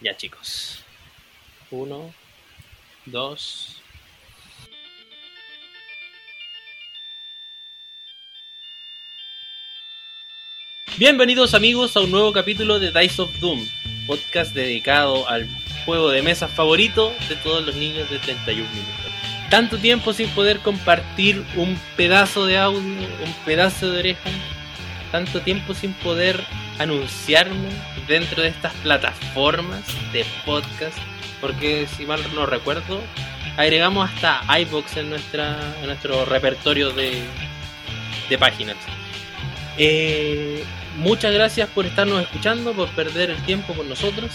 Ya chicos. Uno, dos. Bienvenidos amigos a un nuevo capítulo de Dice of Doom, podcast dedicado al juego de mesa favorito de todos los niños de 31 minutos. Tanto tiempo sin poder compartir un pedazo de audio, un pedazo de oreja, tanto tiempo sin poder anunciarme dentro de estas plataformas de podcast, porque si mal no recuerdo, agregamos hasta iBox en, nuestra, nuestro repertorio de, de páginas. Eh, muchas gracias por estarnos escuchando, por perder el tiempo con nosotros,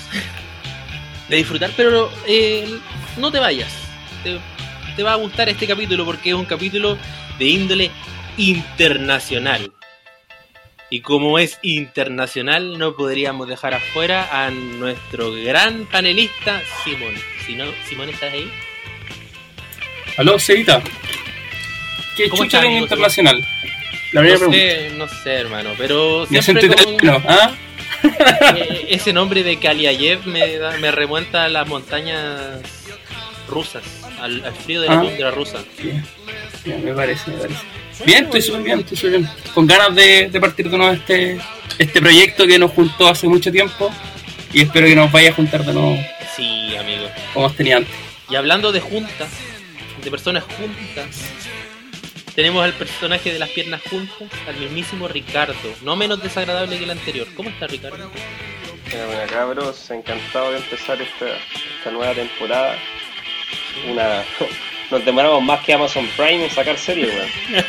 de disfrutar, pero eh, no te vayas, te va a gustar este capítulo porque es un capítulo de índole internacional. Y como es internacional, no podríamos dejar afuera a nuestro gran panelista, Simón. Si no, Simón, ¿estás ahí? Aló, Cevita. ¿Qué ¿Cómo estás, en internacional? La No sé, no sé, hermano, pero siempre con- ¿ah? eh, ese nombre de Kaliayev me, da- me remonta a las montañas rusas, al, al frío de la Ah. tundra rusa. Me parece, me parece. Bien, estoy súper bien, estoy súper bien. Con ganas de, de partir de nuevo este, este proyecto que nos juntó hace mucho tiempo y espero que nos vaya a juntar de nuevo Sí, amigo. como tenido antes. Y hablando de juntas, de personas juntas, tenemos al personaje de las piernas juntas, al mismísimo Ricardo, no menos desagradable que el anterior. ¿Cómo está Ricardo? Bueno, bueno, cabros, encantado de empezar esta, esta nueva temporada. Una... Nos demoramos más que Amazon Prime en sacar serie, weón.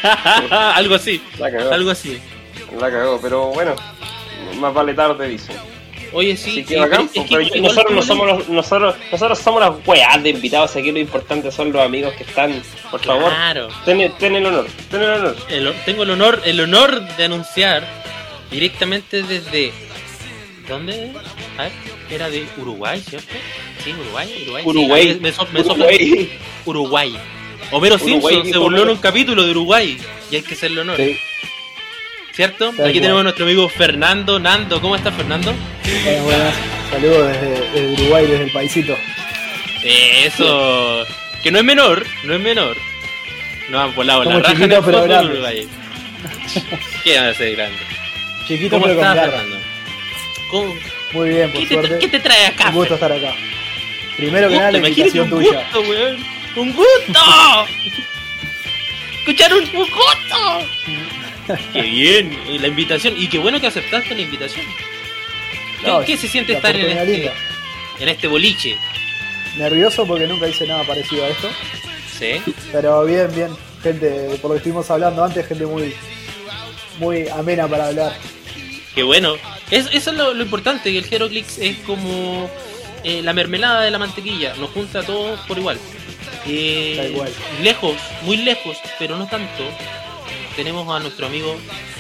algo así, La cagó, algo así. la cagó, pero bueno, más vale tarde, dicen. Oye, sí, Así que sí, bacán, es que pero yo- igual nosotros no somos los, nosotros, nosotros somos las weas de invitados, aquí lo importante son los amigos que están. Por favor, Claro. ten, ten el honor, ten el honor. El- tengo el honor, el honor de anunciar directamente desde. ¿Dónde? A ver, era de Uruguay, ¿cierto? Sí, Uruguay, Uruguay. sí. Uruguay, Ah, me so- me sopla- Uruguay. Uruguay. Homero Uruguay Simpson se burló en un capítulo de Uruguay y hay que hacerle honor. Sí, ¿Cierto? Aquí tenemos a nuestro amigo Fernando Nando. ¿Cómo estás, Fernando? buenas, buenas. Saludos desde, desde Uruguay, desde el paisito. Eso. Que no es menor, no es menor. No han volado la raja en el pero. Uruguay. ¿Qué van a ser grande? Chiquito ¿Cómo pero estás. Fernando? ¿Cómo- Muy bien, por ¿Qué, te, suerte. qué te trae acá? Un gusto estar acá. Primero que nada, la invitación un tuya. gusto, weón. ¡Un gusto! ¡Escuchar un, un gusto! ¡Qué bien! Y la invitación. Y qué bueno que aceptaste la invitación. ¿Qué, No, qué se siente estar en este, linda. en este boliche? Nervioso porque nunca hice nada parecido a esto. ¿Sí? Pero bien, bien. Gente, por lo que estuvimos hablando antes, gente muy, muy amena para hablar. Qué bueno. Es- eso es lo, lo importante, que el Heroclix es como eh, la mermelada de la mantequilla. Nos junta a todos por igual. Eh, cual. lejos, muy lejos, pero no tanto. Tenemos a nuestro amigo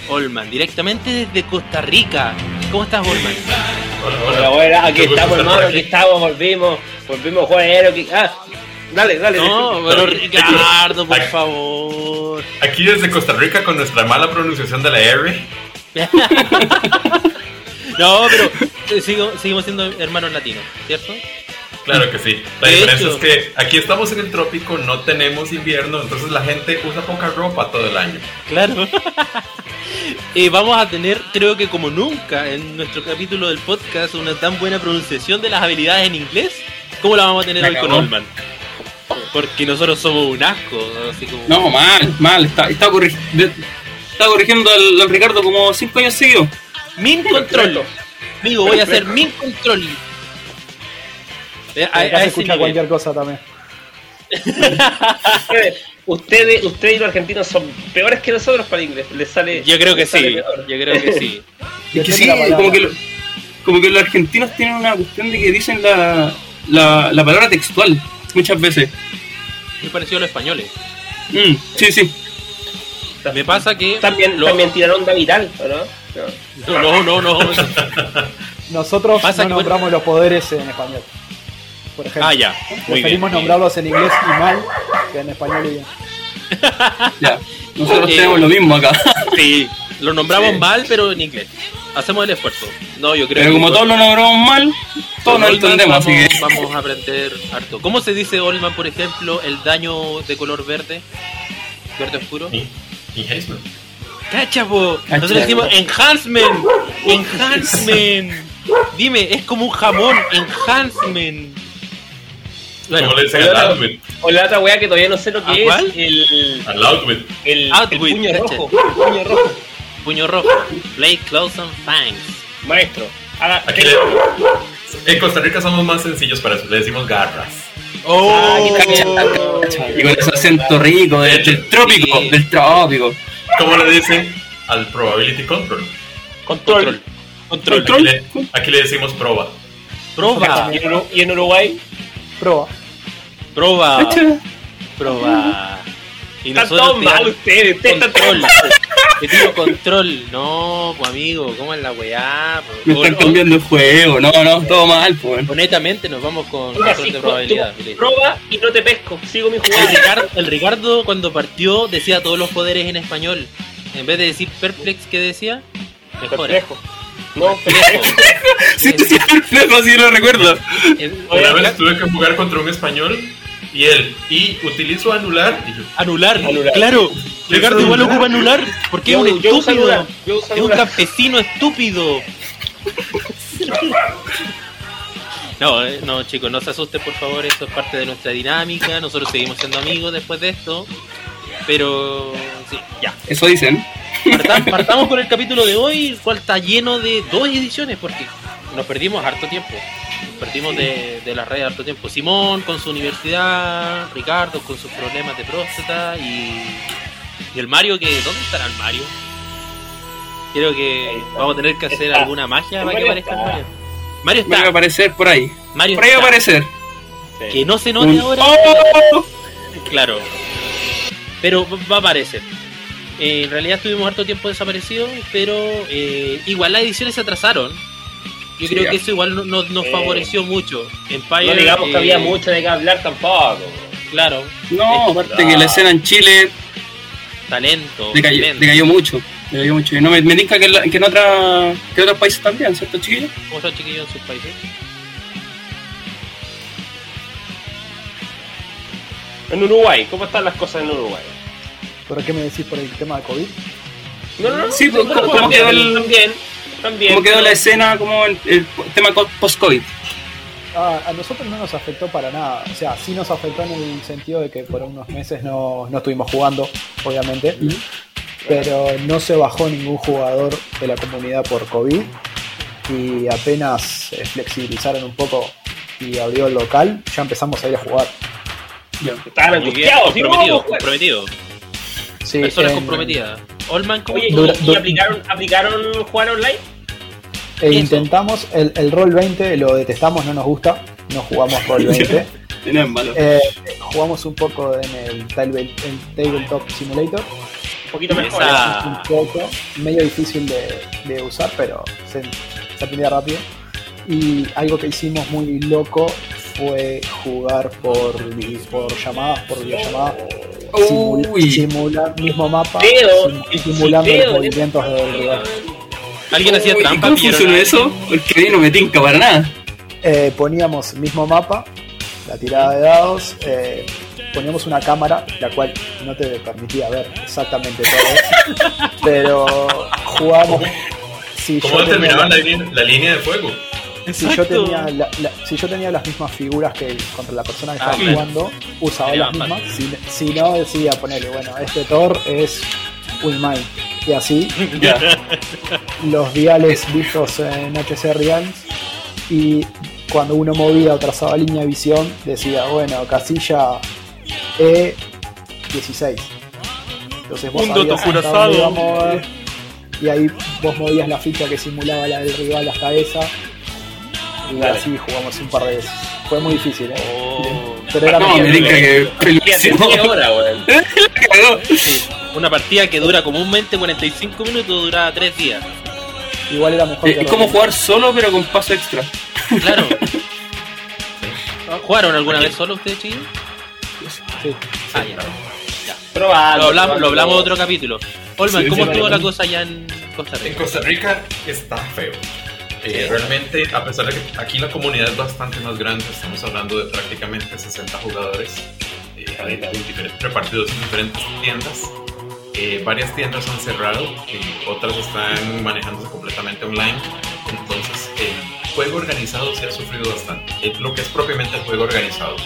Olman, directamente desde Costa Rica. ¿Cómo estás, Olman? Hola, bueno, aquí estamos, hermano, aquí estamos, volvimos, volvimos a jugar aquí- Ah, dale, dale. No, pero Ricardo, por Aquí- favor. Aquí desde Costa Rica con nuestra mala pronunciación de la R. No, pero eh, sigo- seguimos siendo hermanos latinos, ¿cierto? Claro que sí. La De diferencia hecho. es que aquí estamos en el trópico, no tenemos invierno, entonces la gente usa poca ropa todo el año. Claro. y vamos a tener, creo que como nunca, en nuestro capítulo del podcast, una tan buena pronunciación de las habilidades en inglés como la vamos a tener Me hoy con acabó. Olman. Porque nosotros somos un asco, así como... No, mal, mal. Está, está, está corrigiendo al, al Ricardo como 5 años seguidos. Min control. Amigo, voy a hacer min control. Eh, a- a Acá se escucha nivel. cualquier cosa también. Ustedes- Ustedes, y los argentinos son peores que nosotros para el inglés. Les sale. Yo creo que sí, yo creo que sí. Es que sí, como que, lo- como que los argentinos tienen una cuestión de que dicen la, la, la palabra textual muchas veces. Muy parecido a los españoles. Mm, sí, sí. Me pasa que... También, lo- también tiran onda viral, ¿o no? No. No, no, no, no. Nosotros Pasa no que- nombramos los poderes en español. Por ejemplo, Ah, ya. Muy bien. preferimos nombrarlos en inglés y mal que en español y bien. Ya. Nosotros Eh, tenemos lo mismo acá. Sí, lo nombramos Sí. mal, pero en inglés. hacemos el esfuerzo. No, yo creo Pero que como todos lo nombramos mal, todos lo entendemos, así vamos, que. vamos a aprender harto. ¿Cómo se dice Olman, por ejemplo, el daño de color verde? Verde oscuro. Y Heisman. Cacha, po. Cacha. Nosotros decimos enhancement. Enhancement. Dime, es como un jamón. Enhancement. Bueno, le dicen al Outwit. O la otra weá que todavía no sé lo ¿A que cuál? es. El, Al Outwit. el, el Outwit, puño rojo. El puño rojo. puño rojo. Play close and fangs. Maestro. Haga, Aquí le- en Costa Rica somos más sencillos para eso, le decimos garras. Ah, Y con ese acento rico del, del trópico, Sí. del trópico. ¿Cómo le dicen al Probability Control? Control. Control. Aquí le, aquí le decimos proba. Proba. ¿Y en, Uruguay? Proba. Proba. Proba. Y Están nosotros todos mal ustedes. Ustedes están todos control. mal. Te tiro control. No, pues amigo, ¿cómo es la weá? Me están O- cambiando el juego. No, no, todo mal, pues. Honestamente, nos vamos con control de probabilidad. Proba y no te pesco. Sigo mi El jugada. Ricardo, el Ricardo, cuando partió, decía todos los poderes en español. En vez de decir perplex, ¿qué decía? Mejora. Perplejo. No, Perplejo. Sí, sí, perfecto, sí lo recuerdo. Una vez tuve que jugar contra un español y él, y utilizo anular. Y yo, Anular, Anular. claro. Ricardo igual anular? ocupa anular. Porque Yo- es un yo estúpido. anular, Es un campesino estúpido. No, eh, no, chicos, no se asusten, por favor. Esto es parte de nuestra dinámica. Nosotros seguimos siendo amigos después de esto. Pero, sí, ya. Eso dicen. Partam- partamos con el capítulo de hoy, el cual está lleno de dos ediciones, porque nos perdimos harto tiempo. Nos perdimos de, de las redes harto tiempo. Simón con su universidad, Ricardo con sus problemas de próstata y, y el Mario que. ¿Dónde estará el Mario? Creo que está. vamos a tener que hacer Está. alguna magia El para que Mario aparezca el está. Mario. Mario Va a está. aparecer por ahí. Mario Por ahí va a está. aparecer. Que no se note Un- ahora. ¡Oh! Claro. Pero va a aparecer. Eh, en realidad estuvimos harto tiempo desaparecidos, pero eh, igual las ediciones se atrasaron. Yo Sí, creo ya. que eso igual no- no- nos Eh, favoreció mucho. Empire, No digamos que había mucho de qué hablar tampoco. Claro, No, aparte que la escena en Chile talento. decayó, talento. decayó mucho. Decayó mucho. Y no me, me que, la- que en otra, que en otros países también, ¿cierto, chiquillos? ¿Cómo están chiquillos en sus países? En Uruguay, ¿cómo están las cosas en Uruguay? ¿Pero qué me decís por el tema de COVID? No, no, no. Sí, pues, no, ¿cómo- no, cómo también, quedó el- también, también. ¿Cómo quedó la escena, como el, el tema co- post-COVID? Ah, a nosotros no nos afectó para nada. O sea, sí nos afectó en el sentido de que por unos meses no, no estuvimos jugando, obviamente. Pero no se bajó ningún jugador de la comunidad por COVID. Y apenas flexibilizaron un poco y abrió el local, ya empezamos a ir a jugar. Estaban angustiados. ¿sí? comprometido, Vamos, pues. comprometido. Sí, Personas en- comprometidas. Oye, ¿y, Dura- y dura- aplicaron, aplicaron jugar online? Eh, Eso. intentamos, el, el Roll 20 lo detestamos, no nos gusta, no jugamos Roll 20. No es malo. Eh, jugamos un poco en el, table, el Tabletop Simulator. Un poquito mejor. Esa- un poco, medio difícil de, de usar, pero se, se aprendía rápido. Y algo que hicimos muy loco fue jugar por, por llamadas, por videollamadas, simula- simular mismo mapa, simulando los movimientos del rival. ¿Alguien hacía uy, ¿y trampa? ¿Cómo ¿Vieron funciona a eso? Porque no me tinca para nada. Eh, poníamos mismo mapa, la tirada de dados, eh, poníamos una cámara, la cual no te permitía ver exactamente todo, pero jugábamos. Si ¿Cómo terminaban la, línea- la línea de fuego? si yo tenía la- la- si yo tenía las mismas figuras que contra la persona que Ah, estaba jugando usaba las mismas si, si no decía ponerle bueno este Thor es Ulmine y así. Ya. los diales vistos en HC Realms y cuando uno movía o trazaba línea de visión decía bueno casilla E16 entonces vos sabías mover, y ahí vos movías la ficha que simulaba la del rival hasta esa. Y Dale. así jugamos un par de veces. Fue muy difícil ¿eh? Oh. pero era No, me que Una partida que dura comúnmente 45 minutos, dura 3 días. igual era mejor que Es como jugar solo, pero con paso extra. Claro. ¿Jugaron alguna vez solo ustedes, chicos? Sí. Ah, ya. Probalo, Lo hablamos, lo hablamos en otro capítulo. Olman, Sí, ¿cómo sí, estuvo la cosa allá en, Costa En Rica. Costa Rica está feo. Eh. Realmente, a pesar de que aquí la comunidad es bastante más grande, estamos hablando de prácticamente 60 jugadores eh, en diferentes- repartidos en diferentes tiendas. Eh, varias tiendas han cerrado y otras están manejándose completamente online. Entonces, el juego organizado se ha sufrido bastante. Es lo que es propiamente el juego organizado.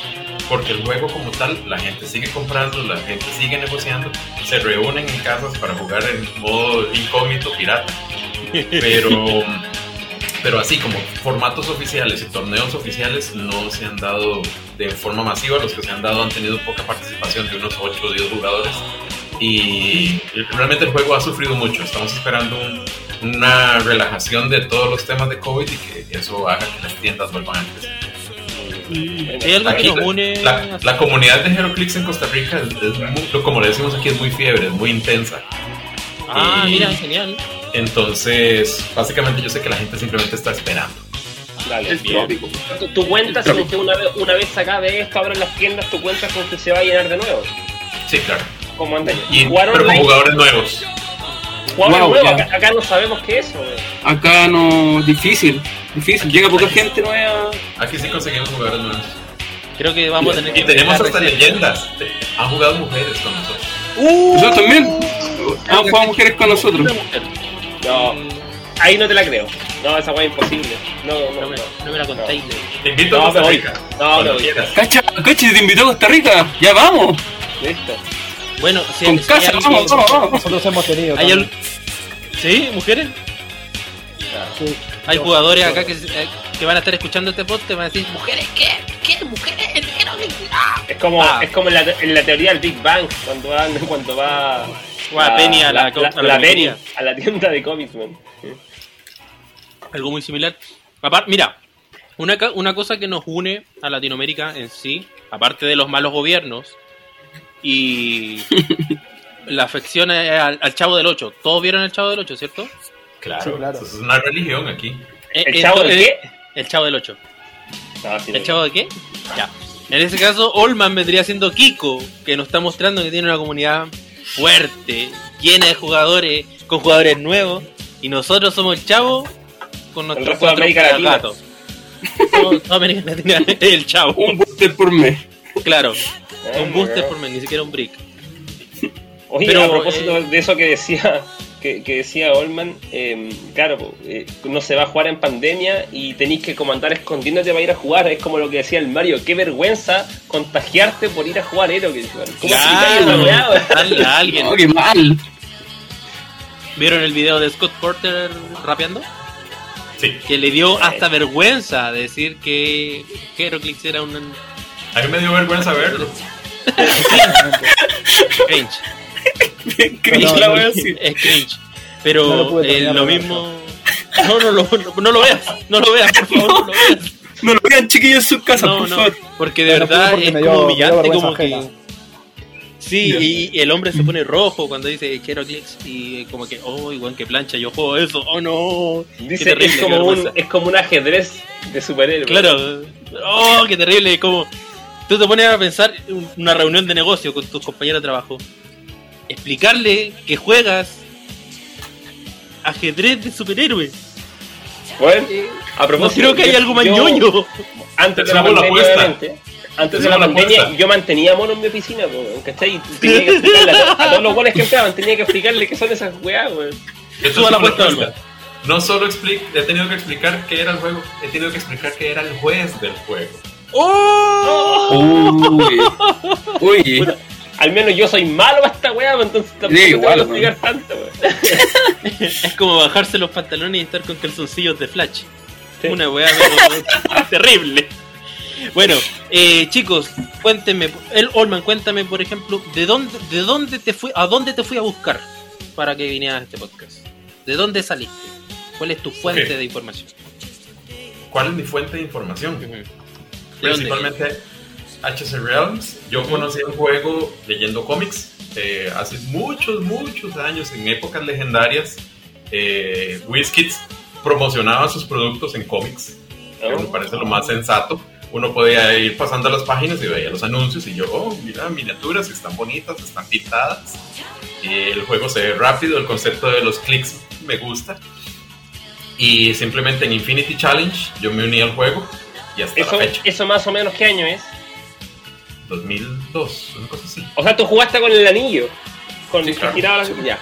Porque el juego como tal, la gente sigue comprando, la gente sigue negociando, se reúnen en casas para jugar en modo incógnito, pirata. Pero, pero así como formatos oficiales y torneos oficiales no se han dado de forma masiva. Los que se han dado han tenido poca participación de unos 8 o 10 jugadores. Y realmente el juego ha sufrido mucho. Estamos esperando un- una relajación de todos los temas de COVID y que eso haga que las tiendas vuelvan a crecer. Hay algo que Aquí, nos une. La, la comunidad de HeroClix en Costa Rica, es, es muy- como le decimos aquí, es muy fiebre, es muy intensa. Ah, y- mira, genial. Entonces, básicamente yo sé que la gente simplemente está esperando. Dale. El Bien. trópico. ¿Tu, tu cuenta, El con que una vez, una vez acá de esto abren las tiendas, tu cuenta con que se va a llenar de nuevo? Sí, claro. ¿Cómo anda? Y, ¿Jugar pero con online? jugadores nuevos. ¿Jugar Wow, nuevo? ya. Acá, acá no sabemos qué es eso. Acá no, difícil, difícil. Llega poca gente nueva. Aquí sí conseguimos jugadores nuevos. Creo que vamos a tener que. Y tenemos hasta recién. leyendas. Han jugado mujeres con nosotros. Nosotros también. Han jugado mujeres con nosotros. Mujer. No, ahí no te la creo. No, esa weá es imposible. No, no, No me, no. no me la contáis. Te invito No, a Costa. Rica. No, voy. quieras. Cacha, cacha, te invitó a Costa Rica. Ya vamos. Listo. Bueno, si Con casa, hay vamos, vamos, vamos. Nosotros hemos tenido. ¿Hay también. al- ¿Sí? ¿Mujeres? Sí. Hay Yo- jugadores yo- acá que, eh, que van a estar escuchando este podcast y van a decir, ¿mujeres qué? ¿Qué? ¿Mujeres? ¿Qué no me- ah". Es como, Ah. es como en la, en la teoría del Big Bang, cuando va, cuando va Penny a la, la, a la la Penny, comiquería. a la tienda de cómics, man. Algo muy similar. Aparte, mira, una, ca- una cosa que nos une a Latinoamérica en sí, aparte de los malos gobiernos y la afección al, al Chavo del 8. Todos vieron el Chavo del 8, ¿cierto? Claro, Sí, claro. eso es una religión aquí. Eh, ¿El Chavo de qué? El Chavo del 8. No, sí, no. ¿El Chavo de qué? Ya. En ese caso, Olman vendría siendo Kiko, que nos está mostrando que tiene una comunidad fuerte, llena de jugadores, con jugadores nuevos, y nosotros somos el Chavo con de cuatro América gatos. Todo- toda América Latina es el Chavo. Un booster por mes. Claro, un booster por mes, ni siquiera un brick. Oye, Pero, a propósito eh, de eso que decía que, que decía Olman, eh, claro, eh, no se va a jugar en pandemia y tenéis que como andar escondiéndote para ir a jugar. Es como lo que decía el Mario, qué vergüenza contagiarte por ir a jugar Hero. que- ¿Cómo weón? Dale a alguien. No, qué mal. ¿Vieron el video de Scott Porter rapeando? Sí. Que le dio hasta vergüenza decir que Heroclix era un A mí me dio vergüenza verlo. Cringe. Cringe No, la no, voy a decir. Es cringe. No Pero lo eh, lo mismo. No, no, lo- no, no lo veas. No lo veas, por favor. No, lo veas. No lo vean chiquillos en sus casas, No, por no. favor. Porque de verdad porque es como dio- dio humillante. Como que. Sí, y, y el hombre se pone rojo cuando dice Heroclix y como que, oh, igual que plancha, yo juego eso, oh no. Dice Qué terrible, es como, un, es como un ajedrez de superhéroes. Claro, oh, qué terrible. Como tú te pones a pensar un- una reunión de negocio con tus compañeros de trabajo, explicarle que juegas ajedrez de superhéroes. Bueno, a No propósito, creo que haya yo- algo más yo- ñoño. Antes de la apuesta. obviamente. Antes de la pandemia, apuesta. yo mantenía mono en mi oficina, po, ¿cachai? Y Tenía que explicarle a, to- a todos los buenos que entraban, tenía que explicarle qué son esas weas, weón. Esto la una apuesta. No solo he tenido que explicar qué era el juego, he tenido que explicar que era el juez del juego. ¡Oh! Uy. Uy. Al menos yo soy malo para esta wea, pues, entonces tampoco Sí, tengo igual, que explicar tanto, weón. Es como bajarse los pantalones y estar con calzoncillos de flash. Sí. Una weá terrible. Bueno, eh, chicos, cuéntenme, el Olman, cuéntame, por ejemplo, ¿de dónde, de dónde te fui, a dónde te fui a buscar para que vinieras a este podcast? ¿De dónde saliste? ¿Cuál es tu fuente de información? ¿Cuál es mi fuente de información? Principalmente HC Realms. Yo conocí el juego leyendo cómics eh, hace muchos, muchos años, en épocas legendarias. Eh, WizKids promocionaba sus productos en cómics, que me parece lo más sensato. uno podía ir pasando las páginas y veía los anuncios y yo, oh, mira, miniaturas, están bonitas, están pintadas. Y el juego se ve rápido, el concepto de los clics me gusta. Y simplemente en Infinity Challenge yo me uní al juego y hasta Eso, la fecha, eso más o menos, ¿qué año es? 2002, una cosa así. O sea, tú jugaste con el anillo. Con Sí, que claro. giraba la- Ya.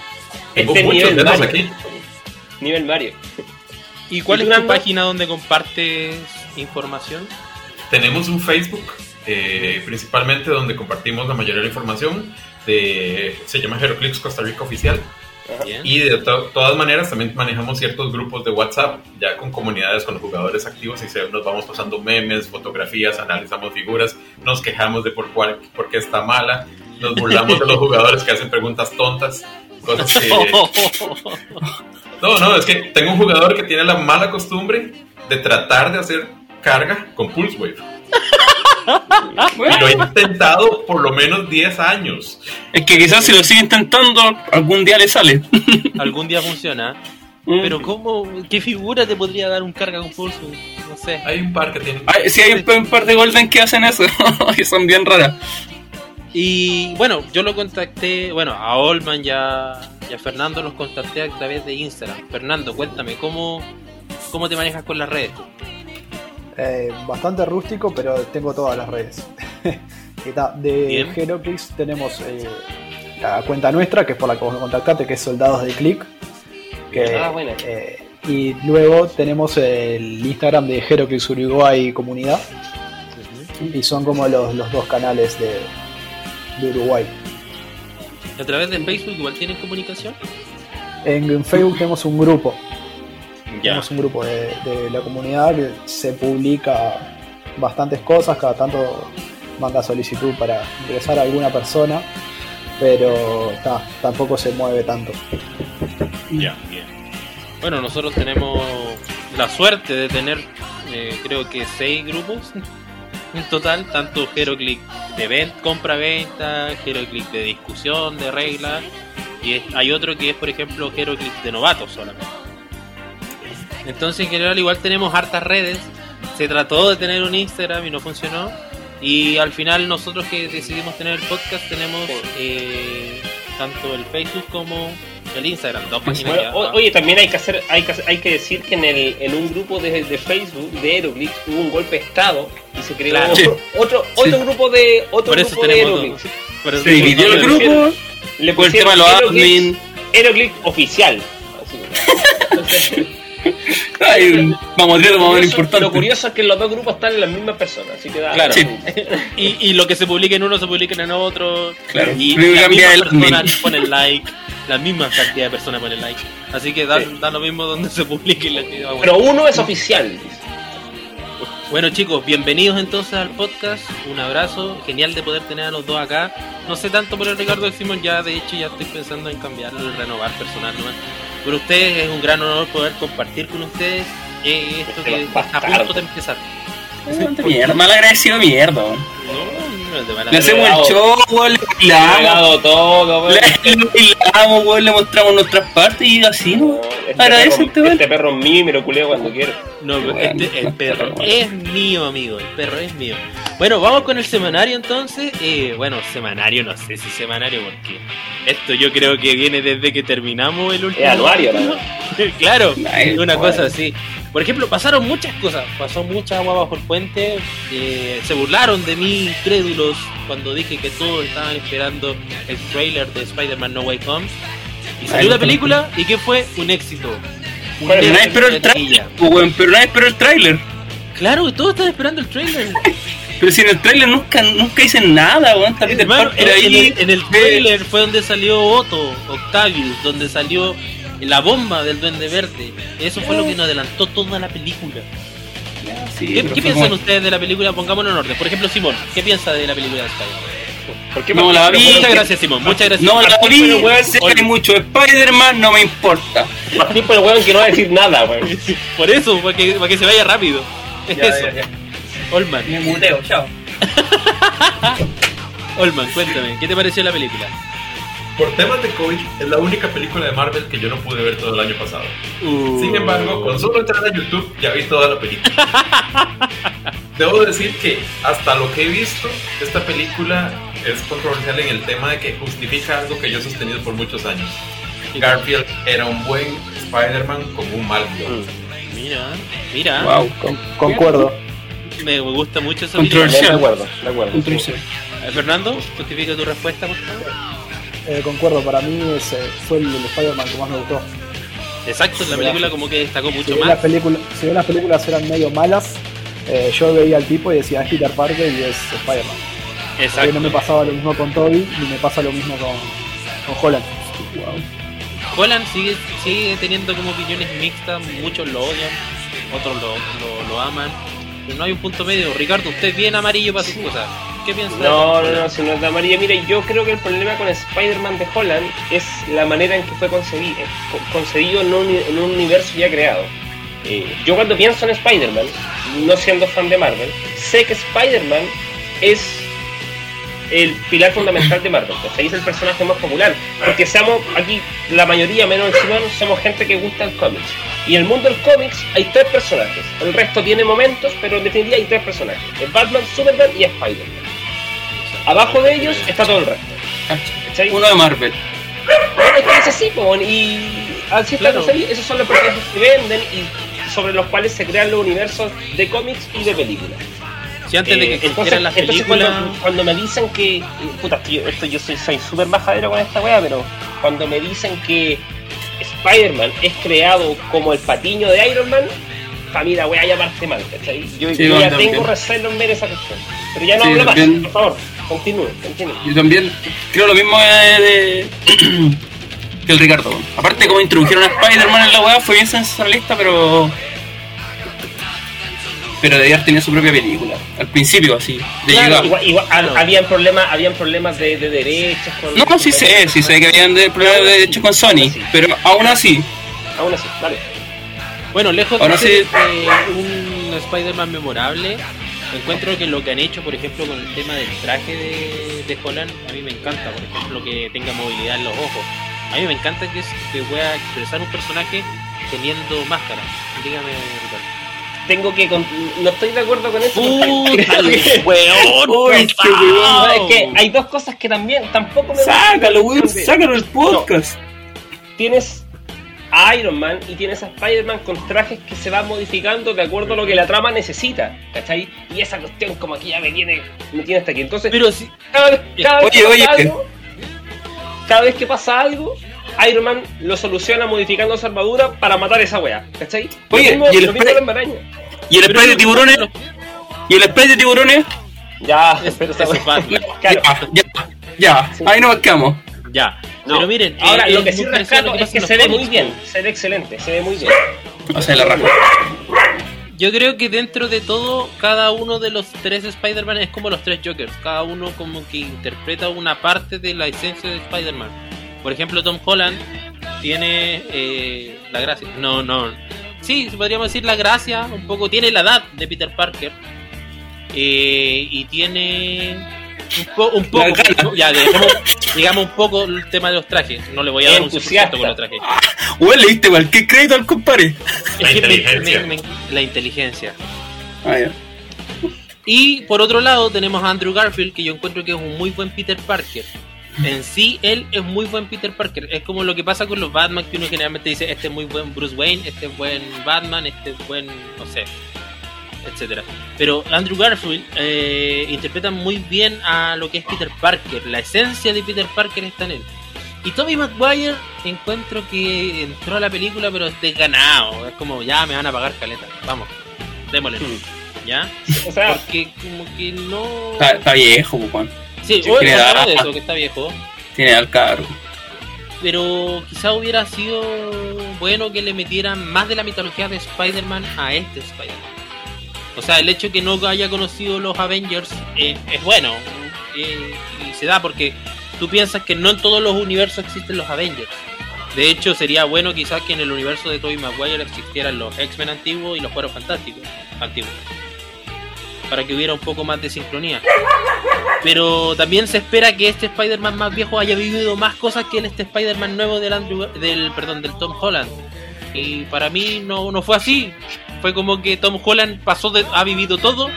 Tengo Este nivel de esos Mario. aquí. Nivel Mario. ¿Y cuál ¿Y es tu Nando? página donde compartes información? Tenemos un Facebook, eh, principalmente donde compartimos la mayoría de la información. De, se llama Heroclix Costa Rica Oficial. Bien. Y de to- todas maneras también manejamos ciertos grupos de WhatsApp, ya con comunidades, con los jugadores activos y se- nos vamos pasando memes, fotografías, analizamos figuras, nos quejamos de por, cuál, por qué está mala, nos burlamos de los jugadores que hacen preguntas tontas, cosas que... No, no, es que tengo un jugador que tiene la mala costumbre de tratar de hacer carga con Pulse Wave. Y lo he intentado por lo menos 10 años. Es que quizás si lo sigue intentando, algún día le sale. Algún día funciona. Mm. Pero ¿cómo? ¿Qué figura te podría dar un carga con pulso? No sé. Hay un par que tienen... Ay, sí, hay un, par de Golden que hacen eso, y son bien raras. Y bueno, yo lo contacté, bueno, a Olman y a, y a Fernando los contacté a través de Instagram. Fernando, cuéntame, ¿cómo, cómo te manejas con las redes? Eh, bastante rústico, pero tengo todas las redes. De. Heroclix tenemos eh, la cuenta nuestra, que es por la que vos me contactaste, que es Soldados de Click. Que, Ah, buena. eh, y luego tenemos el Instagram de Heroclix Uruguay Comunidad. Y son como los, los dos canales de, de Uruguay. ¿A través de Facebook igual tienen comunicación? En, en Facebook tenemos un grupo. Tenemos un grupo de, de la comunidad que se publica bastantes cosas, cada tanto manda solicitud para ingresar a alguna persona, pero ta, tampoco se mueve tanto. Ya, bien. Bueno, nosotros tenemos la suerte de tener, eh, creo que seis grupos en total, tanto Heroclick de ven- compra-venta, Heroclick de discusión, de reglas, y es- hay otro que es, por ejemplo, Heroclick de novatos solamente. Entonces, en general, igual tenemos hartas redes. Se trató de tener un Instagram y no funcionó. Y al final, nosotros que decidimos tener el podcast, tenemos eh, tanto el Facebook como el Instagram. Dos páginas Bueno, ya. oye, también hay que hacer, hay que, hay que decir que en el, en un grupo de, de Facebook de Aeroclix hubo un golpe de estado y se creó Claro. Sí. otro, otro grupo de otro Por eso grupo de Aeroclix. Por eso Se dividió el grupo Le los Aeroclix-. Aeroclix oficial. Así. Hay un mamotreto más o menos Lo curioso es que los dos grupos están en las mismas personas, así que da. Claro. Sí. Y, y lo que se publica en uno se publica en otro. Claro. Y Luego las mismas personas ponen like. La misma cantidad de personas ponen like. Así que da, Sí. da lo mismo donde se publique la actividad. Pero uno es oficial. Bueno chicos, bienvenidos entonces al podcast, un abrazo, genial de poder tener a los dos acá. No sé tanto por el Ricardo de Simón, ya de hecho ya estoy pensando en cambiarlo y renovar personal nomás. Pero ustedes es un gran honor poder compartir con ustedes eh, esto que está a punto de empezar. Mierda, mal agradecido mierda. No, no Le hacemos el show, weón, le bailamos, todo, le weón. bailamos, weón, le mostramos nuestras partes y así, ¿no? Este Agradece perro, este weón. este perro es mío y me lo culeo cuando quiero. No, este- el perro es mío, amigo. El perro es mío. Bueno, vamos con el semanario entonces. Eh, bueno, semanario, no sé si semanario, porque esto yo creo que viene desde que terminamos el último. Es anuario, capítulo. claro, Ay, una bueno. cosa así. Por ejemplo, pasaron muchas cosas. Pasó mucha agua bajo el puente. eh, se burlaron de mí, incrédulos, cuando dije que todos estaban esperando el trailer de Spider-Man No Way Home. Y salió la película y ¿qué fue? Un éxito. Un Pero nadie esperó el trailer, pero nadie esperó el trailer. Claro, todos están esperando el trailer. Pero si en el trailer nunca, nunca dicen nada, weón, está Peter Hermano, Parker en, ahí. el, en el trailer fue donde salió Otto, Octavius, donde salió la bomba del Duende Verde. Eso fue lo que nos adelantó toda la película. Ya, sí, ¿Qué, qué piensan como- ustedes de la película? Pongámoslo en orden. Por ejemplo, Simón, ¿qué piensa de la película de Spider-Man? ¿Por qué? No, la vi. Muchas gracias, Simón. Muchas gracias. No la vi, sé que hay mucho Spider-Man, no me importa. Martín por el weón que no va a decir nada, weón. Por eso, para que, para que se vaya rápido. Es eso. Olman, Me muteo, chao. Olman, cuéntame, ¿qué te pareció la película? Por temas de COVID, es la única película de Marvel que yo no pude ver todo el año pasado. Sin embargo, con solo entrar a YouTube ya vi toda la película. debo decir que hasta lo que he visto, esta película es controversial en el tema de que justifica algo que yo he sostenido por muchos años. Garfield era un buen Spider-Man con un mal guion. Mira, mira. Wow. Con- concuerdo. Me gusta mucho esa Controversial. opinión. De acuerdo, de acuerdo. Controversial. Fernando, justifica tu respuesta, por favor. Eh, concuerdo, para mí ese fue el, el Spider-Man que más me gustó. Exacto, en la película como que destacó mucho más. las películas, si bien las películas eran medio malas, eh, yo veía al tipo y decía es Peter Parker y es Spider-Man. Porque Exacto. no me pasaba lo mismo con Toby ni me pasa lo mismo con, con Holland. Holland sigue, sigue teniendo como opiniones mixtas, muchos lo odian, otros lo, lo, lo aman, pero no hay un punto medio. Ricardo, usted es bien amarillo para sus cosas. ¿Qué piensa? de No, no, no, si no es de amarilla. Mire, yo creo que el problema con Spider-Man de Holland es la manera en que fue concebido, co- concebido en un, universo ya creado. Eh, yo cuando pienso en Spider-Man, no siendo fan de Marvel, sé que Spider-Man es el pilar fundamental de Marvel, ¿cachai? es el personaje más popular, porque seamos aquí, la mayoría, menos el somos gente que gusta el cómics. Y en el mundo del cómics hay tres personajes, el resto tiene momentos, pero en definitiva hay tres personajes, es Batman, Superman y Spider-Man. Abajo de ellos está todo el resto. ¿cachai? Uno de Marvel. Es que es así, po, y así está Claro. concebido. Esos son los personajes que venden y sobre los cuales se crean los universos de cómics y de películas. Si antes de que Eh, existieran las entonces películas... cuando, cuando me dicen que. Puta, tío, esto yo soy súper majadero con esta wea, pero cuando me dicen que Spider-Man es creado como el patiño de Iron Man, para mí la wea ya parte mal, ¿cachai? Yo, Sí, ya tengo recelo en ver esa cuestión. Pero ya no Sí, hablo más, por favor, continúe, continúe. Yo también creo lo mismo de, de- que el Ricardo. Aparte, como introdujeron a Spider-Man en la weá, fue bien sensacionalista, pero. Pero debía haber tenido su propia película. Al principio, así, de Claro, igual, igual, Claro. habían problemas, habían problemas de, de derechos con. No, sí sé, sí sé que habían de problemas de hecho con Sony, pero aún así, Aún así, dale. Bueno, lejos Ahora de ser sí. eh, un Spider-Man memorable, encuentro que lo que han hecho, por ejemplo, con el tema del traje de, de Holland, a mí me encanta, por ejemplo, que tenga movilidad en los ojos. A mí me encanta que, es- que pueda expresar un personaje teniendo máscara. Dígame, Ricardo. Tengo que. con- No estoy de acuerdo con eso. ¡Puta, el weón! Uy, qué No, es que hay dos cosas que también tampoco me sácalo, weón, sácalo del podcast. Tienes a Iron Man y tienes a Spider-Man con trajes que se van modificando de acuerdo a lo que la trama necesita, ¿cachai? Y esa cuestión como que ya me tiene, me tiene hasta aquí. Entonces, Pero si, cada vez, cada vez Oye, que pasa oye. algo, cada vez que pasa algo, Iron Man lo soluciona modificando su armadura para matar a esa wea, ¿cachai? Oye, mismo, y el spray- con la maraña. ¿Y el pero spray de tiburones? ¿Y el spray de tiburones? Ya, Es- pero esa eso wea- es Batman. Claro. Ya, ya, ya, ahí nos quedamos. Ya. No. Pero miren, Ahora eh, lo es que sí rescato es que en los se ve muy bien, po. se ve excelente, se ve muy bien. O sea, la raja. Yo creo que dentro de todo, cada uno de los tres Spider-Man es como los tres Jokers. Cada uno como que interpreta una parte de la esencia de Spider-Man. Por ejemplo, Tom Holland tiene eh, la gracia. No, no. Sí, podríamos decir la gracia, un poco. Tiene la edad de Peter Parker. Eh, y tiene un, po- un poco. Ya, dejemos, digamos un poco el tema de los trajes. No le voy a dar un 100% Entusiasta. con los trajes. Weón, le diste cualquier crédito al compadre. La Es que me- inteligencia. me- me- la inteligencia. Ah, ya. Y por otro lado tenemos a Andrew Garfield, que yo encuentro que es un muy buen Peter Parker. En sí, él es muy buen Peter Parker. Es como lo que pasa con los Batman, que uno generalmente dice, este es muy buen Bruce Wayne, este es buen Batman, este es buen, no sé, etcétera. Pero Andrew Garfield eh, interpreta muy bien a lo que es Peter Parker. La esencia de Peter Parker está en él. Y Tommy Maguire encuentro que entró a la película pero desganado. Es como, ya me van a pagar caleta. Vamos, démosle. ¿Ya? O sea, Porque como que no... Está, está viejo, pues, Juan. Sí, hoy tiene hablamos edad. de eso, que está viejo. Tiene al cargo. Pero quizá hubiera sido bueno que le metieran más de la mitología de Spider-Man a este Spider-Man. O sea, el hecho que no haya conocido los Avengers es bueno. y se da porque tú piensas que no en todos los universos existen los Avengers. De hecho, sería bueno quizás que en el universo de Tobey Maguire existieran los X-Men antiguos y los Cueros Fantásticos antiguos. Para que hubiera un poco más de sincronía. Pero también se espera que este Spider-Man más viejo haya vivido más cosas que el este Spider-Man nuevo del Andrew, del perdón, del Tom Holland. Y para mí no, no fue así. Fue como que Tom Holland pasó de, ha vivido todo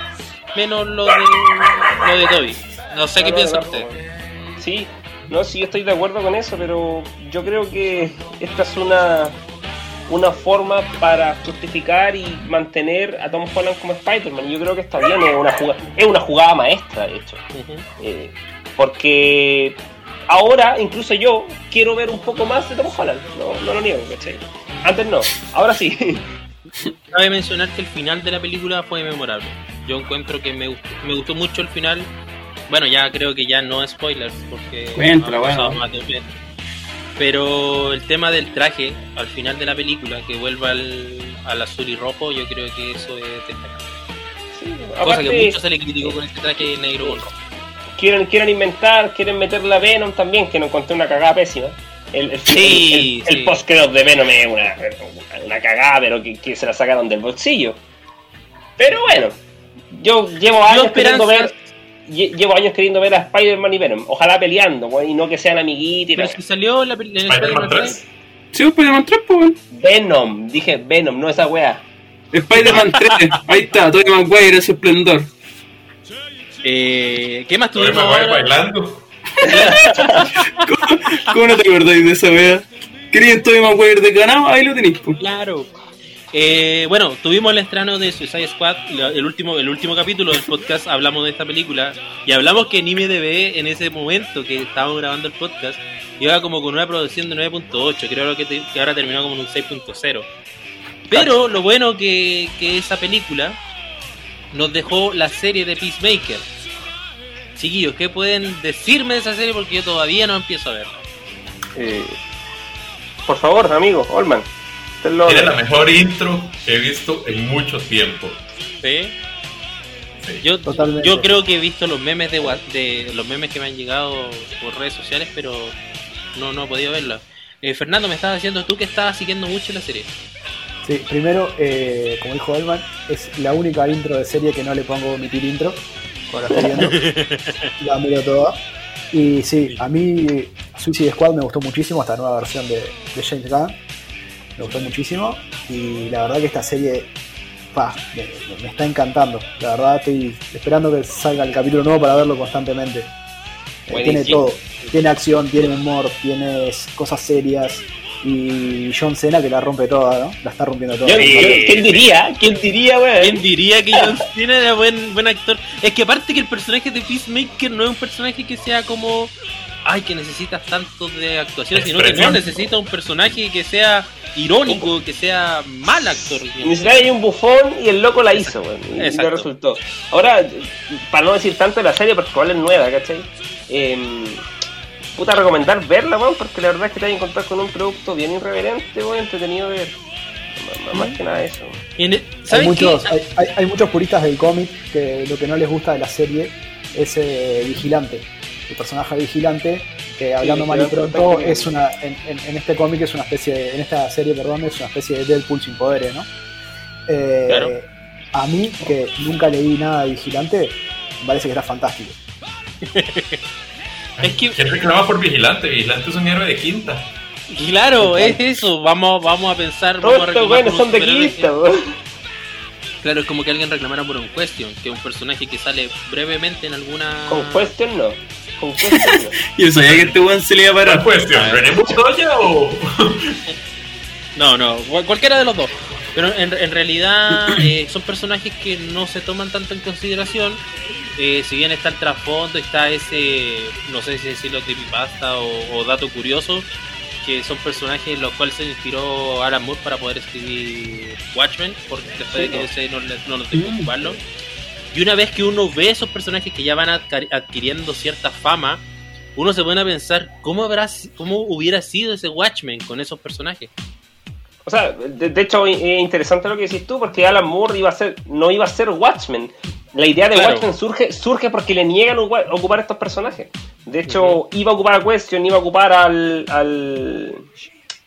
menos lo de, lo de Toby. No sé qué No, no, ustedes. Sí, no, sí, yo estoy de acuerdo con eso, pero yo creo que esta es una, una forma para justificar y mantener a Tom Holland como Spider-Man. Yo creo que está bien, es una jugada, es una jugada maestra, de hecho. Eh, porque ahora, incluso yo, quiero ver un poco más de Tom Holland. No, no lo niego, ¿cachai? Antes no, ahora sí. Cabe mencionar que el final de la película fue memorable. Yo encuentro que me gustó, me gustó mucho el final. Bueno, ya creo que ya no es spoilers porque pasado bueno. más de. Pero el tema del traje al final de la película, que vuelva al, al azul y rojo, yo creo que eso es destacable. Sí, Cosa que mucho se le criticó con este traje negro con rojo. quieren, quieren inventar, quieren meter la Venom también, que no encontré una cagada pésima. El, el, Sí, el, el, sí. post de Venom es una, una cagada, pero que, que se la sacaron del bolsillo. Pero bueno, yo llevo años queriendo ver. Llevo años queriendo ver a Spider-Man y Venom. Ojalá peleando, weón, y no que sean amiguitos y Pero si salió la, en el Spider-Man Spider-Man 3. 3. Sí, Spider-Man 3, pues. Venom, dije Venom, no esa wea. Spider-Man 3, ahí está, Tobey Maguire en su esplendor. Eh, ¿Qué más tuvimos Maguire bailando. ¿Cómo no te acordáis de esa wea? ¿Querían Tobey Maguire de ganado? Ahí lo tenéis. Claro. Eh, bueno, tuvimos el estreno de Suicide Squad, el último, el último capítulo del podcast, hablamos de esta película y hablamos que en IMDB en ese momento que estábamos grabando el podcast iba como con una producción de 9.8, creo que, que ahora terminó como en un 6.0. Pero lo bueno que, que esa película nos dejó la serie de Peacemaker. Chiquillos, ¿qué pueden decirme de esa serie? Porque yo todavía no empiezo a verla. Eh, por favor, amigo, Olman. lo- Tiene la mejor intro que he visto en mucho tiempo. ¿Sí? Sí. Yo, Totalmente. yo creo que he visto los memes de, de los memes que me han llegado por redes sociales, pero no, no he podido verla. Eh, Fernando, me estabas diciendo tú que estabas siguiendo mucho la serie. Sí, primero, eh, como dijo Elman, es la única intro de serie que no le pongo omitir intro. Cuando la estoy viendo. la miro toda. Y sí, a mí Suicide Squad me gustó muchísimo, esta nueva versión de, de James Gunn. Me gustó muchísimo. Y la verdad que esta serie pa, me, está encantando. La verdad estoy esperando que salga el capítulo nuevo para verlo constantemente. Eh, tiene todo. Tiene acción, tiene humor, tiene cosas serias. Y John Cena que la rompe toda, ¿no? La está rompiendo toda. ¿Quién diría? ¿Quién diría, weón? ¿Quién diría que John Cena era buen, buen actor? Es que aparte que el personaje de Peacemaker no es un personaje que sea como... Ay, que necesitas tanto de actuación, sino que no, necesita un personaje que sea irónico, que sea mal actor. Ni siquiera hay un bufón y el loco la hizo, weón. Y resultó. Ahora, para no decir tanto de la serie, porque igual es nueva, ¿cachai? Em, puta, recomendar verla, weón, porque la verdad es que te vas a encontrar con un producto bien irreverente, weón, entretenido de ver. Más, más que nada eso. En- Hay ¿Sabes muchos, hay, hay- hay muchos puristas del cómic que lo que no les gusta de la serie es eh, Vigilante. El personaje Vigilante, que hablando mal y pronto, es una, en, en- en este cómic es una especie, de- en esta serie, perdón, es una especie de Deadpool sin poderes, ¿no? Eh, Claro. A mí, que nunca leí nada de Vigilante, me parece que está fantástico. Es que ¿Quién reclama por Vigilante? Vigilante es un héroe de quinta. Claro, es eso. Vamos, vamos a pensar. Todos Vamos a estos un son de quinta. Claro, es como que alguien reclamara por un Question, que es un personaje que sale brevemente en alguna. Con Question no. Con Question no. Yo sabía que este weón se le iba a ¿Cuál parar. cuestión? Ah. ¿René Montoya o.? No, no, cual- cualquiera de los dos. Pero en, en realidad eh, son personajes que no se toman tanto en consideración. Eh, si bien está el trasfondo, está ese, no sé si decirlo creepypasta o, o dato curioso, que son personajes en los cuales se inspiró Alan Moore para poder escribir Watchmen, porque después de que ese no, no lo tengo que ocuparlo. Y una vez que uno ve esos personajes que ya van adquiriendo cierta fama, uno se pone a pensar cómo habrá, cómo hubiera sido ese Watchmen con esos personajes. O sea, de, de hecho es interesante lo que decís tú, porque Alan Moore iba a ser, no iba a ser Watchmen. La idea de Claro. Watchmen surge, surge porque le niegan ocupar estos personajes. De hecho, iba a ocupar a Question, iba a ocupar al, al,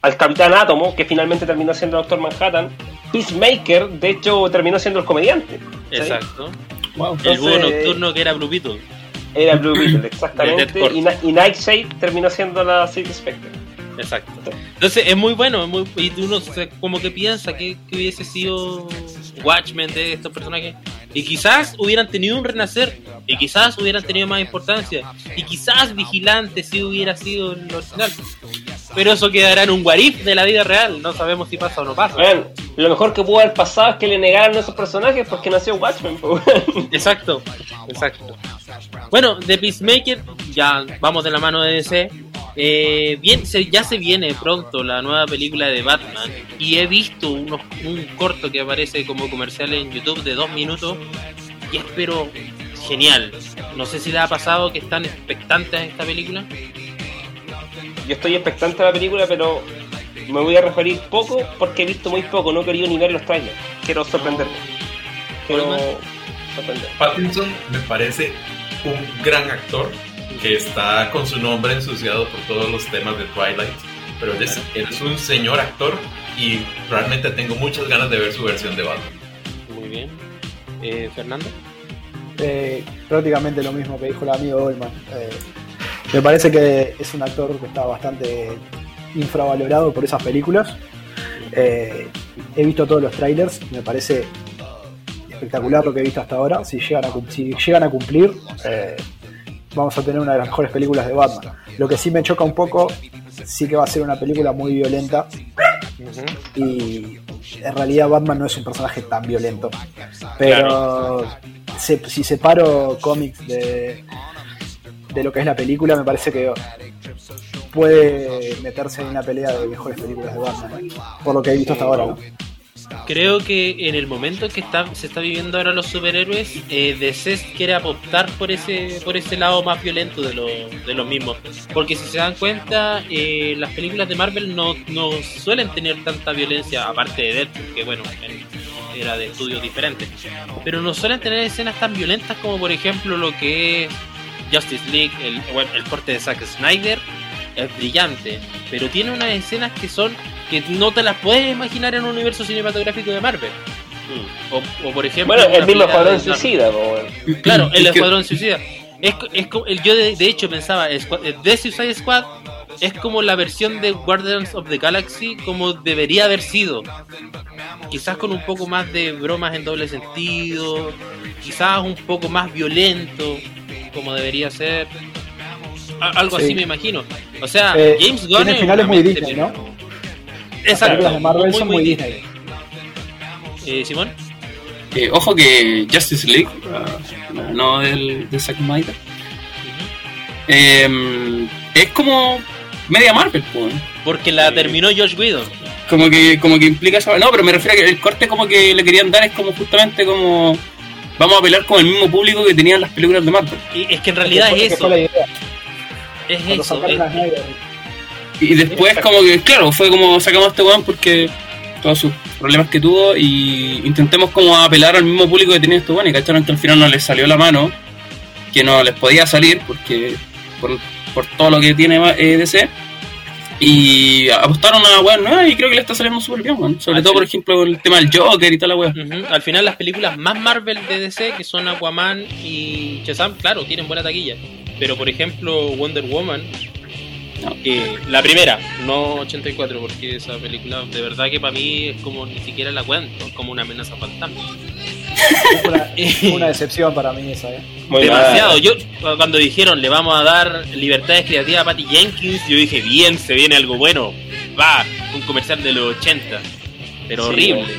al Capitán Átomo, que finalmente terminó siendo Doctor Manhattan. Peacemaker, de hecho, terminó siendo el comediante. ¿sí? Exacto. Wow. El búho nocturno que era Blue Beetle. Era Blue Beetle, exactamente. Y Nightshade terminó siendo la City Spectre. Exacto. Entonces es muy bueno, es muy, y uno se- como que piensa que, que hubiese sido Watchmen de estos personajes. Y quizás hubieran tenido un renacer, y quizás hubieran tenido más importancia, y quizás Vigilante sí hubiera sido el original. Pero eso quedará en un guarif de la vida real, no sabemos si pasa o no pasa. Weón, lo mejor que pudo haber pasado es que le negaran a esos personajes porque nació Watchmen. Exacto, exacto. Bueno, de Peacemaker, ya vamos de la mano de DC. Eh, bien, se- ya se viene pronto la nueva película de Batman y he visto unos, un corto que aparece como comercial en YouTube de dos minutos y espero genial. No sé si les ha pasado que están expectantes a esta película. Yo estoy expectante a la película, pero me voy a referir poco porque he visto muy poco, no he querido ni ver los trailers. Quiero sorprenderme. Quiero sorprender. Pattinson me parece un gran actor que está con su nombre ensuciado por todos los temas de Twilight, pero él es, él es un señor actor y realmente tengo muchas ganas de ver su versión de Batman. Muy bien. Eh, Fernando. Eh, prácticamente lo mismo que dijo el amigo Olman. Eh, me parece que es un actor que está bastante infravalorado por esas películas. Eh, he visto todos los trailers, me parece espectacular lo que he visto hasta ahora. Si llegan a, si llegan a cumplir, eh, vamos a tener una de las mejores películas de Batman. Lo que sí me choca un poco, sí que va a ser una película muy violenta y en realidad Batman no es un personaje tan violento. Pero se- si separo cómics de, de lo que es la película, me parece que puede meterse en una pelea de mejores películas de Batman, por lo que he visto hasta ahora. ¿no? Creo que en el momento que está, se está viviendo ahora los superhéroes, eh, DC quiere optar por ese por ese lado más violento de, lo, de los mismos. Porque si se dan cuenta, eh, las películas de Marvel no, no suelen tener tanta violencia, aparte de Deadpool, que bueno, en- era de estudios diferentes. Pero no suelen tener escenas tan violentas como por ejemplo lo que es Justice League, el, bueno, el corte de Zack Snyder. Es brillante, pero tiene unas escenas que son que no te las puedes imaginar en un universo cinematográfico de Marvel. O, o por ejemplo, Bueno, el mismo Escuadrón Suicida. Claro, el Escuadrón Suicida. Es, es el, yo de, de hecho pensaba, eh, The Suicide Squad es como la versión de Guardians of the Galaxy como debería haber sido. Quizás con un poco más de bromas en doble sentido, quizás un poco más violento, como debería ser. A- algo Sí. así me imagino. O sea, Eh, James Gunn tiene es finales una muy Disney, ¿no? Las Exacto. de Marvel muy, son muy muy Disney. Disney. Eh, Simón. Eh, ojo que Justice League, ah, no del de Zack Snyder, eh, es como media Marvel, pues. Porque la terminó Josh Whedon. Como que, como que implica esa. No, pero me refiero a que el corte como que le querían dar es como justamente como. Vamos a pelear con el mismo público que tenían las películas de Marvel. Y es que en realidad es eso. la idea. Es Cuando eso. es-. Y después como que, claro, fue como sacamos a este weón porque todos sus problemas que tuvo y intentemos como apelar al mismo público que tenía este weón y cacharon que al final no les salió la mano, que no les podía salir porque por, por todo lo que tiene eh, DC. Y apostaron a weón nueva y creo que le está saliendo súper bien, weón. Sobre todo, por ejemplo, el tema del Joker y toda la weón. Ujú. Al final las películas más Marvel de DC, que son Aquaman y Shazam, claro, tienen buena taquilla. Pero por ejemplo Wonder Woman, Eh, la primera, no 84, porque esa película de verdad que para mí es como ni siquiera la cuento, es como una amenaza fantasma. Fue una, fue una decepción para mí esa, ¿eh? Muy Demasiado. mal. Yo cuando dijeron le vamos a dar libertades creativas a Patty Jenkins, yo dije, bien, se viene algo bueno. Va, un comercial de los 80. Pero Sí, horrible.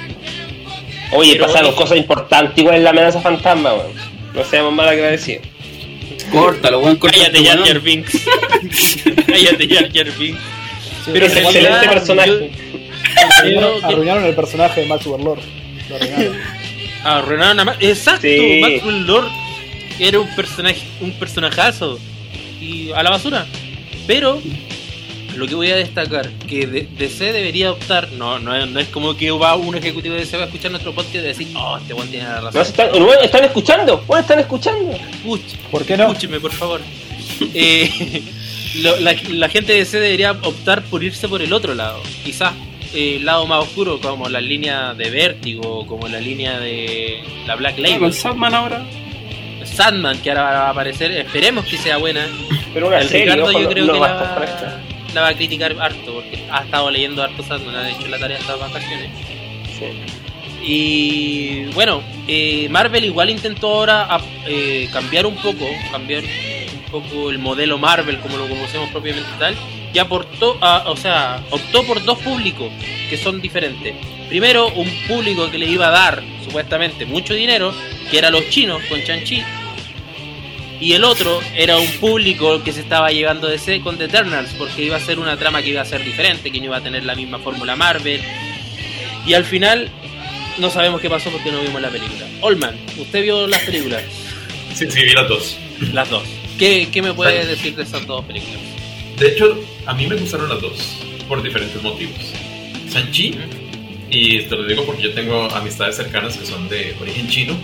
Oye, Pero pasaron oye- cosas importantes igual en la amenaza fantasma, weón. No seamos mal agradecidos. Córtalo, weón, córtalo. Cállate, Jar Jar Binks. Cállate, Jar Jar Binks. Sí, Pero Es excelente personaje. yo- arruinaron, el personaje de Max Warlord. Lo arruinaron. Arruinaron a Ma- Exacto, Sí. Maxwell Lord era un personaje, un personajazo. Y a la basura. Pero lo que voy a destacar, que DC debería optar, no, no, es- no es como que va un ejecutivo de DC va a escuchar nuestro podcast y decir, oh, este buen tiene la ¿No razón. están, ¿están escuchando? Bueno, están escuchando. Escuche, ¿Por qué no? escúcheme, por favor. Eh, lo- la, la gente de DC debería optar por irse por el otro lado. Quizás eh, el lado más oscuro, como la línea de Vértigo, como la línea de la Black Ah, Label. con Sandman ahora. Sandman, que ahora va a aparecer, esperemos que sea buena. Pero una el serie, Ricardo ojo, yo creo no que la. La va a criticar harto, porque ha estado leyendo harto Sandman, ha hecho la tarea estas vacaciones. Sí. Y bueno, eh, Marvel igual intentó ahora a- eh, cambiar un poco, cambiar un poco el modelo Marvel como lo conocemos propiamente tal, y aportó, a- o sea, optó por dos públicos que son diferentes. Primero, un público que le iba a dar supuestamente mucho dinero, que era los chinos con Chanchi, y el otro era un público que se estaba llevando de C con The Eternals, porque iba a ser una trama que iba a ser diferente, que no iba a tener la misma fórmula Marvel. Y al final no sabemos qué pasó porque no vimos la película. Olman, ¿usted vio las películas? Sí, sí, vi las dos. Las dos. ¿Qué, qué me puede decir de esas dos películas? De hecho, a mí me gustaron las dos, por diferentes motivos. Sanchi, y te lo digo porque yo tengo amistades cercanas que son de origen chino,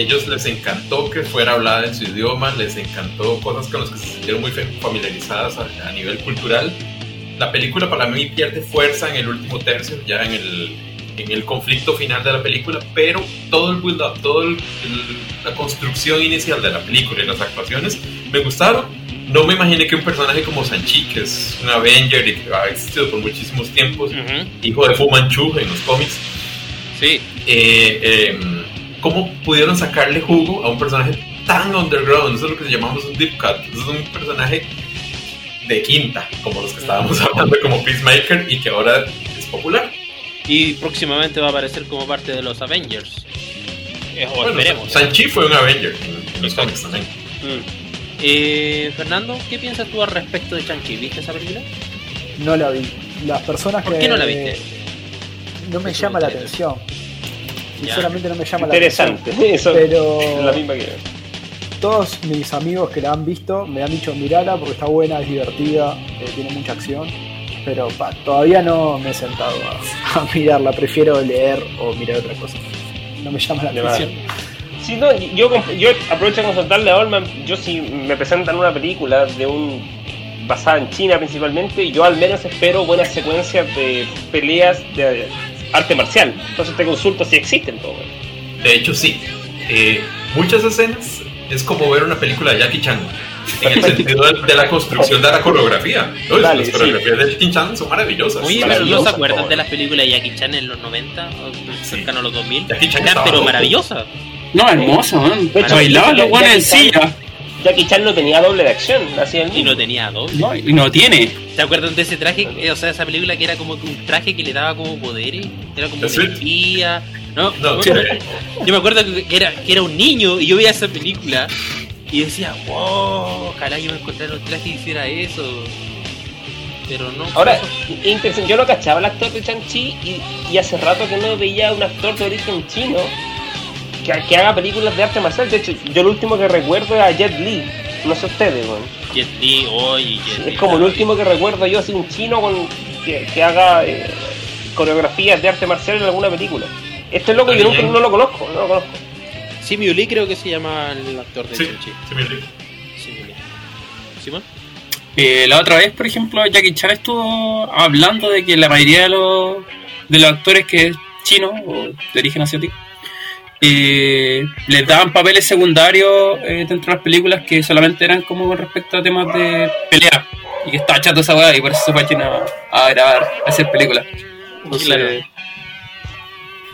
ellos les encantó que fuera hablada en su idioma, les encantó cosas con las que se sintieron muy fa- familiarizadas a, a nivel cultural. La película para mí pierde fuerza en el último tercio, ya en el, en el conflicto final de la película, pero todo el build-up, toda la construcción inicial de la película y las actuaciones me gustaron. No me imaginé que un personaje como Sanchi, que es un Avenger y que ha existido por muchísimos tiempos, hijo de Fu Manchu en los cómics, Sí. eh, eh, ¿cómo pudieron sacarle jugo a un personaje tan underground? Eso es lo que llamamos un deep cut. Eso es un personaje de quinta, como los que estábamos hablando como Peacemaker y que ahora es popular. Y próximamente va a aparecer como parte de los Avengers. Eh, o Bueno, esperemos. Sanchi fue un Avenger en, en los cómics también. Mm. Eh, Fernando, ¿qué piensas tú al respecto de Chanchi? ¿Viste esa película? No la vi. Las personas ¿Por que. qué no la viste? No me llama la atención. Sinceramente no me llama Interesante. la Eso Pero- la misma que. Todos mis amigos que la han visto me han dicho mirala porque está buena, es divertida, eh, tiene mucha acción. Pero pa, todavía no me he sentado a, a mirarla. Prefiero leer o mirar otra cosa. No me llama la De atención. Sí, no, yo, yo aprovecho de consultarle a Olman. Yo, si me presentan una película de un basada en China principalmente, yo al menos espero buenas secuencias de peleas de arte marcial. Entonces te consulto si existen todo. De hecho, sí. Eh, muchas escenas es como ver una película de Jackie Chan. En el sentido de, la construcción de la coreografía. ¿no? Dale, las sí. coreografías de Jackie Chan son maravillosas. Oye, pero ¿no Maravillosa, se acuerdan de las películas de Jackie Chan en los 90? O cercano a los 2000. Jackie Chan pero loco. maravillosas. No, hermoso, man. De hecho, Bailaban los Jackie guanes en Chan- silla. Jackie Chan no tenía doble de acción, hacía el Y mismo. no tenía doble. No, y no tiene. ¿Se acuerdan de ese traje? Eh, O sea, esa película que era como que un traje que le daba como poderes. Era como ¿The un Suit? espía. No, No. Yo me acuerdo que era, que era un niño y yo veía esa película y decía, wow, ojalá yo me encontrara un traje y hiciera eso. Pero no. Ahora, interesante, yo no cachaba al actor de Chanchi y, y hace rato que no veía a un actor de origen chino que, que haga películas de arte marcial. De hecho, yo lo último que recuerdo es a Jet Li. No sé ustedes, weón. Jet Li, oye, Jet Li. Es como el último que recuerdo yo, así un chino con, que, que haga eh, coreografías de arte marcial en alguna película. Este loco yo nunca no lo conozco, no lo conozco. Simi Lee creo que se llama el actor de Sí, sí, me olvidé. Simi Lee. ¿Simón? Eh, la otra vez, por ejemplo, Jackie Chan estuvo hablando de que la mayoría de los, de los actores que es chino o de origen asiático eh, les daban papeles secundarios eh, dentro de las películas que solamente eran como con respecto a temas de pelea y que estaba chato esa weá y por eso se fue a China a grabar, a hacer películas. Entonces, Claro.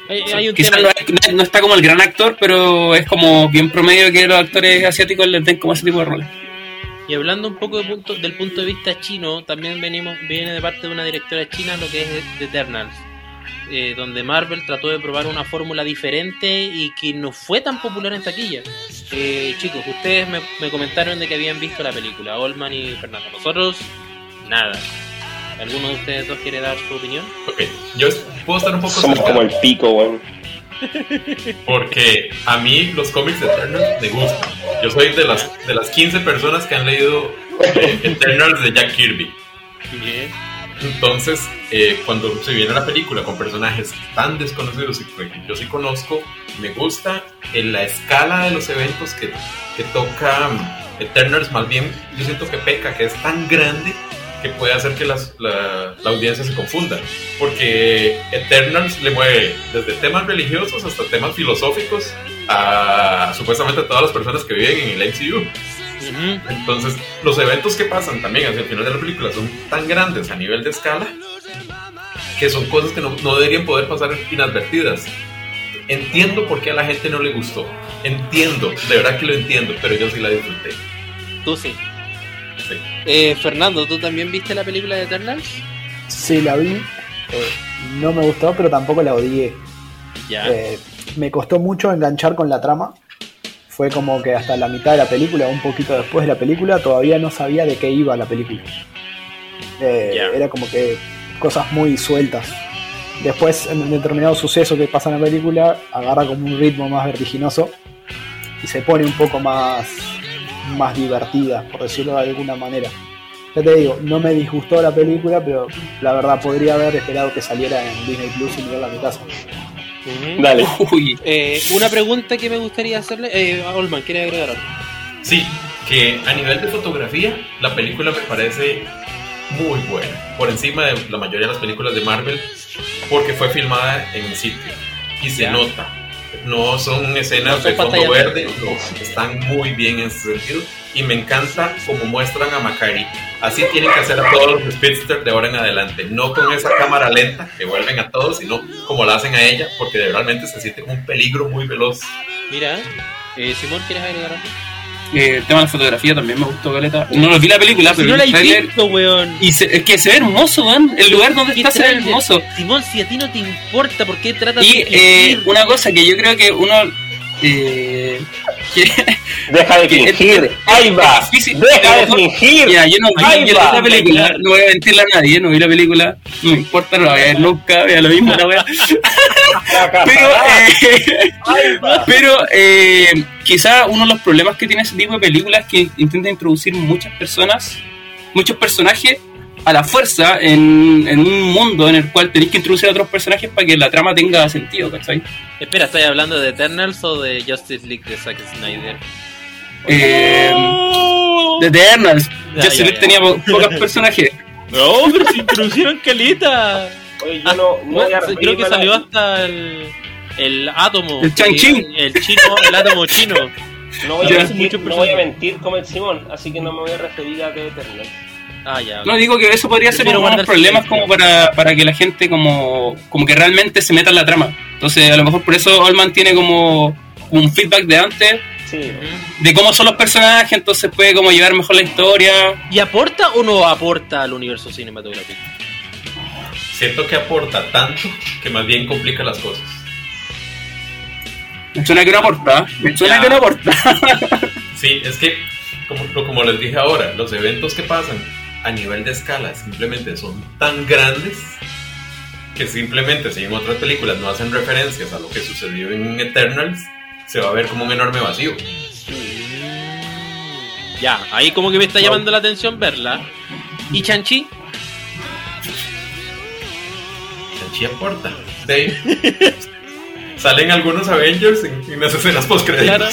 Hay, hay un quizás tema. no, no está como el gran actor, pero es como bien promedio que los actores asiáticos les den como ese tipo de roles. Y hablando un poco de punto, del punto de vista chino, también venimos viene de parte de una directora china lo que es The Eternals, eh, donde Marvel trató de probar una fórmula diferente y que no fue tan popular en taquilla. Eh, chicos, ustedes me, me comentaron de que habían visto la película, Olman y Fernando. Nosotros, nada. ¿Alguno de ustedes dos quiere dar su opinión? Ok, yo puedo estar un poco Somos como el pico, weón. porque a mí los cómics de Eternals me gustan. Yo soy de las, de las 15 personas que han leído eh, Eternals de Jack Kirby. Bien. Entonces, eh, cuando se viene la película con personajes tan desconocidos y que yo sí conozco, me gusta en la escala de los eventos que, que toca um, Eternals, más bien yo siento que peca, que es tan grande que puede hacer que las- la, la audiencia se confunda. Porque Eternals le mueve desde temas religiosos hasta temas filosóficos a supuestamente a todas las personas que viven en el MCU. Entonces, los eventos que pasan también hacia el final de la película son tan grandes a nivel de escala que son cosas que no, no deberían poder pasar inadvertidas. Entiendo por qué a la gente no le gustó. Entiendo, de verdad que lo entiendo, pero yo sí la disfruté. Tú sí. Sí. Eh, Fernando, ¿tú también viste la película de Eternals? Sí, la vi. eh, no me gustó, pero tampoco la odié. Ya. Eh, me costó mucho enganchar con la trama. Fue como que hasta la mitad de la película, un poquito después de la película, todavía no sabía de qué iba la película. Eh. Era como que cosas muy sueltas. Después, en un determinado suceso que pasa en la película, agarra como un ritmo más vertiginoso y se pone un poco más, más divertida, por decirlo de alguna manera. Ya te digo, no me disgustó la película, pero la verdad podría haber esperado que saliera en Disney Plus y mirarla a mi casa. Dale. Uy, Eh, una pregunta que me gustaría hacerle. Eh, Olman, ¿quiere agregar algo? Sí, que a nivel de fotografía, la película me parece muy buena. Por encima de la mayoría de las películas de Marvel, porque fue filmada en sitio. Y se nota. No son escenas No son de fondo verde, no, están muy bien en ese sentido. Y me encanta como muestran a Macari. Así tienen que hacer a todos los Speedster de ahora en adelante. No con esa cámara lenta que vuelven a todos, sino como la hacen a ella, porque realmente se siente un peligro muy veloz. Mira, eh, Simón, ¿quieres agregar algo? Eh, el tema de la fotografía también me gustó, Caleta. No lo vi la película, Si pero no vi la he visto, weón. Y se- es que se ve hermoso, weón. El lugar donde ¿Qué está se ve hermoso. Simón, si a ti no te importa, ¿por qué tratas Y de eh, fingir? una cosa que yo creo que uno. Eh, que, Deja de que- fingir. Ahí va. difícil. Deja de fingir. Mira, yo no vi, Ahí yo no va. vi la película, no voy a mentirle a nadie, no vi la película, no me importa, no la voy a ver nunca, vea lo mismo la wea. Pero, eh, pero eh, quizá uno de los problemas que tiene ese tipo de películas es que intenta introducir muchas personas, muchos personajes a la fuerza en, en un mundo en el cual tenéis que introducir a otros personajes para que la trama tenga sentido, ¿cachai? Espera, ¿estás hablando de Eternals o de Justice League de Zack Snyder? Eh, The Eternals, Ya, Justice ya, League ya. tenía po- pocos personajes. No, pero se introducieron calita. Oye, yo no, creo que la- salió hasta el, el átomo. El Chang-Chi. El chino, el átomo chino. No voy, a mentir, no voy a mentir como el Simón, así que no me voy a referir a The. Ah, ya. No digo que eso podría ser Prefiero uno de guardar los problemas como para, para que la gente como, como que realmente se meta en la trama. Entonces a lo mejor por eso Allman tiene como un feedback de antes Sí. De cómo son los personajes, entonces puede como llevar mejor la historia. ¿Y aporta o no aporta al universo cinematográfico? Siento que aporta tanto que más bien complica las cosas. Me suena que no aporta, me suena Ya. que no aporta. Sí, es que, como, como les dije ahora, los eventos que pasan a nivel de escala simplemente son tan grandes que simplemente si en otras películas no hacen referencias a lo que sucedió en Eternals, se va a ver como un enorme vacío. Ya, ahí como que me está llamando la atención verla. ¿Y Chanchi? Chanchi aporta. De ahí salen algunos Avengers en, en las escenas post Claro.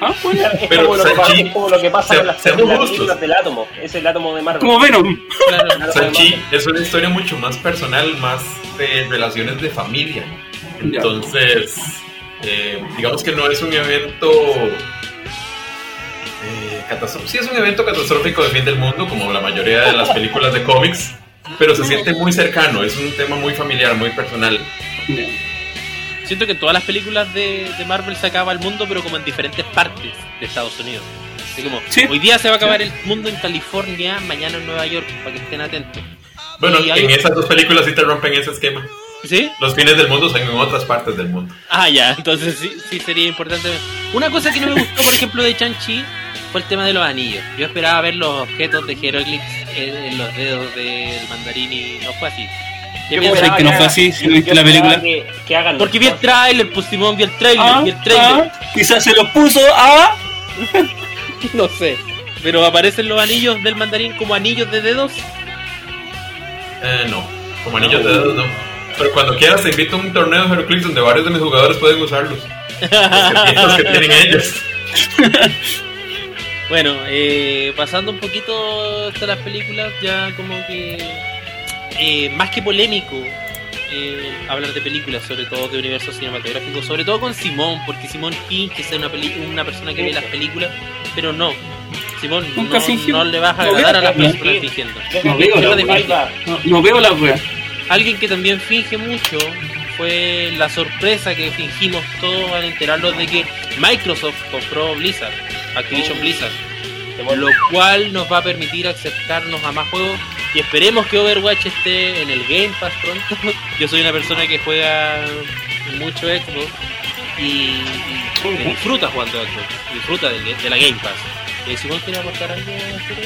Ah, bueno. Es, Pero como lo que pasa, Sanchi, es como lo que pasa se- con las películas, del átomo. Es el átomo de Marvel. Como Venom. Claro. Sanchi es una historia mucho más personal, más de relaciones de familia. Entonces, eh, digamos que no es un evento eh, catastrófico. Sí, es un evento catastrófico de fin del mundo, como la mayoría de las películas de cómics, pero se siente muy cercano, es un tema muy familiar, muy personal. Siento que en todas las películas de, de Marvel se acaba el mundo, pero como en diferentes partes de Estados Unidos. Así como, Sí. hoy día se va a acabar el mundo en California, mañana en Nueva York, para que estén atentos. Bueno, Y hay- en esas dos películas sí te rompen ese esquema. ¿Sí? Los fines del mundo son en otras partes del mundo. Ah, ya, entonces sí, sí sería importante. Una cosa que no me gustó, por ejemplo, de Chanchi fue el tema de los anillos. Yo esperaba ver los objetos de Hieroglyphs en, en los dedos del mandarín y no fue así. ¿Qué piensas? que no fue así, si no viste la película. Que, que hagan Porque vi el trailer, Simón vi el trailer, Ah, vi el trailer. ah, quizás se los puso a. No sé. Pero aparecen los anillos del mandarín como anillos de dedos. Eh, no, como anillos de dedos no. Pero cuando quieras te invito a un torneo de Heroclix donde varios de mis jugadores pueden usarlos. Los que, los que tienen ellos. Bueno, eh, pasando un poquito hasta las películas, ya como que eh, más que polémico eh, hablar de películas, sobre todo de universo cinematográfico, sobre todo con Simón, porque Simón finge ser una, peli- una persona que ve las películas, pero no. Simón, Nunca no, le vas a No agradar a las personas fingiendo. No veo la ahí wea. va. No, no veo la wea. alguien que también finge mucho fue la sorpresa que fingimos todos al enterarnos de que Microsoft compró Blizzard, Activision Blizzard, lo cual nos va a permitir acercarnos a más juegos y esperemos que Overwatch esté en el Game Pass pronto. Yo soy una persona que juega mucho Xbox y, y disfruta jugando Xbox, disfruta del- de, la Game Pass. Eh, si vos quieres aportar algo?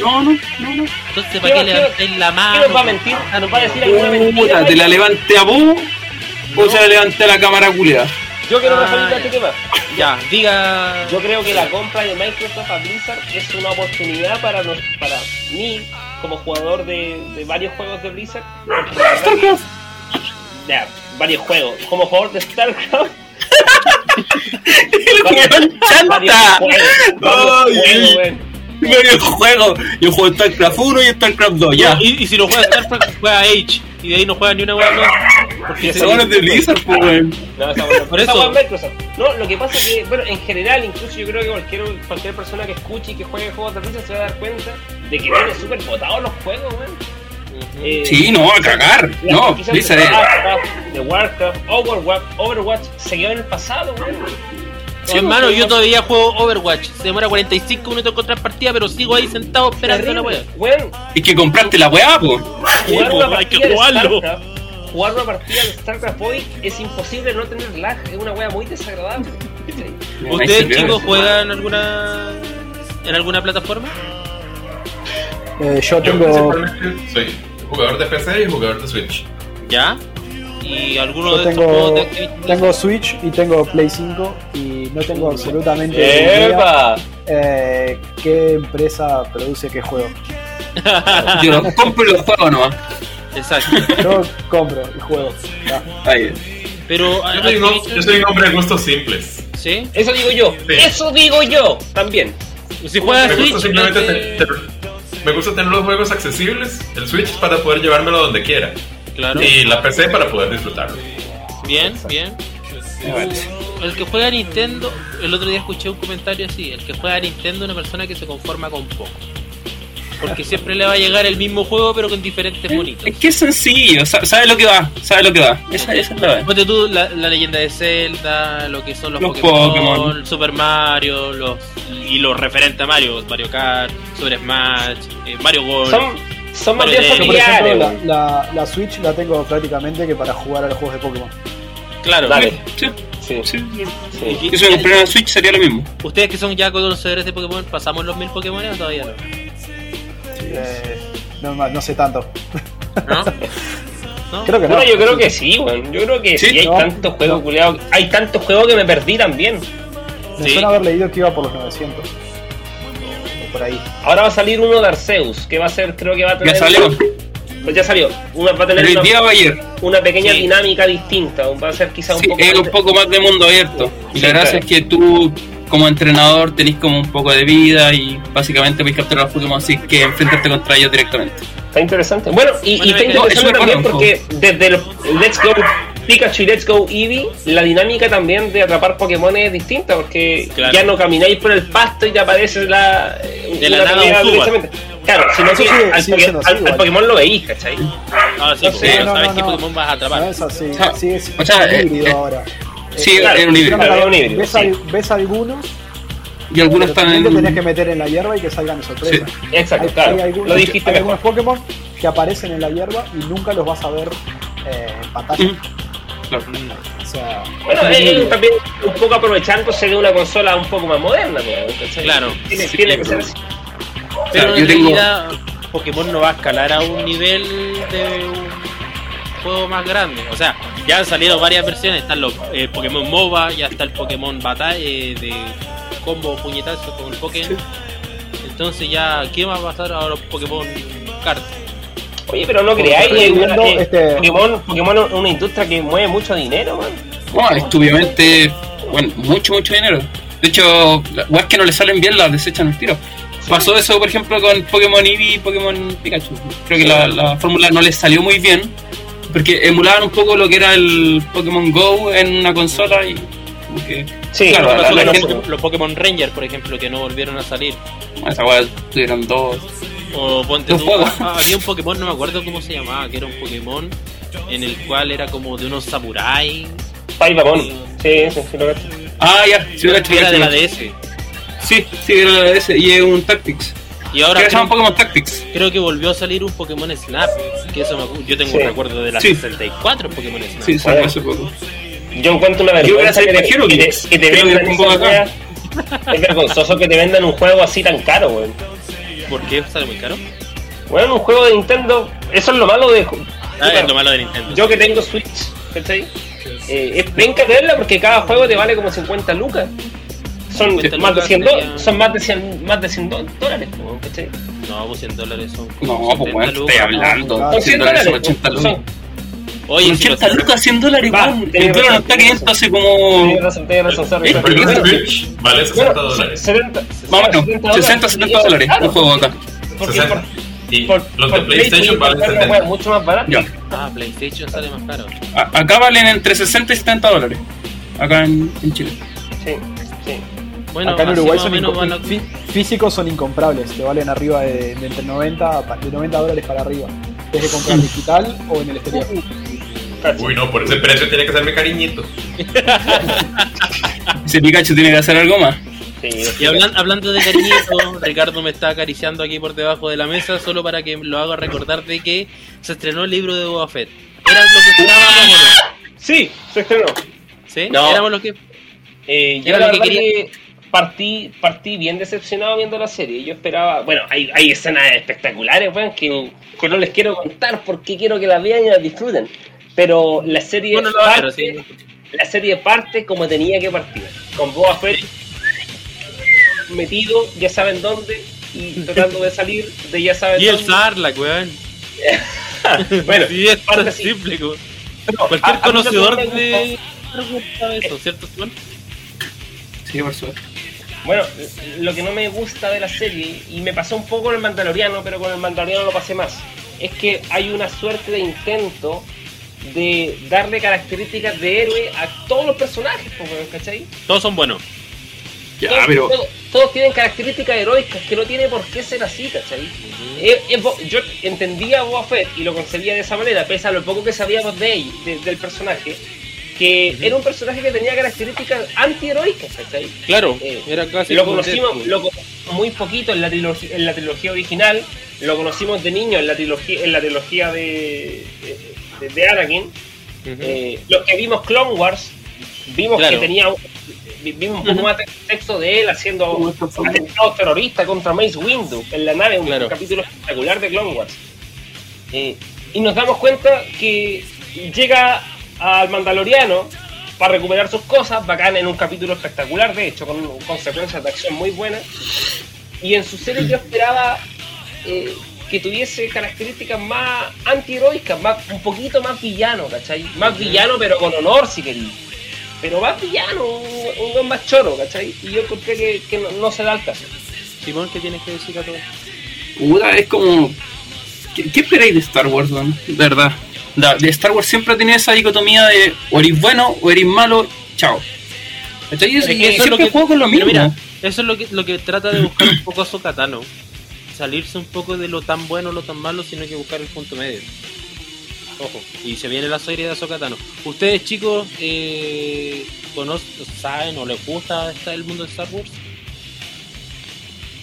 No, no, no, no. entonces ¿para qué ¿Qué- levantáis la mano? ¿Qué nos va a mentir? ¿Nos va a decir alguna mentira? ¿te la levanté a vos o se la levanté a la cámara culiada? Yo quiero Ah, referirme a este ya. tema. Ya, diga. Yo creo que la compra de Microsoft a Blizzard es una oportunidad para, nos, para mí, como jugador de, de varios juegos de Blizzard. StarCraft. Ya, varios juegos. Como jugador de StarCraft, varios, juegos. Yo juego StarCraft 1 y StarCraft 2, ya. Y si no juega StarCraft, juega Age. Y de ahí no juega ni una hueá más. Porque Esa es de Blizzard, pues, weón. No, esa Por esa eso- Microsoft. No, lo que pasa es que, bueno, en general, incluso yo creo que cualquier, cualquier persona que escuche y que juegue juegos de Blizzard se va a dar cuenta de que tiene súper botados los juegos, weón. Eh, Sí, no, a cagar. No, Blizzard de Warcraft, Overwatch, Overwatch se quedó en el pasado, weón. Sí, hermano, yo todavía juego Overwatch. Se demora 45 minutos en encontrar partida, pero sigo ahí sentado esperando la. Weón, Es que compraste la weá, pues. jugar po, una hay que partida de jugarlo. StarCraft, jugar una partida de StarCraft hoy es imposible no tener lag, es una wea muy desagradable. ¿Ustedes chicos juegan alguna en alguna plataforma? Eh, yo Yo tengo, principalmente soy jugador de PC y jugador de Switch. ¿Ya? ¿Y alguno yo de estos juegos tengo, de Activision tengo Switch y tengo Play 5 y no tengo absolutamente idea ¡Epa! eh, qué empresa produce qué juego. Yo los compro y los juego nomás. Exacto. Yo compro y juego. Ya. Ahí. Pero Yo soy, yo soy un hombre de gustos simples. ¿Sí? Eso digo yo, Sí. eso digo yo también. Si juegas Me Switch, gusta simplemente te- te- me gusta tener los juegos accesibles, el Switch para poder llevármelo donde quiera Claro. y la PC para poder disfrutarlo. Bien, bien. El que juega a Nintendo, el otro día escuché un comentario así, el que juega a Nintendo es una persona que se conforma con poco. Porque siempre le va a llegar el mismo juego pero con diferentes monitos. Es que es sencillo, sa- sabe lo que va, sabe lo que va. Esa, esa es la verdad. Ponte tú la, la leyenda de Zelda, lo que son los, Los Pokémon, Pokémon. Super Mario, los y los referentes a Mario, Mario Kart, Super Smash, eh, Mario Golf. Son, son más bien de- Yo, por familiares. ejemplo, la, weón. la, la Switch la tengo prácticamente que para jugar a los juegos de Pokémon. Claro. Dale. Sí, Sí, sí. sí. Una Switch sería lo mismo. Ustedes que son ya conocedores de Pokémon, ¿pasamos los mil Pokémon o todavía no? Eh, no, no sé tanto. ¿No? ¿No? Creo que no. Bueno, yo creo que sí, weón. Yo creo que sí, Sí, hay no, tantos juegos no. culiados. Hay tantos juegos que me perdí también. Me Sí. suena haber leído que iba por los 900. O por ahí. Ahora va a salir uno de Arceus, que va a ser, creo que va a tener. Ya salió. Pues ya salió. Una, va a tener el una, día una pequeña Sí. dinámica distinta. Va a ser quizá un Sí, poco es más un de- poco más de mundo abierto. Y Sí, la gracia claro. es que tú, como entrenador, tenés como un poco de vida y básicamente puedes capturar a los Pokémon así que enfrentarte contra ellos directamente. Está interesante. Bueno, y, Bueno, y está interesante también porque desde los Let's Go Pikachu y Let's Go Eevee, la dinámica también de atrapar Pokémon es distinta porque Claro. ya no camináis por el pasto y te aparece la. De la nada un. Claro, Eso que sigue- al, así al- al. Pokémon lo veís, ¿cachai? Ah, sí, No sé, no, no, sabes no, qué no. Pokémon vas a atrapar. No es así. Ah, sí, es, o sea, es eh, híbrido eh, ahora. Sí, claro, es un híbrido. claro. es un híbrido, ves, sí. al- ves algunos, Y algunos están también te tenés en. que meter en la hierba y que salgan de sorpresa. Exacto, Hay, claro. hay algunos, lo dijiste hay mejor. algunos Pokémon que aparecen en la hierba y nunca los vas a ver eh, en pantalla. Mm. Claro. O sea, Bueno, eh, también un poco aprovechándose de una consola un poco más moderna. Claro. Tiene, Sí, tiene que pero- ser así. Pero O sea, en tengo- realidad Pokémon no va a escalar a un nivel de un juego más grande. O sea, ya han salido varias versiones. Están los eh, Pokémon MOBA, ya está el Pokémon Batalla eh, de combo puñetazo con el Pokémon. Entonces ya, ¿qué va a pasar ahora los Pokémon Kart? Oye, pero no creáis viendo, eh, este- Pokémon, Pokémon es una industria que mueve mucho dinero, man. Bueno, estúpidamente, bueno, mucho, mucho dinero. De hecho, las que no le salen bien las desechan al tiro. Pasó eso, por ejemplo, con Pokémon Eevee y Pokémon Pikachu. Creo que la, la fórmula no les salió muy bien, porque emulaban un poco lo que era el Pokémon Go en una consola y que... Sí, Claro, la- pasó la los, gente- los Pokémon Ranger, por ejemplo, que no volvieron a salir. esa wea tuvieron dos... O ponte tú, ah, había un Pokémon, no me acuerdo cómo se llamaba, que era un Pokémon en el cual era como de unos samuráis. Paimon. Sí, sí, sí, lo cacho. Ah, ya, sí, lo cacho, lo Era de la. DS. Sí, sí, era de la DS y es un Tactics. Y ahora que creo, Pokémon Tactics. creo que volvió a salir un Pokémon Snap. Que eso me yo tengo Sí. un recuerdo de la Sí. 64 Pokémon Snap. Sí, salió hace poco. Yo encuentro una Yo voy a vergüenza que te, Hero que te- que te vendan. Es vergonzoso que te vendan un juego así tan caro, weón. ¿Por qué sale muy caro? Bueno, un juego de Nintendo, eso es lo malo de. Ah, es lo malo de Nintendo. Yo que tengo Switch, ¿cachai? Eh, es penca tenerla porque cada juego te vale como 50 lucas. Son 50 más de lucas 100 dólares, sería- son más de 100, más de 100 do- dólares, ¿cachai? No, pues 100 dólares son. No, pues 70 bueno, estoy lucas. hablando. Son 100 100 dólares son dólares, 80 son- lucas. Oye, si 80 lo- lucas, 100 dólares, tenés El dólar no está tenés 500 hace como. Eh, vale 60 bueno, dólares. 70, Más o menos, 60, 70 dólares un juego acá. Porque 60. por, Y por, los por de Play PlayStation valen encontrar una 70. wea mucho más barata. Ya. Ah, PlayStation sale más caro. A- Acá valen entre 60 y 70 dólares. Acá en, en Chile. Sí, sí. Bueno, Acá en Uruguay son a- fí- físicos son incomprables, te valen arriba de, de entre 90, pa- de 90 dólares para arriba. Desde comprar digital o en el exterior. Cacho. Uy, no, por ese precio tiene que ser mi cariñito. Ese Pikachu tiene que hacer algo más. Sí, Y hablan- hablando de cariñito, Ricardo me está acariciando aquí por debajo de la mesa solo para que lo haga recordar de que se estrenó el libro de Boba Fett. ¿Era lo que esperábamos o no? Sí, se estrenó. ¿Sí? No. Éramos lo que... Eh, yo Era la lo que quería. que partí, partí bien decepcionado viendo la serie. Yo esperaba, bueno, hay, hay escenas espectaculares, weón, que, que no les quiero contar porque quiero que las vean y las disfruten. Pero la serie Bueno, no, parte, pero sí. la serie parte como tenía que partir. Con Boba Fett metido, ya saben dónde, y tratando de salir de ya saben Y el dónde. Sarlacc, weón. bueno, sí, es parte tan así. simple, weón. No, Cualquier a- conocedor de... eso, ¿cierto, Juan? Sí, por suerte. Bueno, lo que no me gusta de la serie, y me pasó un poco con el Mandaloriano, pero con el Mandaloriano lo pasé más, es que hay una suerte de intento de darle características de héroe a todos los personajes. Todos son buenos. Ya, todos, pero. todos- todos tienen características heroicas que no tiene por qué ser así, ¿cachai? Eh, eh, yo entendía a Boba Fett y lo concebía de esa manera, pese a lo poco que sabíamos de él, de- del personaje, que era un personaje que tenía características antiheroicas, ¿cachai? Claro, Eh, era casi lo conocimos lo muy poquito en la, trilogía, en la trilogía original, lo conocimos de niño en la trilogía, en la trilogía de, de, de Anakin. Ujú. Eh, los que vimos Clone Wars, vimos Claro. que tenía un- vi- vimos un poco más de texto de él haciendo atentados terroristas contra Mace Windu en la nave, un Claro. capítulo espectacular de Clone Wars. Eh, y nos damos cuenta que llega al Mandaloriano para recuperar sus cosas, bacán en un capítulo espectacular, de hecho, con consecuencias de acción muy buenas. Y en su serie yo esperaba eh, que tuviese características más antiheroicas, más, un poquito más villano, ¿cachai? Más villano, pero con honor, si queréis. Pero más villano, un, un más choro, ¿cachai? Y yo encontré que, que no, no se da el caso. Simón, ¿qué tienes que decir a todo? Puta, es como. ¿Qué, qué esperáis de Star Wars, weón? De verdad. Da- De Star Wars siempre ha tenido esa dicotomía de o eres bueno o eres malo, chao. ¿Cachai? Y Es que eso es lo que- juego con lo mismo. mira, eso es lo que, lo que trata de buscar un poco a Sokatano. Salirse un poco de lo tan bueno o lo tan malo, sino que buscar el punto medio. Ojo, y se viene la serie de Sokatano. ¿Ustedes, chicos, eh, conocen, saben o les gusta esta- el mundo de Star Wars?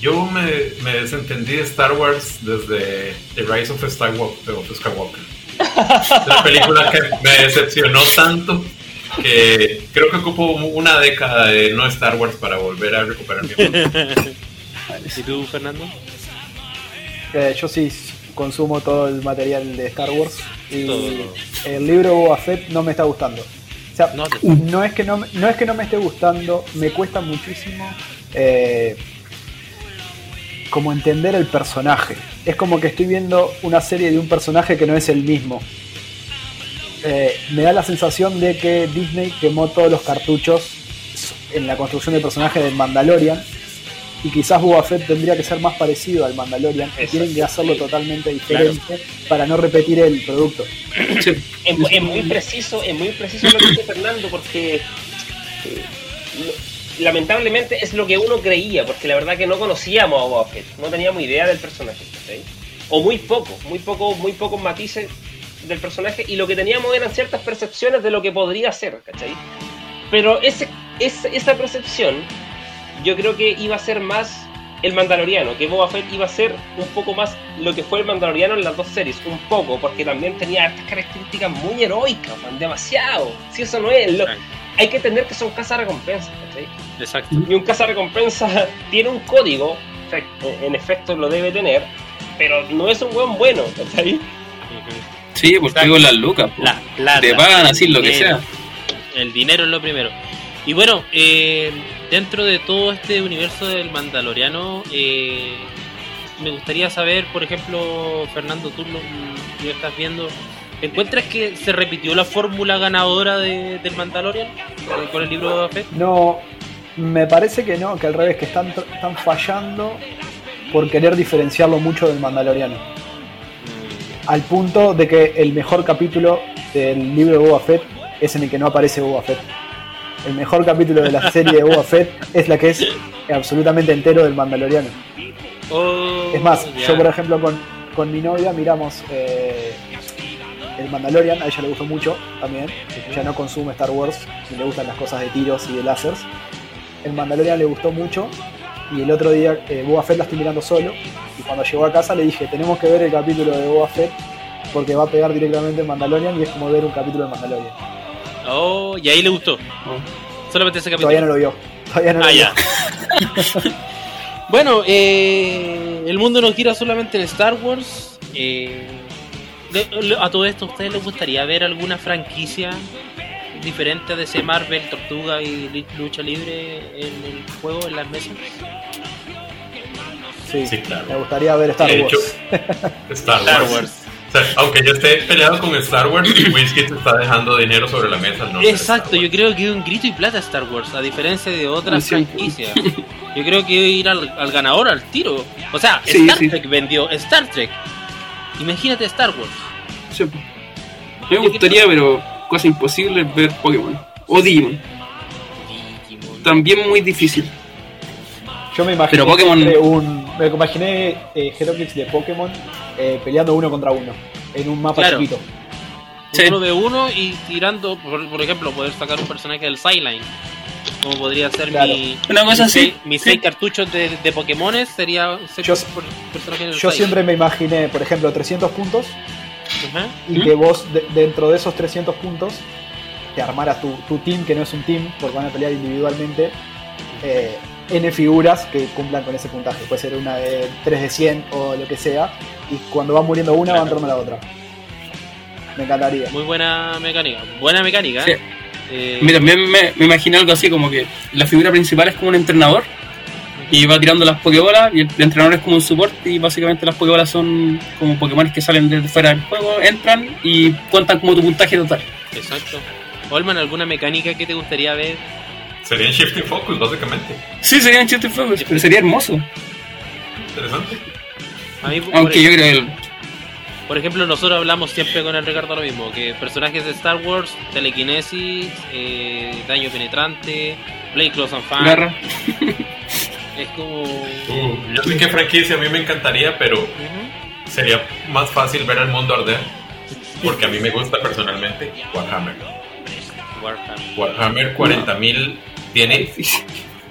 Yo me, me desentendí de Star Wars desde The Rise of Skywalker. of Skywalker. La película que me decepcionó tanto que creo que ocupo una década de no Star Wars para volver a recuperar mi amor. ¿Y tú, Fernando? Eh, yo sí consumo todo el material de Star Wars y Todo, el libro Boba Fett no me está gustando. O sea, No, te- no es que no, me- no es que no me esté gustando, me cuesta muchísimo eh, como entender el personaje. Es como que estoy viendo una serie de un personaje que no es el mismo. Eh, me da la sensación de que Disney quemó todos los cartuchos en la construcción del personaje del Mandalorian y quizás Boba Fett tendría que ser más parecido al Mandalorian y Eso, tienen que hacerlo sí. totalmente diferente para no repetir el producto. Sí. Es, es muy preciso, es muy preciso lo que dice Fernando porque eh, lamentablemente es lo que uno creía, porque la verdad que no conocíamos a Boba Fett, no teníamos idea del personaje, ¿cachai? O muy poco, muy poco, muy pocos matices del personaje y lo que teníamos eran ciertas percepciones de lo que podría ser, ¿cachai? Pero ese, ese- esa percepción yo creo que iba a ser más el Mandaloriano, que Boba Fett iba a ser un poco más lo que fue el Mandaloriano en las dos series, un poco, porque también tenía estas características muy heroicas, man, demasiado. Si eso no es, lo- hay que entender que son cazarrecompensas, ¿cachai? Exacto. Y un cazarrecompensa tiene un código, en efecto lo debe tener, pero no es un buen bueno, ¿cachai? Ujú. Sí, porque con las lucas. po. La plata. Te pagan así lo que sea. El dinero es lo primero. Y bueno, eh, dentro de todo este universo del Mandaloriano, eh, me gustaría saber, por ejemplo, Fernando, tú lo, lo estás viendo, ¿encuentras que se repitió la fórmula ganadora de- del Mandalorian con el libro de Boba Fett? No, me parece que no, que al revés, que están, están fallando por querer diferenciarlo mucho del Mandaloriano. Mm, Al punto de que el mejor capítulo del libro de Boba Fett es en el que no aparece Boba Fett. El mejor capítulo de la serie de Boba Fett es la que es absolutamente entero del Mandaloriano. Oh, Es más, yo por ejemplo con, con mi novia miramos eh, el Mandalorian, a ella le gustó mucho también. Ella no consume Star Wars y le gustan las cosas de tiros y de láseres. El Mandalorian le gustó mucho y el otro día eh, Boba Fett la estoy mirando solo y cuando llegó a casa le dije tenemos que ver el capítulo de Boba Fett porque va a pegar directamente en Mandalorian y es como ver un capítulo de Mandalorian. Oh, y ahí le gustó. Solamente ese capítulo. Todavía no lo vio. Todavía no lo Ah, vio. ya. bueno, eh, el mundo no gira solamente en Star Wars. eh, a todo esto, ¿a ustedes les gustaría ver alguna franquicia diferente a DC Marvel, Tortuga y Lucha Libre en el juego, en las mesas? Sí, Sí, claro. me gustaría ver Star De Wars. hecho, Star Wars. Sea, aunque yo esté peleado con Star Wars, Whisky te está dejando dinero sobre la mesa. al no Exacto, yo creo que un grito y plata Star Wars, a diferencia de otras Sí. franquicias. Yo creo que ir al, al ganador, al tiro. O sea, Sí, Star sí. Trek vendió Star Trek. Imagínate Star Wars. Sí. Me gustaría, pero cosa imposible es ver Pokémon. O Digimon. Digimon. También muy difícil. Yo me imaginé Pero Pokémon- un. Me imaginé eh, Heroclix de Pokémon eh, peleando uno contra uno. En un mapa Claro. chiquito. Sí. Uno de uno y tirando, por, por ejemplo, poder sacar un personaje del Sideline. Como podría ser Claro. mi. Una cosa así. Mis Sí. seis cartuchos de, de Pokémones sería ser Yo- por- personaje del Yo siempre me imaginé, por ejemplo, 300 puntos y ¿Mm? que vos de- dentro de esos 300 puntos te armaras tu, tu team, que no es un team, porque van a pelear individualmente, eh, N figuras que cumplan con ese puntaje. Puede ser una de 3 de 100 o lo que sea, y cuando va muriendo una va Claro. entrando la otra. Me encantaría. Muy buena mecánica. Buena mecánica. Sí. Eh, A mí también me, me imaginé algo así como que la figura principal es como un entrenador y va tirando las Pokébolas y el entrenador es como un soporte y básicamente las Pokébolas son como Pokémon que salen desde fuera del juego, entran y cuentan como tu puntaje total. Exacto. Olman, ¿alguna mecánica que te gustaría ver? Sería en Shifting Focus, básicamente. Sí, sería en Chiste Focus, pero sería hermoso. Interesante. A mí, por, Aunque yo creo que el- por ejemplo, nosotros hablamos siempre con el Ricardo lo mismo, que personajes de Star Wars, telequinesis, eh, daño penetrante, play close and fun, Garra. es como... Uh, yo sé qué franquicia a mí me encantaría, pero sería más fácil ver el mundo arder. Porque a mí me gusta personalmente Warhammer. Warhammer. Warhammer 40.000 tiene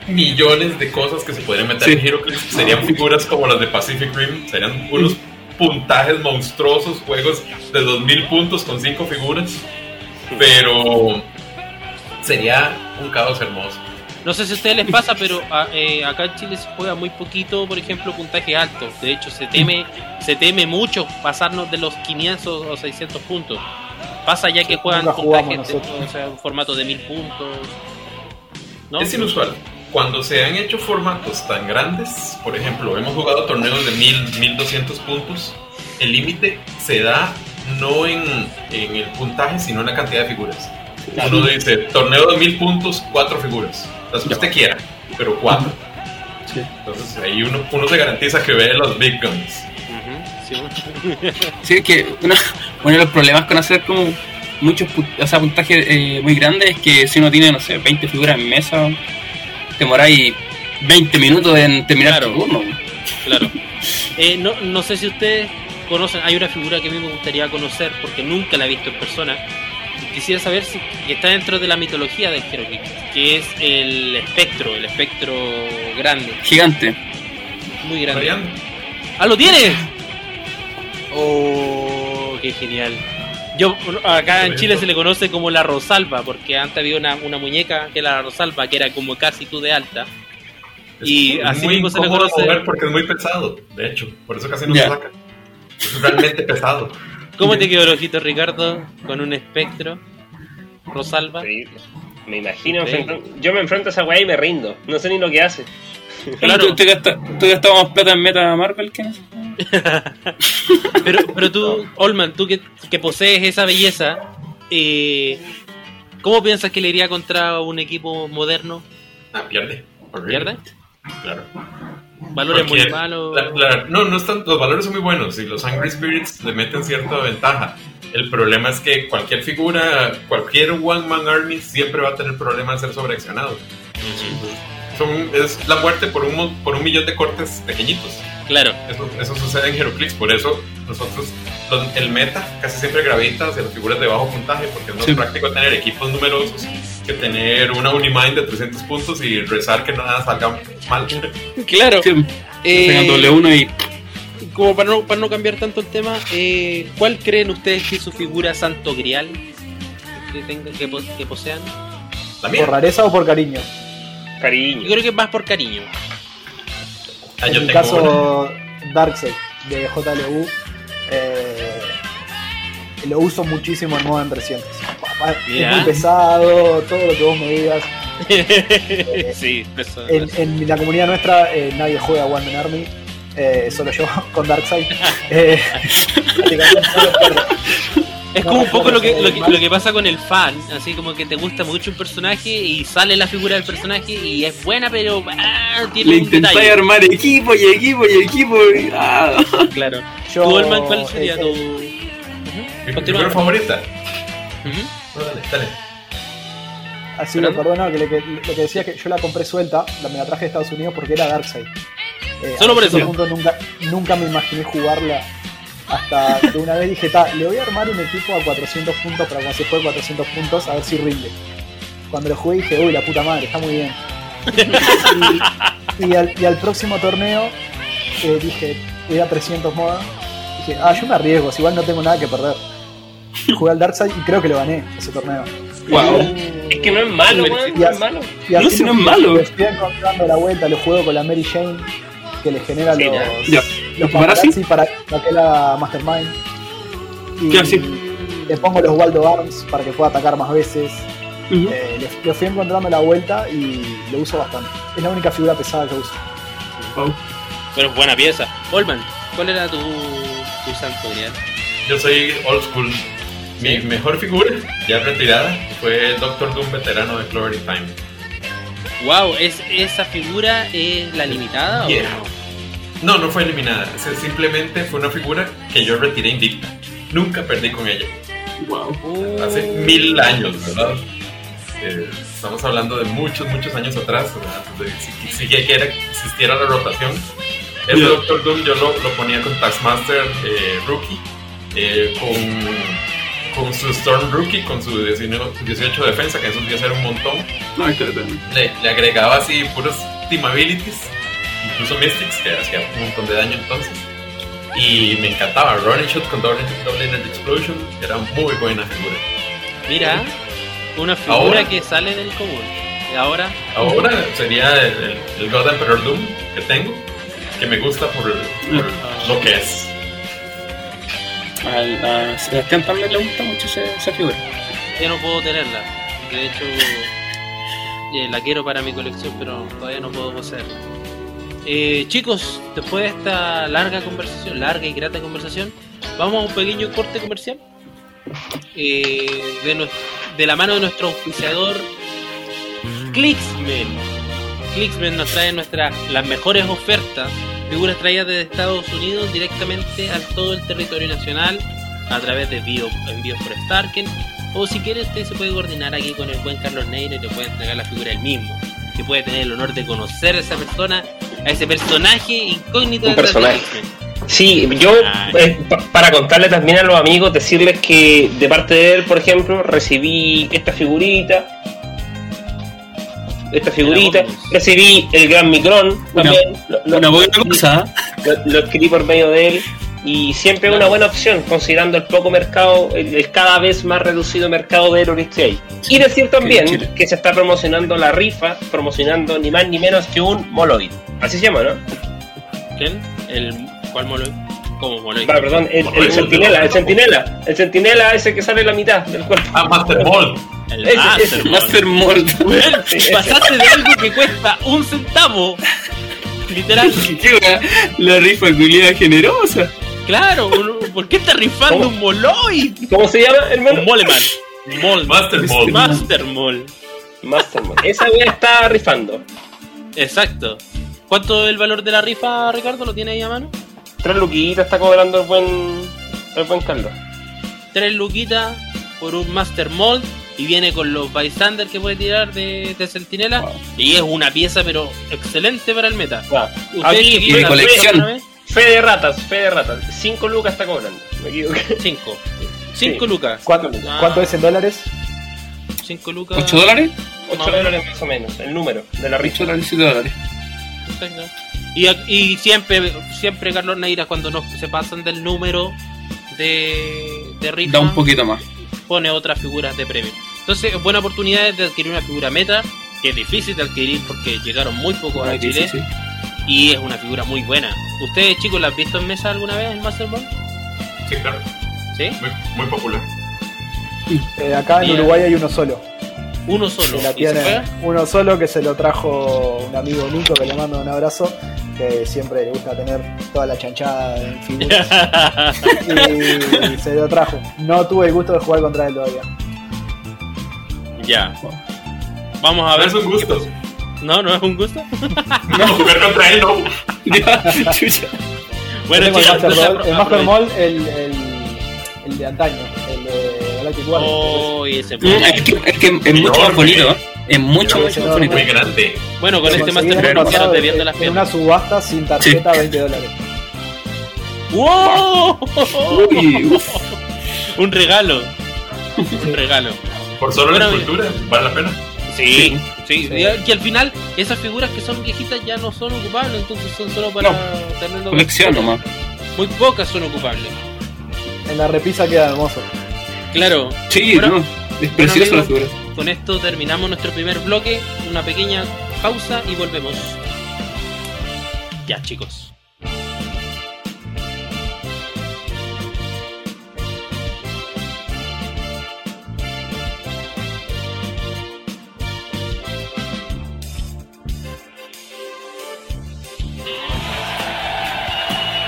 millones de cosas que se podrían meter Sí. en HeroClix. Serían figuras como las de Pacific Rim. Serían unos puntajes monstruosos, juegos de 2000 puntos con 5 figuras. Pero sería un caos hermoso. No sé si a ustedes les pasa, pero a- eh, acá en Chile se juega muy poquito, por ejemplo, puntaje alto. De hecho, se teme, se teme mucho pasarnos de los 500 o 600 puntos. Pasa ya que juegan puntajes, o sea, formato de 1000 puntos. ¿No? Es inusual. Cuando se han hecho formatos tan grandes, por ejemplo, hemos jugado torneos de 1000, 1200 puntos, el límite se da no en, en el puntaje, sino en la cantidad de figuras. Uno dice, torneo de 1000 puntos, cuatro figuras. Las que usted quiera, pero cuatro. Sí. Entonces ahí uno, uno se garantiza que ve los big guns. Sí. Que uno, uno de los problemas con hacer como muchos pu- o sea, puntajes eh, muy grandes es que si uno tiene, no sé, 20 figuras en mesa, demoráis 20 minutos en terminar Claro. tu turno. Claro. Eh, no, no sé si ustedes conocen, hay una figura que a mí me gustaría conocer porque nunca la he visto en persona. Quisiera saber si que está dentro de la mitología del Heroclix, que es el espectro, el espectro grande, Gigante. muy grande. ¡Ah, lo tienes! Oh, qué genial. Yo, acá en Chile se le conoce como la Rosalba, porque antes había una, una muñeca que era la Rosalba, que era como casi tú de alta. Es Y muy así mismo se le conoce- mover porque es muy pesado, de hecho, por eso casi no se saca. Es realmente pesado. ¿Cómo te quedó el ojito, Ricardo? Con un espectro. Rosalba. Increíble. Me imagino Sí. Yo me enfrento a esa weá y me rindo. No sé ni lo que hace. Claro. ¿Tú, tú, tú gastabas más plata en Meta Marvel que en eso? Pero, pero tú, Olman, tú que, que posees esa belleza, eh, ¿cómo piensas que le iría contra un equipo moderno? Ah, pierde. ¿Pierde? Claro. Valores muy Porque malos. la- la- no, no están, los valores son muy buenos y los Angry Spirits le meten cierta ventaja. El problema es que cualquier figura, cualquier One Man Army siempre va a tener problemas de ser sobreaccionado. Son, es la muerte por un, por un millón de cortes pequeñitos. Claro. Eso, eso sucede en Heroclix, por eso nosotros, los- el meta casi siempre gravita hacia las figuras de bajo puntaje, porque es más Sí. práctico tener equipos numerosos que tener una Unimind de 300 puntos y rezar que nada salga mal. Claro. Sí, Eh, tengan doble uno y. como para no, para no cambiar tanto el tema, eh, ¿cuál creen ustedes que es su figura santo grial que, tenga, que, que posean? La mía. ¿Por rareza o por cariño? Yo Cariño. creo que es más por cariño. Ah, en mi una. caso, Darkseid de JLU. eh, lo uso muchísimo en modo en 300. Es Mira. muy pesado, todo lo que vos me digas. sí, en la comunidad nuestra eh, nadie juega One Man Army, eh, solo yo con Darkseid. Eh. Es como un me poco lo que, lo, que, mal. lo que pasa con el fan, así como que te gusta mucho un personaje y sale la figura del personaje y es buena, pero ah, tiene Le un intentáis detalle. armar equipo y equipo y equipo. Y, ah. Claro. Yo, ¿Tú, Olman, cuál sería eh, tu...? eh, Mi figura favorita. Dale, dale. Así ¿Perdón? lo perdono, que lo, que lo que decía es que yo la compré suelta, la me la traje de Estados Unidos porque era Darkseid. Eh, Solo por eso. nunca, nunca me imaginé jugarla hasta que una vez dije, ta, le voy a armar un equipo a 400 puntos para cuando se juegue 400 puntos a ver si rinde. Cuando lo jugué dije, uy, la puta madre, está muy bien. y, y al, y al próximo torneo eh, dije, era 300 moda. Dije, ah, yo me arriesgo, si igual no tengo nada que perder. Jugué al Darkseid y creo que lo gané ese torneo. Wow. Es que no es malo, No es malo. No, si no es malo. Estoy encontrando la vuelta, lo juego con la Mary Jane, que le genera Sí, los, Ya. los ¿Paparazzi? paparazzi para, para que la Mastermind. Y Ya, sí. le pongo los Waldo Arms para que pueda atacar más veces. Ujú. Eh, le, le fui encontrando la vuelta y lo uso bastante. Es la única figura pesada que uso. Wow. Pero es buena pieza. Olman, ¿cuál era tu, tu santo? Yo soy old school. Mi Sí. mejor figura, ya retirada, fue Doctor Doom veterano de Clover Time. Wow, ¿es, ¿esa figura es la limitada Yeah. o no? No, no fue eliminada. simplemente fue una figura que yo retiré invicta. Nunca perdí con ella. Wow. Hace mil años, ¿verdad? Eh, estamos hablando de muchos, muchos años atrás, de si, si siquiera existiera la rotación. Ese Yeah. Doctor Doom yo lo, lo ponía con Taskmaster eh, Rookie, eh, con, con su Storm Rookie, con su 19 18 de defensa, que en esos días era un montón. No, que también. Le, le agregaba así puros team abilities, incluso Mystics, que hacía un montón de daño entonces. Y me encantaba, Running Shot con Double, double Energy Explosion, era muy buena figura. Mira, una figura Ahora. que sale del común. Y ahora, Ahora sería el, el- el God Emperor Doom que tengo, que me gusta por, por lo que es. A, a Sebastián también le gusta mucho ese- esa figura. ya no puedo tenerla. De hecho, eh, la quiero para mi colección, pero todavía no puedo poseerla. Eh, chicos, después de esta larga conversación, larga y grata conversación, vamos a un pequeño corte comercial. Eh, de, la mano de nuestro auspiciador Clicksman. Clicksman nos trae nuestras las mejores ofertas, figuras traídas desde Estados Unidos directamente a todo el territorio nacional a través de envío- envíos por Starken. O si quiere, usted se puede coordinar aquí con el buen Carlos Neira y le puede entregar la figura él mismo. Que puede tener el honor de conocer a esa persona, a ese personaje incógnito Un personaje. Sí, yo, Ay. eh, pa- para contarle también a los amigos, decirles que de parte de él, por ejemplo, recibí esta figurita. Esta figurita, recibí el Gran Micron también. lo, lo- Una buena lo- cosa. lo, lo adquirí por medio de él. Y siempre es una buena opción, considerando el poco mercado, el, el cada vez más reducido mercado de que hay. Y decir también que se está promocionando la rifa, promocionando ni más ni menos que un Moloid. Así se llama, ¿no? ¿Quién? El, ¿Cuál molo? ¿Cómo molo? Ah, perdón, el, el Moloid, centinela, el no. centinela, el centinela ese que sale en la mitad del cuerpo. Ah, Master Ball. El ese- Master ese- pasaste de algo que cuesta un centavo. Literal. La rifa culiada generosa. Claro, ¿por qué estás rifando ¿Cómo? un moloid? ¿Cómo se llama, hermano? Un moleman. Mol. Master Ball. Master Mall. Mastermind. Esa wea está rifando. Exacto. ¿Cuánto es el valor de la rifa, Ricardo? ¿Lo tiene ahí a mano? Tres luquitas está cobrando el buen, el buen Carlos. Tres luquitas por un Master Mold y viene con los bystanders que puede tirar de, de Centinela. Wow. Y es una pieza, pero excelente para el meta. ¿Ustedes Aquí, de la colección. Fe de ratas, fe de ratas. Cinco lucas está cobrando. Me equivoqué. Cinco. Cinco Sí. lucas. ¿Cuánto, Ah. cuánto es en dólares? Cinco lucas. ¿8 dólares? 8 Más o menos. dólares más o menos, el número de la 8 rifa. dólares, 7 dólares. Y, y siempre, siempre Carlos Neira cuando nos, se pasan del número de, de rifa Da un poquito más. pone otras figuras de premio. Entonces, buena oportunidad de adquirir una figura meta, que es difícil de adquirir porque llegaron muy pocos a Chile sí. Y es una figura muy buena. ¿Ustedes chicos la han visto en mesa alguna vez en Master Ball? Sí, claro. ¿Sí? Muy, muy popular. Eh, acá en. Uruguay hay uno solo. Uno solo. Que la ¿Y se tiene juega? uno solo que se lo trajo un amigo Nico que le mando un abrazo. Que siempre le gusta tener toda la chanchada en figuras. y se lo trajo. No tuve el gusto de jugar contra él todavía. ya. Vamos a ver. es un gusto. No, no es un gusto. No, jugar contra él no. Bueno, chicos, el Master. Ball, el, el, el de antaño, el de Galactic Warriors. Oh, y ese Mm, Es que, es, que es mucho más bonito, ¿eh? Es mucho, más bonito. Muy grande. Bueno, con este Master Ball quedaron debiendo en- las En piernas. una subasta sin tarjeta, 20 dólares. ¡Wow! Uy, uf. Un regalo. Un regalo. Por solo Bueno, la escultura, vale la pena. Sí, sí. Sí. Y, y al final, esas figuras que son viejitas ya no son ocupables, entonces son solo para No. tenerlo. Colección nomás. Muy pocas son ocupables. En la repisa queda hermoso. Claro. Sí, Bueno, no. Es preciosa la amigos, figura. Con esto terminamos nuestro primer bloque. Una pequeña pausa y volvemos. Ya, chicos.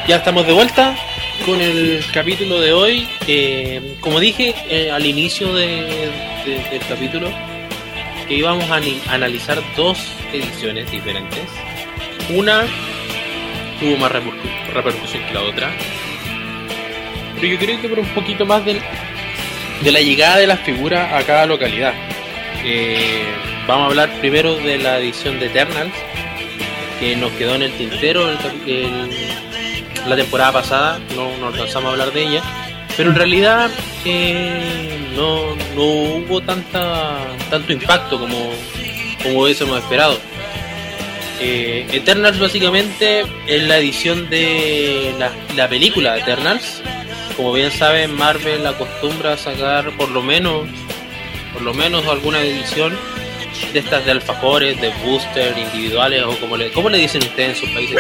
Ya estamos de vuelta con el capítulo de hoy. Eh, como dije eh, al inicio de- de- del capítulo, que íbamos a analizar dos ediciones diferentes. Una tuvo más repercu- repercusión que la otra. Pero yo creo que por un poquito más del- de la llegada de las figuras a cada localidad. Eh, vamos a hablar primero de la edición de Eternals, que nos quedó en el tintero la temporada pasada, no, no alcanzamos a hablar de ella, pero en realidad eh, no, no hubo tanta tanto impacto como, como hubiésemos esperado. Eh, Eternals básicamente es la edición de la, la película Eternals. Como bien saben, Marvel acostumbra a sacar por lo menos por lo menos alguna edición de estas de alfajores, de booster individuales o como le, ¿cómo le dicen ustedes en sus países?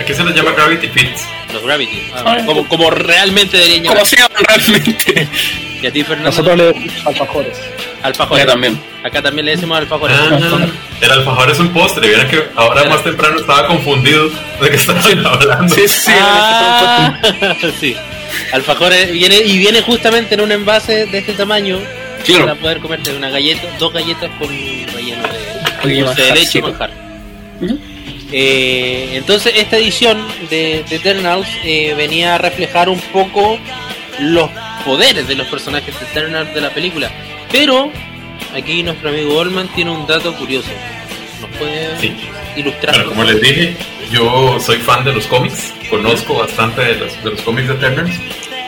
Aquí se les llama Gravity Fits. Los Gravity. Ah, como, como realmente deberían Como llamar. se llaman realmente. Y a ti, Fernando, Nosotros le decimos alfajores. alfajores. Acá también. Acá también le decimos alfajores. Ah, el alfajor es un postre. Vieron que ahora más temprano estaba confundido de qué estaban hablando. Sí, sí. Ah, sí. Alfajores viene y viene justamente en un envase de este tamaño Claro. para poder comerte una galleta, dos galletas con relleno de de leche y manjar. Ujú. Eh, entonces esta edición de, de Eternals eh, venía a reflejar un poco los poderes de los personajes de Eternals de la película. Pero aquí nuestro amigo Olman tiene un dato curioso. ¿Nos puede Sí. ilustrar? Bueno, como les dije, yo soy fan de los cómics, conozco bastante de los, de los cómics de Eternals.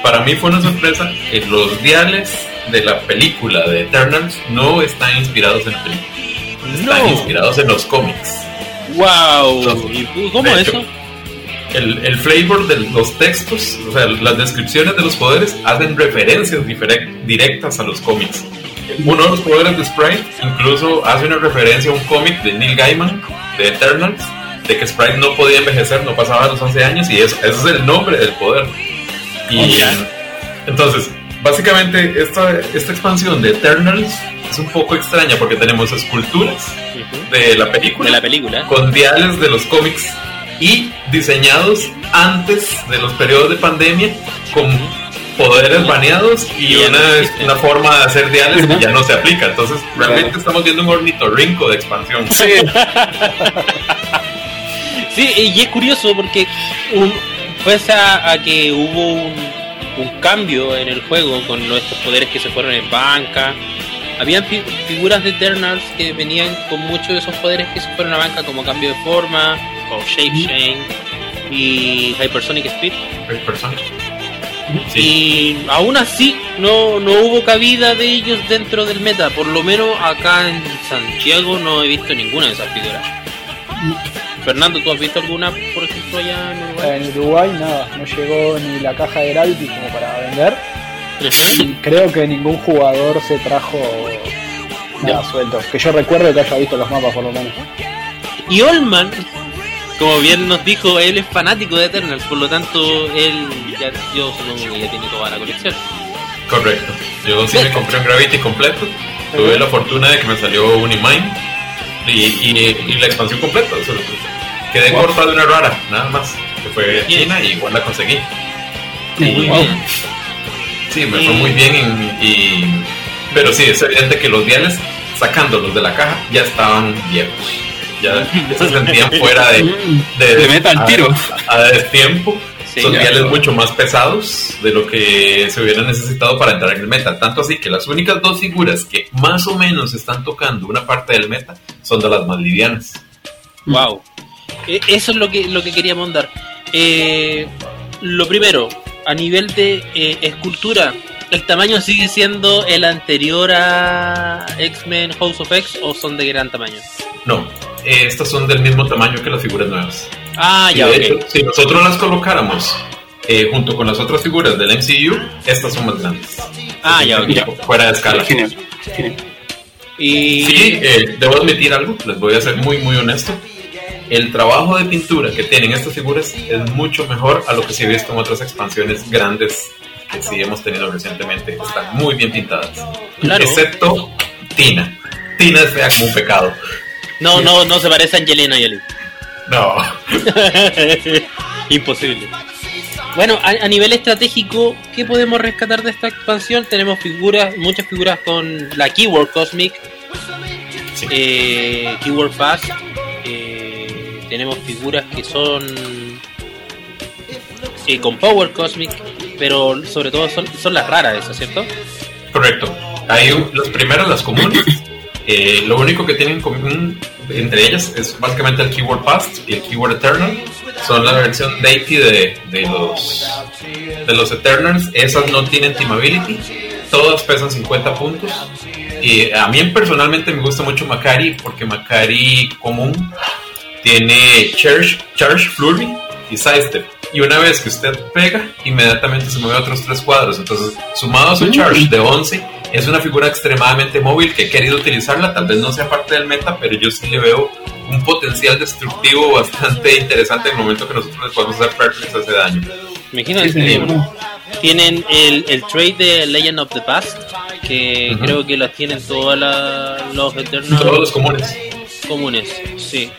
Para mí fue una sorpresa que los diales de la película de Eternals no están inspirados en la película. Están No. inspirados en los cómics. ¡Wow! ¿Y cómo De eso? hecho, El, el flavor de los textos, o sea, las descripciones de los poderes hacen referencias directas a los cómics. Uno de los poderes de Sprite incluso hace una referencia a un cómic de Neil Gaiman, de Eternals, de que Sprite no podía envejecer, no pasaba los 11 años, y eso, ese es el nombre del poder. Y entonces, básicamente, esta, esta expansión de Eternals es un poco extraña porque tenemos esculturas Ujú. de la película De la película. con diales de los cómics y diseñados antes de los periodos de pandemia con poderes baneados y una, una forma de hacer diales que ya no se aplica. Entonces, realmente Claro. estamos viendo un ornitorrinco de expansión. Sí, Sí, y es curioso porque un, pese a, a que hubo un, un cambio en el juego con estos poderes que se fueron en banca, habían fi- figuras de Eternals que venían con muchos de esos poderes que se fueron a banca como cambio de forma, o Shape Change y Hypersonic Speed. Sí. Y aún así no, no hubo cabida de ellos dentro del meta. Por lo menos acá en Santiago no he visto ninguna de esas figuras. Fernando, ¿tú has visto alguna, por ejemplo, allá en Uruguay? En Uruguay nada, no llegó ni la caja de Gravity como para vender. Y creo que ningún jugador se trajo nada suelto. Que yo recuerdo que haya visto los mapas por lo menos. Y Olman, como bien nos dijo, él es fanático de Eternals, por lo tanto, él ya, yo supongo que ya tiene toda la colección. Correcto. Yo sí me compré un Gravity completo. Tuve la fortuna de que me salió Unimine y, y, y la expansión completa. o sea, quedé Wow. corta de una rara, nada más. Que fue Bien. China y igual la conseguí. Muy Wow. bien. Sí, me Y- fue muy bien. y- y- pero sí, es evidente que los diales, sacándolos de la caja, ya estaban viejos. Ya se sentían fuera de, de, De meta al a- tiro. A, a destiempo. Sí, Son ya. diales mucho más pesados de lo que se hubiera necesitado para entrar en el meta. Tanto así que las únicas dos figuras que más o menos están tocando una parte del meta son de las más livianas. Wow. E- Eso es lo que, lo que queríamos dar. Eh, lo primero, a nivel de eh, escultura, ¿el tamaño sigue siendo el anterior a X-Men House of X o son de gran tamaño? No, eh, estas son del mismo tamaño que las figuras nuevas. Ah, Y ya, de ok. hecho, si nosotros las colocáramos eh, junto con las otras figuras del MCU, estas son más grandes. Ah, ya. Ya, Fuera de escala. Genial. Genial. Y... Sí, eh, debo admitir algo, les voy a ser muy, muy honesto. El trabajo de pintura que tienen estas figuras es mucho mejor a lo que se ha visto en otras expansiones grandes que sí hemos tenido recientemente. Están muy bien pintadas. Claro. Excepto Tina. Tina es fea como un pecado. No, no, no se parece a Angelina Jolie. No. Imposible. Bueno, a, a nivel estratégico, ¿qué podemos rescatar de esta expansión? Tenemos figuras, muchas figuras con la Keyword Cosmic, Sí. eh, Keyword Pass. Tenemos figuras que son eh, con Power Cosmic, pero sobre todo son, son las raras esas, ¿cierto? Correcto. Hay las primeras, las comunes. eh, lo único que tienen en común entre ellas es básicamente el Keyword Past y el Keyword Eternal. Son la versión deity de, de los de los Eternals. Esas no tienen Team Ability. Todas pesan 50 puntos. Y a mí personalmente me gusta mucho Macari porque Macari común tiene Charge, Charge Flurry y Sidestep. Y una vez que usted pega, inmediatamente se mueve a otros tres cuadros. Entonces, sumado a su Charge de 11, es una figura extremadamente móvil que he querido utilizarla. Tal vez no sea parte del meta, pero yo sí le veo un potencial destructivo bastante interesante en el momento que nosotros les podemos hacer perplex ese daño. Imagínate, Sí, tienen el, el trade de Legend of the Past, que creo que las tienen todas la- los Eternals Todos los comunes. comunes, sí.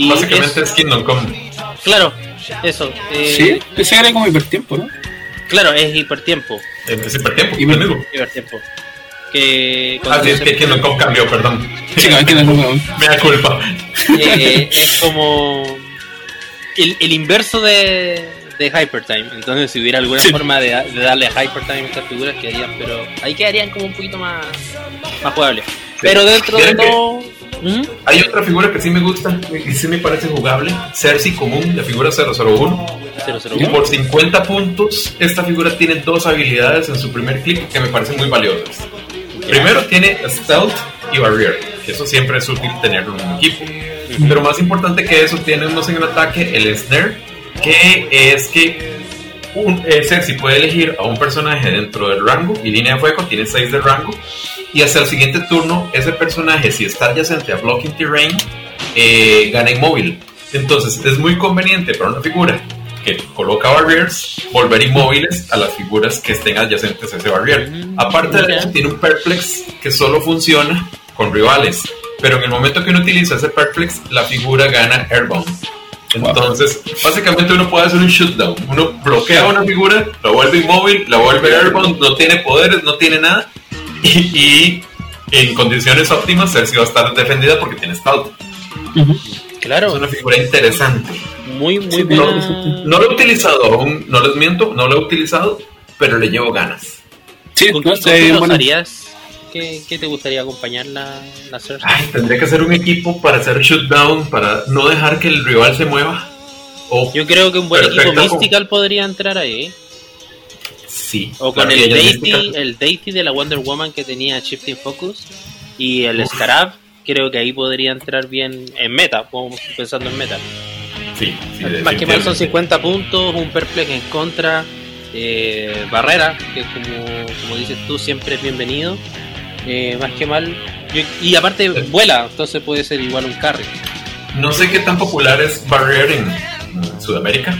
Y Básicamente es- es Kingdom Come. claro, eso. eh, Sí, que era como hipertiempo, ¿no? Claro, es hipertiempo. Es hipertiempo, mismo. Hipertiempo. Que Ah, sí, es que Kingdom Come cambió, perdón. Sí, Me da culpa. eh, es como el, el inverso de, de Hypertime. Entonces, si hubiera alguna Sí. forma de, de darle a Hypertime a estas figuras, quedarían, pero ahí quedarían como un poquito más, más jugables. Pero dentro de que- todo, ¿Mm? Hay otra figura que sí me gusta y sí me parece jugable, Cersei común, la figura 001. 001. Por 50 puntos, esta figura tiene dos habilidades en su primer clic que me parecen muy valiosas. Primero tiene Stealth y Barrier, que eso siempre es útil tenerlo en un equipo. Pero más importante que eso, tiene unos en el ataque, el Snare, que es que un, eh, Cersei puede elegir a un personaje dentro del rango y línea de fuego, tiene 6 de rango, y hasta el siguiente turno, ese personaje, si está adyacente a Blocking Terrain, eh, gana inmóvil. Entonces es muy conveniente para una figura que coloca barriers, volver inmóviles a las figuras que estén adyacentes a ese barrier. Aparte de eso, tiene un perplex que solo funciona con rivales. Pero en el momento que uno utiliza ese perplex, la figura gana airbound. Entonces, básicamente uno puede hacer un shootdown. Uno bloquea una figura, la vuelve inmóvil, la vuelve airbound, no tiene poderes, no tiene nada. Y, y en condiciones óptimas, Cersei va a estar defendida porque tiene stealth. Es Claro, una figura interesante. muy, muy buena. no, No lo he utilizado aún, no les miento, no lo he utilizado, pero le llevo ganas. Sí, ¿Con, sé, qué lo bueno? ¿Qué, qué te gustaría acompañar la, la Cersei? Ay, tendría que hacer un equipo para hacer shootdown, para no dejar que el rival se mueva. O, Yo creo que un buen Perfecto. equipo Mystical podría entrar ahí. Sí. O con el Deity, el Deity de la Wonder Woman que tenía Shifting Focus y el Scarab, creo que ahí podría entrar bien en meta, pensando en meta. Sí, sí, Más que mal son definitivamente. 50 puntos, un perplex en contra, eh, barrera, que como, como dices tú, siempre es bienvenido. Eh, más que mal, yo- y aparte vuela, entonces puede ser igual un carry. No sé qué tan popular es Barrier en Sudamérica,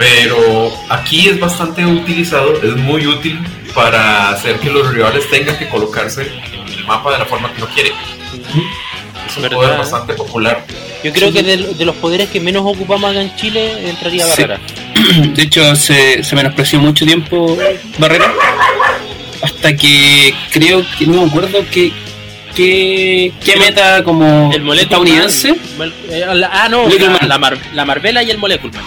pero aquí es bastante utilizado, es muy útil para hacer que los rivales tengan que colocarse en el mapa de la forma que uno quiere. Es un ¿Verdad? poder bastante popular. Yo creo que de, de los poderes que menos ocupamos acá en Chile entraría Sí. barrera. de hecho se, se menospreció mucho tiempo Barrera hasta que creo que no me acuerdo que qué meta como El estadounidense Man, mol- eh, ah, no, la, la, Mar- la Marvela y el Molecule Man.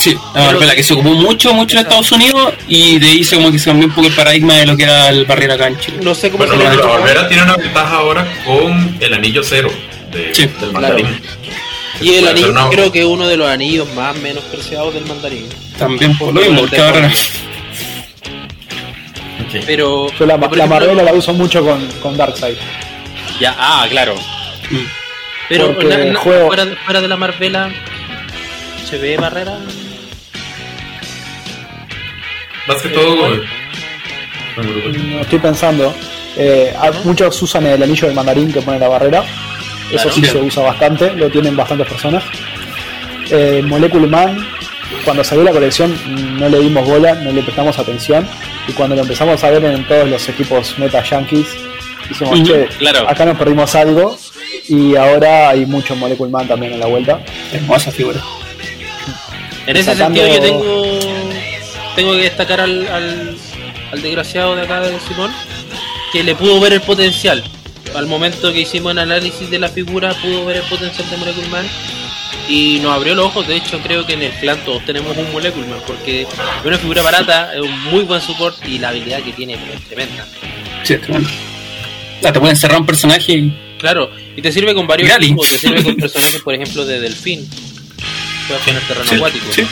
Sí la Marvela que se ocupó mucho mucho en Estados Unidos y de ahí se como que se cambió un poco el paradigma de lo que era el Barrera acá en Chile No sé cómo Bueno, se la Barbera tiene una ventaja ahora con el anillo cero de- Sí, del mandarín. Y el anillo una- creo que es uno de los anillos más menospreciados del mandarín. también por lo mismo porque Barrera. Pero Yo la, Marvela la uso mucho con, con Darkseid. Ya, ah, claro. Mm. Pero Porque na- na- juego- fuera, fuera de la Marvela se ve barrera. Más que todo. Eh, No estoy pensando. Eh, hay- muchos usan el anillo del mandarín que pone la barrera. Eso Claro. sí Bien. se usa bastante, lo tienen bastantes personas. Eh, Molecule Man, cuando salió la colección no le dimos bola, no le prestamos atención. Y cuando lo empezamos a ver en todos los equipos meta yankees, dijimos, Ujú, che, claro. acá nos perdimos algo. Y ahora hay mucho Molecule Man también a la vuelta. hermosa figura En ese Sacando- sentido yo tengo tengo que destacar al, al, al desgraciado de acá de Simón que le pudo ver el potencial. Al momento que hicimos el análisis de la figura pudo ver el potencial de Molecule Man y nos abrió los ojos. De hecho creo que en el clan todos tenemos un Molecule Man porque es una figura barata, es un muy buen support y la habilidad que tiene es tremenda. sí es tremendo Ah, te pueden cerrar un personaje y Claro, y te sirve con varios tipos, te sirve con personajes, por ejemplo, de Delfín. Puedes poner terreno sí, acuático. sí,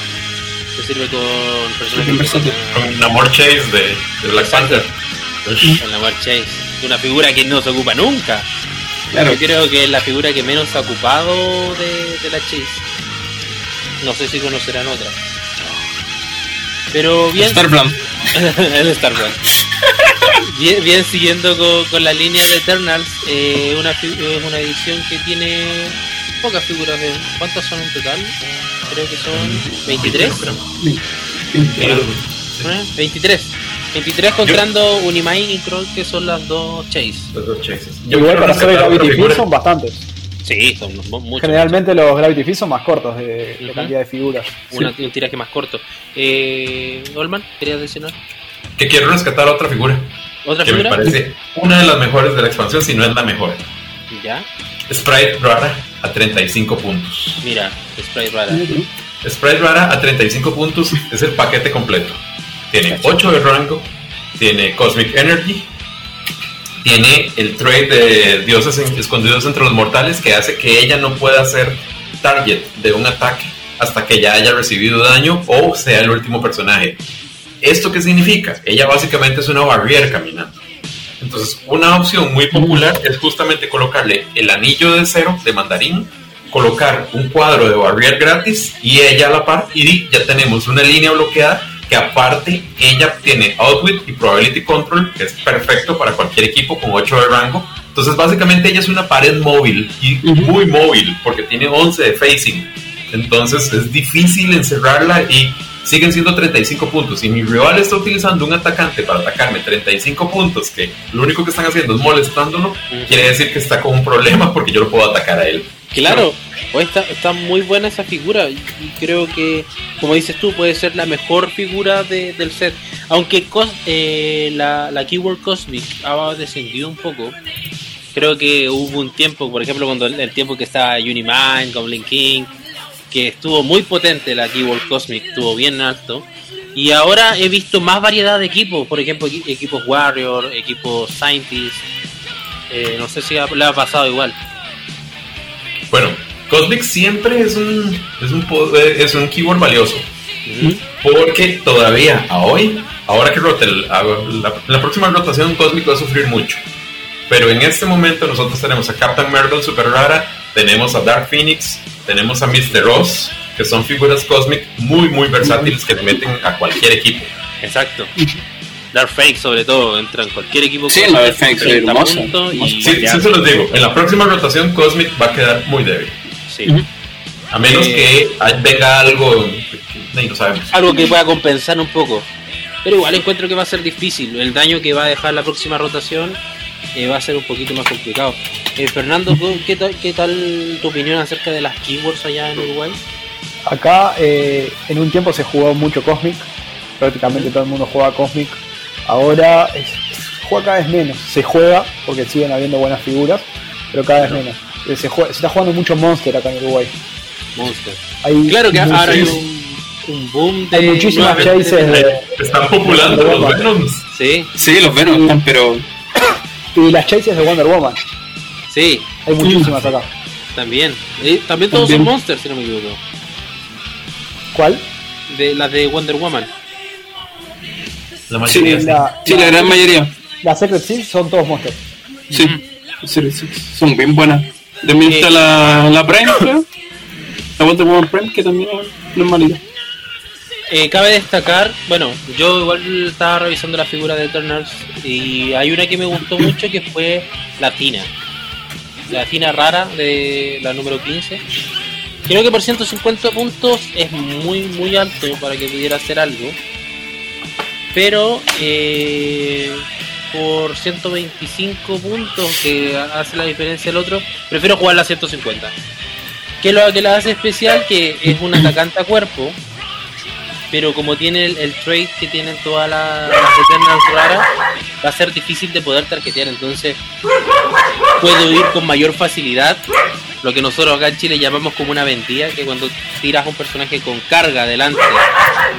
Te sirve con personajes. Con Namor Chase de, de Black. Panther. con Mar Chase. Una figura que no se ocupa nunca. claro Yo creo que es la figura que menos se ha ocupado de, de la Chase. No sé si conocerán otra. Pero bien. Starblam el Star Wars. Bien, bien siguiendo con, con la línea de Eternals, eh, una, es una edición que tiene pocas figuras. De, ¿Cuántas son en total? Creo que son 23. ¿Eh? 23. 23 contando Unimine y Kroll, que son las dos Chase. Los dos chases. Igual quiero para hacer Gravity. Feed son bastantes. Sí, son mu- muchos. Generalmente los Gravity Feed son más cortos de, de cantidad de figuras. Una- un tiraje más corto. Eh, Olman, ¿querías decir algo? Que quiero rescatar otra figura. ¿Otra Que me figura? parece una de las mejores de la expansión, si no es la mejor. Ya, Sprite Rara a 35 puntos. mira, Sprite Rara. Sprite Rara a 35 puntos es el paquete completo. Tiene 8 de rango, tiene Cosmic Energy, tiene el trade de dioses en- escondidos entre los mortales que hace que ella no pueda ser target de un ataque hasta que ya haya recibido daño o sea el último personaje. ¿Esto qué significa? Ella básicamente es una barrier caminando. Entonces, una opción muy popular es justamente colocarle el anillo de cero de mandarín, colocar un cuadro de barrier gratis y ella a la par, y ya tenemos una línea bloqueada que aparte ella tiene Outwit y Probability Control, que es perfecto para cualquier equipo con 8 de rango. Entonces, básicamente ella es una pared móvil y muy móvil porque tiene 11 de facing. Entonces, es difícil encerrarla y siguen siendo 35 puntos. Si mi rival está utilizando un atacante para atacarme 35 puntos, que lo único que están haciendo es molestándolo, quiere decir que está con un problema porque yo lo puedo atacar a él. Claro, o está, está muy buena esa figura y creo que, como dices tú, puede ser la mejor figura de- del set. Aunque cos- eh, la, la Keyword Cosmic ha descendido un poco. Creo que hubo un tiempo, por ejemplo, cuando el, el tiempo que estaba Unimind, Goblin King, que estuvo muy potente la Keyword Cosmic, estuvo bien alto. Y ahora he visto más variedad de equipos, por ejemplo, equi- equipos Warrior, equipos Scientist. Eh, no sé si le ha pasado igual. Bueno, Cosmic siempre es un, es un, eh, es un keyword valioso. Porque todavía a hoy, ahora que rote el- a- la, la próxima rotación, Cosmic va a sufrir mucho. Pero en este momento nosotros tenemos a Captain Marvel super rara, tenemos a Dark Phoenix, tenemos a Mr. Ross, que son figuras Cosmic muy, muy versátiles que le meten a cualquier equipo. Exacto. Dark Fake sobre todo, entra en cualquier equipo Sí, la Dark Fake, 30 hermosa, puntos y. Sí, sí se los digo, en la próxima rotación Cosmic va a quedar muy débil. Sí. A menos Eh. que venga algo que ni lo sabemos. Algo que pueda compensar un poco. Pero igual encuentro que va a ser difícil. El daño que va a dejar la próxima rotación eh, va a ser un poquito más complicado. Eh, Fernando, ¿qué tal, ¿qué tal tu opinión acerca de las keywords allá en Uruguay? Acá eh, en un tiempo se jugó mucho Cosmic, prácticamente todo el mundo jugaba Cosmic. Ahora es, es- juega cada vez menos, se juega porque siguen habiendo buenas figuras, pero cada vez menos. Eh, Se, juega- se está jugando mucho Monster acá en Uruguay. Monster. Hay Claro que ahora hay un, un boom de. Hay muchísimas chases de- Están populando los. Venoms. Sí, Sí, los Venom están, pero y las chases de Wonder Woman. sí, Hay muchísimas acá. también. Eh, también todos También. son Monsters, si no me equivoco. ¿Cuál? De las de Wonder Woman. La mayoría. Sí, sí. La, sí, la gran mayoría. las Secret Seals son todos Monsters. Sí, sí, sí, son bien buenas. También está la, la Prime, creo. La Wonder Woman Prime, que también es normalita. Eh, cabe destacar, bueno, yo igual estaba revisando la figura de Eternals y hay una que me gustó mucho que fue la Tina. La Tina rara de la número 15. Creo que por 150 puntos es muy, muy alto para que pudiera hacer algo. Pero eh, por 125 puntos, que hace la diferencia el otro, prefiero jugarla a 150. ¿Qué es lo que la hace especial? Que es un atacante a cuerpo, pero como tiene el, el trade que tienen todas las, las Eternals raras, va a ser difícil de poder tarjetear. Entonces, puedo ir con mayor facilidad. Lo que nosotros acá en Chile llamamos como una vendida, que cuando tiras a un personaje con carga adelante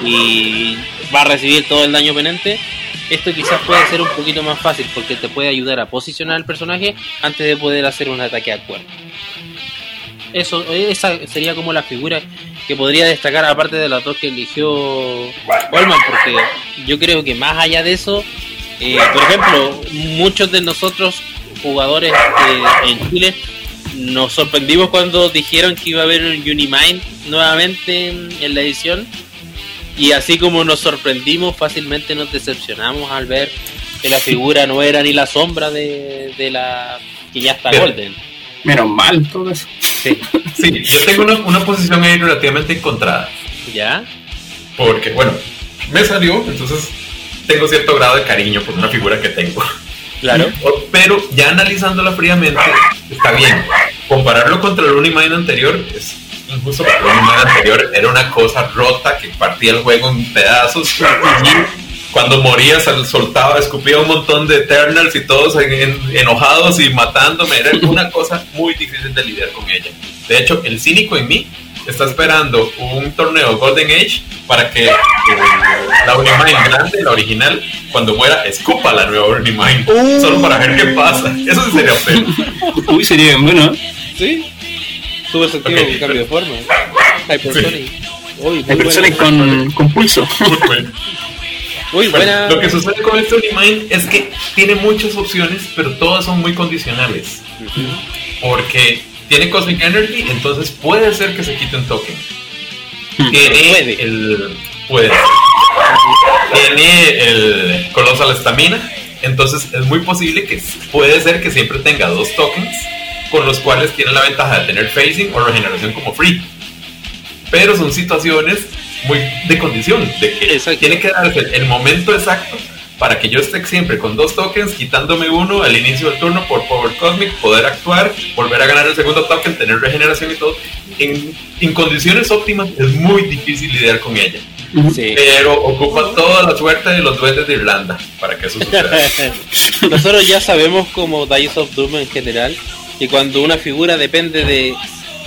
y va a recibir todo el daño penente, esto quizás puede ser un poquito más fácil porque te puede ayudar a posicionar al personaje antes de poder hacer un ataque a cuerpo. Eso, esa sería como la figura que podría destacar aparte de las dos que eligió Goldman, porque yo creo que más allá de eso, eh, por ejemplo, muchos de nosotros jugadores eh, en Chile nos sorprendimos cuando dijeron que iba a haber un Unimind nuevamente en, en la edición y así como nos sorprendimos fácilmente nos decepcionamos al ver que la figura no era ni la sombra de, de la que ya está Bien. Golden. Menos mal, todo eso. Sí. Sí, yo tengo una, una posición ahí relativamente encontrada. ¿Ya? Porque, bueno, me salió, entonces tengo cierto grado de cariño por una figura que tengo. Claro. Pero ya analizándola fríamente, está bien. Compararlo contra el Unimind anterior es injusto porque el Unimind anterior era una cosa rota que partía el juego en pedazos. Cuando moría soltaba, escupía un montón de Eternals y todos en- en- enojados y matándome. Era una cosa muy difícil de lidiar con ella. De hecho, el cínico en mí está esperando un torneo Golden Age para que eh, la Unimind grande, la original, cuando muera, escupa la nueva Unimind. Uh. Solo para ver qué pasa. Eso sí sería feo. Uy, sería bien bueno. Sí. Super sentido Ok, un cambio de forma. Hypersonic. Uy, personas buena. con, con pulso. Muy bueno. Uy, buena. Lo que sucede con este Unimind es que tiene muchas opciones, pero todas son muy condicionales. Porque tiene Cosmic Energy, entonces puede ser que se quite un token. Tiene Puede. el. Puede. Tiene el Colossal Stamina, entonces es muy posible que puede ser que siempre tenga dos tokens, con los cuales tiene la ventaja de tener phasing o regeneración como free. Pero son situaciones muy de condición, de que Exacto. tiene que darse el, momento exacto para que yo esté siempre con dos tokens, quitándome uno al inicio del turno por Power Cosmic, poder actuar, volver a ganar el segundo token, tener regeneración y todo. En, en condiciones óptimas es muy difícil lidiar con ella, Sí. pero ocupa toda la suerte de los duendes de Irlanda para que eso suceda. Nosotros ya sabemos como Dice of Doom en general que cuando una figura depende de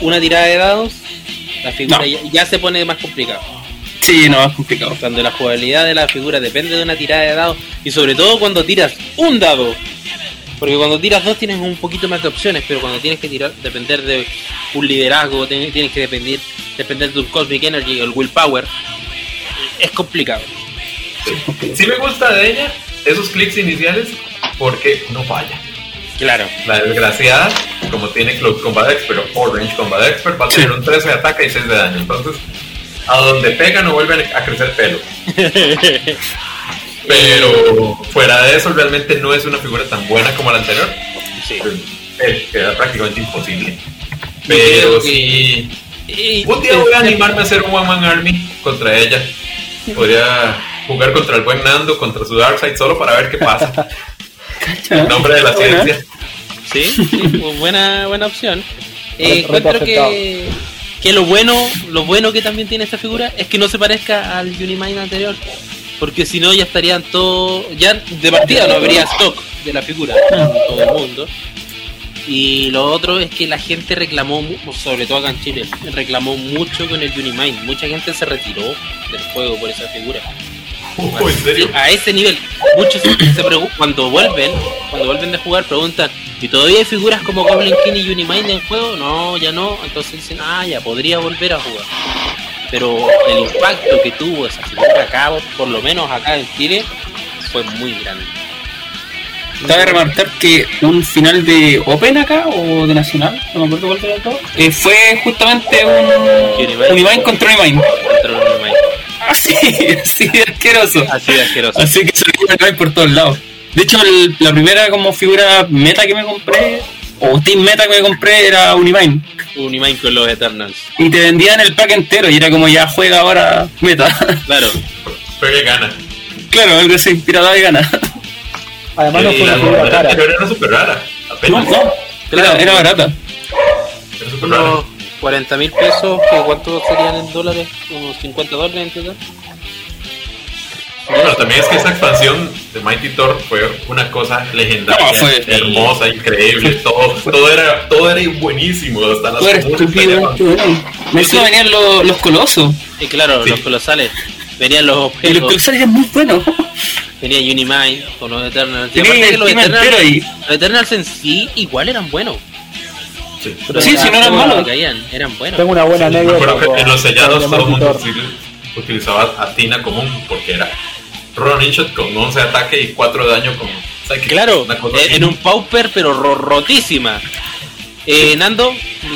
una tirada de dados, la figura No. ya, ya se pone más complicada. Sí, no, es complicado. Cuando la jugabilidad de la figura depende de una tirada de dados y sobre todo cuando tiras un dado. Porque cuando tiras dos tienes un poquito más de opciones, pero cuando tienes que tirar, depender de un liderazgo, tienes que depender, depender de un Cosmic Energy o el Willpower, es complicado. Sí me gusta de ella esos clics iniciales porque no falla. Claro. La desgraciada, como tiene Close Combat Expert o Range Combat Expert, va a Sí. tener un 13 de ataque y 6 de daño. Entonces, a donde pega no vuelve a crecer pelo. Pero fuera de eso, realmente no es una figura tan buena como la anterior. Sí. Eh, queda prácticamente imposible. Pero que- sí. Y- Un día voy a animarme a hacer un One Man Army contra ella. Podría jugar contra el buen Nando, contra su Darkseid, solo para ver qué pasa. En nombre de la ciencia. Sí, sí, buena, buena opción. Eh, encuentro que, que lo bueno, lo bueno que también tiene esta figura es que no se parezca al Unimind anterior. Porque si no ya estarían todos. Ya de partida no habría stock de la figura en todo el mundo. Y lo otro es que la gente reclamó, sobre todo acá en Chile, reclamó mucho con el Unimind. Mucha gente se retiró del juego por esa figura. Oh, ¿En serio? A ese nivel, muchos se cuando vuelven, cuando vuelven de jugar preguntan, ¿y todavía hay figuras como Goblin King y Unimind en juego? No, ya no. Entonces dicen, ah, ya podría volver a jugar. Pero el impacto que tuvo esa figura acá, por lo menos acá en Chile, fue muy grande. Cabe remarcar que un final de Open acá o de Nacional, no me acuerdo cuál de los dos, eh, fue justamente un Unimind. Unimind contra Unimind. Contra el Unimind. Así, así de asqueroso. Así de asqueroso. Así que salió Unimind por todos lados. De hecho, el- la primera como figura meta que me compré, o team meta que me compré, era Unimind. Unimind con los Eternals. Y te vendían el pack entero y era como ya juega ahora meta. Claro. Pegue gana. claro, algo así, pirata de gana. Además no Y fue una figura cara. anterior era súper rara. No, no, era, era barata. Era súper rara. 40 mil pesos, que ¿cuántos serían en dólares? Unos 50 dólares en total. Bueno, también es que esa expansión de Mighty Thor fue una cosa legendaria, No, fue- hermosa, increíble, todo, todo era, todo era buenísimo, hasta las estúpido. Me venían los, los colosos. Y claro, Sí. los colosales. Venían los Y los objetos, colosales eran muy buenos. venía Unimind con los Eternals. Y aparte que los Eternals, los Eternals en sí igual eran buenos. Sí. Pero Sí, si no eran malos. caían, eran buenos. Tengo una buena anécdota. en los sellados todo el mundo utilizaba a Tina común porque era Ronin Shot con 11 de ataque y 4 de daño con Psychic. Claro, eh, en un pauper pero ro- rotísima. Eh, Nando,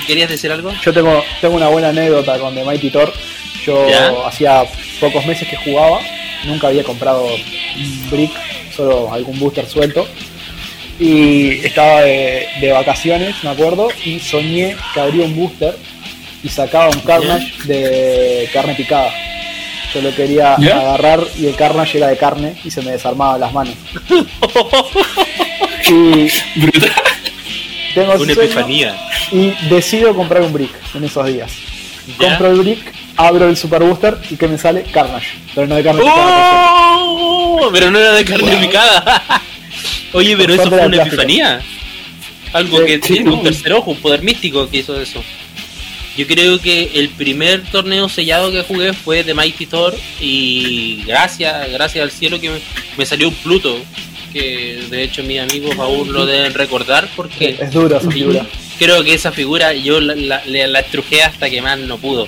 ¿querías decir algo? Yo tengo, tengo una buena anécdota con The Mighty Thor. Yo ¿Ya? hacía pocos meses que jugaba, nunca había comprado un brick, solo algún booster suelto. Y estaba de, de vacaciones, me acuerdo, y soñé que abría un booster y sacaba un Carnage de carne picada. Yo lo quería agarrar y el Carnage era de carne y se me desarmaban las manos. y tengo Una epifanía. y decido comprar un brick en esos días. ¿Ya? Compro el brick, abro el super booster y que me sale Carnage, pero no de carne picada. ¡Oh! Pero no era de carne picada. Oye, pero eso fue una epifanía. Algo que tiene un tercer ojo, un poder místico que hizo eso. Yo creo que el primer torneo sellado que jugué fue de Mighty Thor y gracias, gracias al cielo que me, me salió un Pluto, que de hecho mis amigos aún lo deben recordar porque Es dura esa figura. creo que esa figura yo la- la estrujé hasta que más no pudo.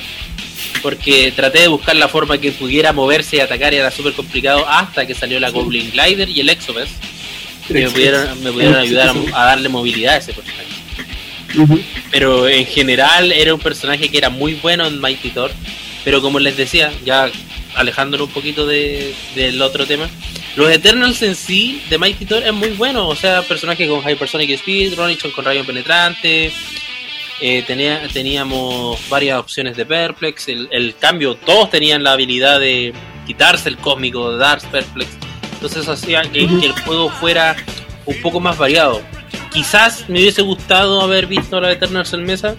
Porque traté de buscar la forma que pudiera moverse y atacar y era súper complicado hasta que salió la Goblin Glider y el Exobes. Que me pudieron, me pudieron ayudar a, a darle movilidad a ese personaje. Pero en general era un personaje que era muy bueno en Mighty Thor. Pero como les decía, ya alejándonos un poquito de- del otro tema, los Eternals en sí de Mighty Thor es muy bueno. O sea, personaje con Hypersonic Speed, Ronichan con rayo penetrante. eh, tenía, teníamos varias opciones de Perplex. El, el cambio, todos tenían la habilidad de quitarse el cósmico, de dar Perplex. Entonces hacía que, que el juego fuera un poco más variado. Quizás me hubiese gustado haber visto a la Eternals en mesa.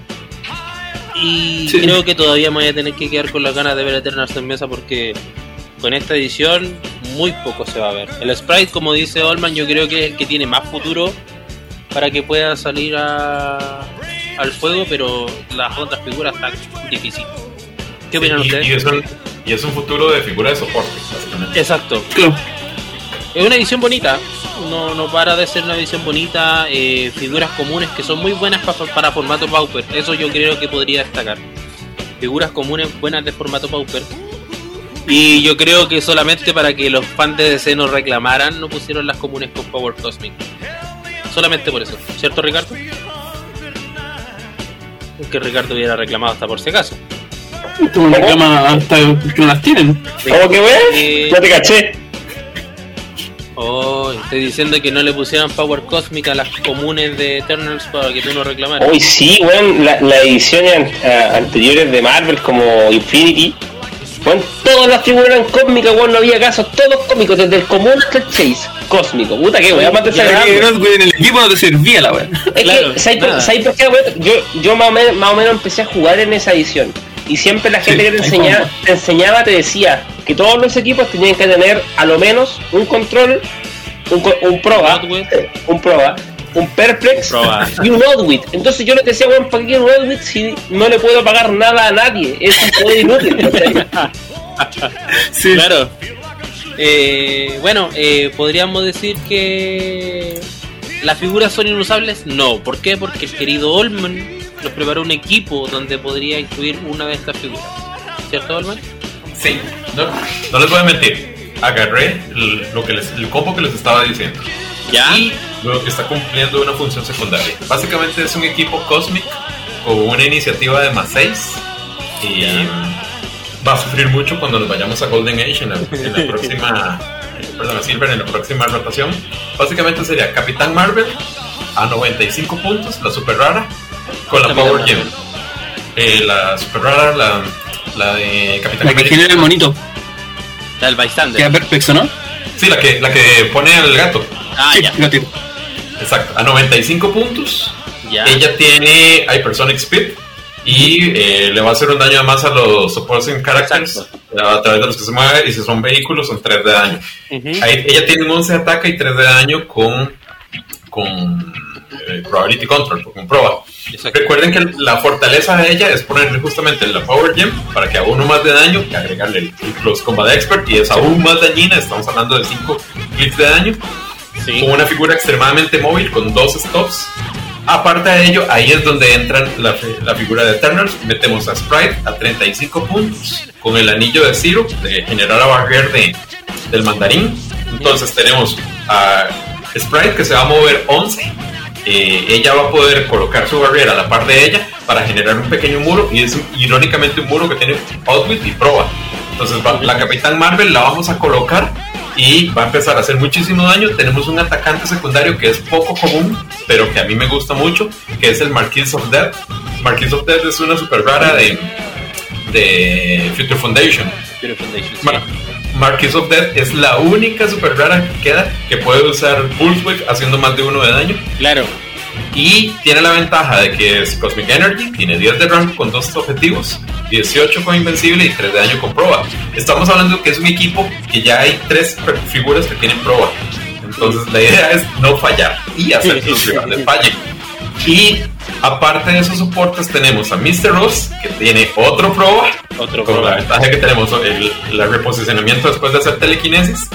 Y Sí. creo que todavía me voy a tener que quedar con las ganas de ver Eternals en mesa porque con esta edición muy poco se va a ver. El sprite, como dice Olman, yo creo que es el que tiene más futuro para que pueda salir a- al juego, pero las otras figuras están difíciles. ¿Qué opinan y, ustedes? y es un, y es un futuro de figura de soporte, básicamente. Exacto. Claro. Es una edición bonita, no, no para de ser una edición bonita, eh, figuras comunes que son muy buenas pa- para formato Pauper, eso yo creo que podría destacar. Figuras comunes buenas de formato Pauper. Y yo creo que solamente para que los fans de DC no reclamaran, no pusieron las comunes con Power Cosmic. Solamente por eso, ¿cierto Ricardo? Es que Ricardo hubiera reclamado hasta por si acaso. Esto me reclama hasta que no las tienen. ¿Cómo que wey? Eh, No te caché. Oh, estoy diciendo que no le pusieran Power Cosmic a las comunes de Eternals para que tú no reclamaras. Hoy sí, weón, la- las ediciones an- a- anteriores de Marvel como Infinity, weón, todas las figuras eran cósmicas, weón, no había casos, todos cómicos, desde el común hasta el chase, cósmico, puta que weón, más desagradable. en el equipo no te servía la weá. Es Claro, que, ¿sabes por, nada. ¿sabes por qué, weón? Yo, yo más, o menos, más o menos empecé a jugar en esa edición. Y siempre la gente Sí, que te enseñaba, te enseñaba, te decía que todos los equipos tenían que tener a lo menos un control, un, co- un proba, Outwit. un proba, un perplex Proba. y un outwit. Entonces yo le decía, weón, ¿para qué un outwit si no le puedo pagar nada a nadie? Es un poder inútil. Claro. Eh, bueno, eh, podríamos decir que las figuras son inusables. No, ¿por qué? Porque el querido Olman nos preparó un equipo donde podría incluir una de estas figuras. ¿Cierto, Olman? Sí, no, no les voy a mentir. Agarré el, lo que les, el combo que les estaba diciendo. Ya. Y lo que está cumpliendo una función secundaria. Básicamente es un equipo Cosmic con una iniciativa de más 6. Y va a sufrir mucho cuando nos vayamos a Golden Age en la, en la próxima. Perdón, a Silver en la próxima rotación. Básicamente sería Capitán Marvel a 95 puntos, la super rara, con la Power. Gem. Eh, la super rara, la, la de Capitán La que América. genera el monito. La del bystander. Queda perfecto, ¿no? Sí, la que, la que pone al gato. Ah, Sí, ya. gatito. Exacto, a 95 puntos. Ya. Ella tiene Hypersonic Speed y eh, le va a hacer un daño más a los supporting characters Exacto. a través de los que se mueve y si son vehículos son 3 de daño. Ujú. Ahí- ella tiene un 11 de ataque y 3 de daño con, con eh, Probability Control, con prueba. Exacto. Recuerden que la fortaleza de ella es ponerle justamente la Power Gem para que haga uno más de daño y agregarle el, el Close Combat Expert y es aún más dañina, estamos hablando de 5 clics de daño Sí. con una figura extremadamente móvil con dos stops. Aparte de ello, ahí es donde entra la, la figura de Eternals. Metemos a Sprite a 35 puntos con el anillo de Zero de generar a barrier de, del mandarín. Entonces tenemos a Sprite que se va a mover 11. Eh, ella va a poder colocar su barrera a la par de ella para generar un pequeño muro y es irónicamente un muro que tiene Outwit y Proba. Entonces va- la Capitán Marvel la vamos a colocar y va a empezar a hacer muchísimo daño. Tenemos un atacante secundario que es poco común, pero que a mí me gusta mucho, que es el Marquis of Death. Marquis of Death es una super rara de, de Future Foundation. Pure Foundation, sí. Mar- Marquis of Death es la única super rara que queda que puede usar Wave haciendo más de uno de daño. Claro. Y tiene la ventaja de que es Cosmic Energy, tiene 10 de rango con dos objetivos, 18 con Invencible y 3 de daño con Proba. Estamos hablando que es un equipo que ya hay tres per- figuras que tienen Proba. Entonces la idea es no fallar y hacer que los rivales fallen. Y Aparte de esos soportes, tenemos a Mr. Ross, que tiene otro proba, Otro con la ventaja que tenemos el, el reposicionamiento después de hacer telequinesis.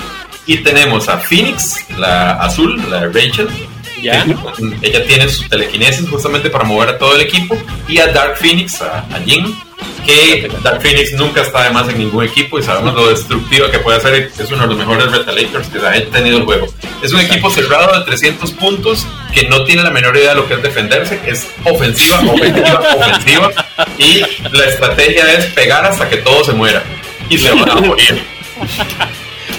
Y tenemos a Phoenix, la azul, la Rachel. Ya. ella tiene su telequinesis justamente para mover a todo el equipo. Y a Dark Phoenix, a, a Jin, que Dark Phoenix nunca está de más en ningún equipo y sabemos lo destructiva que puede hacer. Es uno de los mejores retalators que ha tenido el juego. Es un equipo cerrado de 300 puntos que no tiene la menor idea de lo que es defenderse. Es ofensiva, ofensiva, ofensiva. Y la estrategia es pegar hasta que todo se muera. Y se van a morir.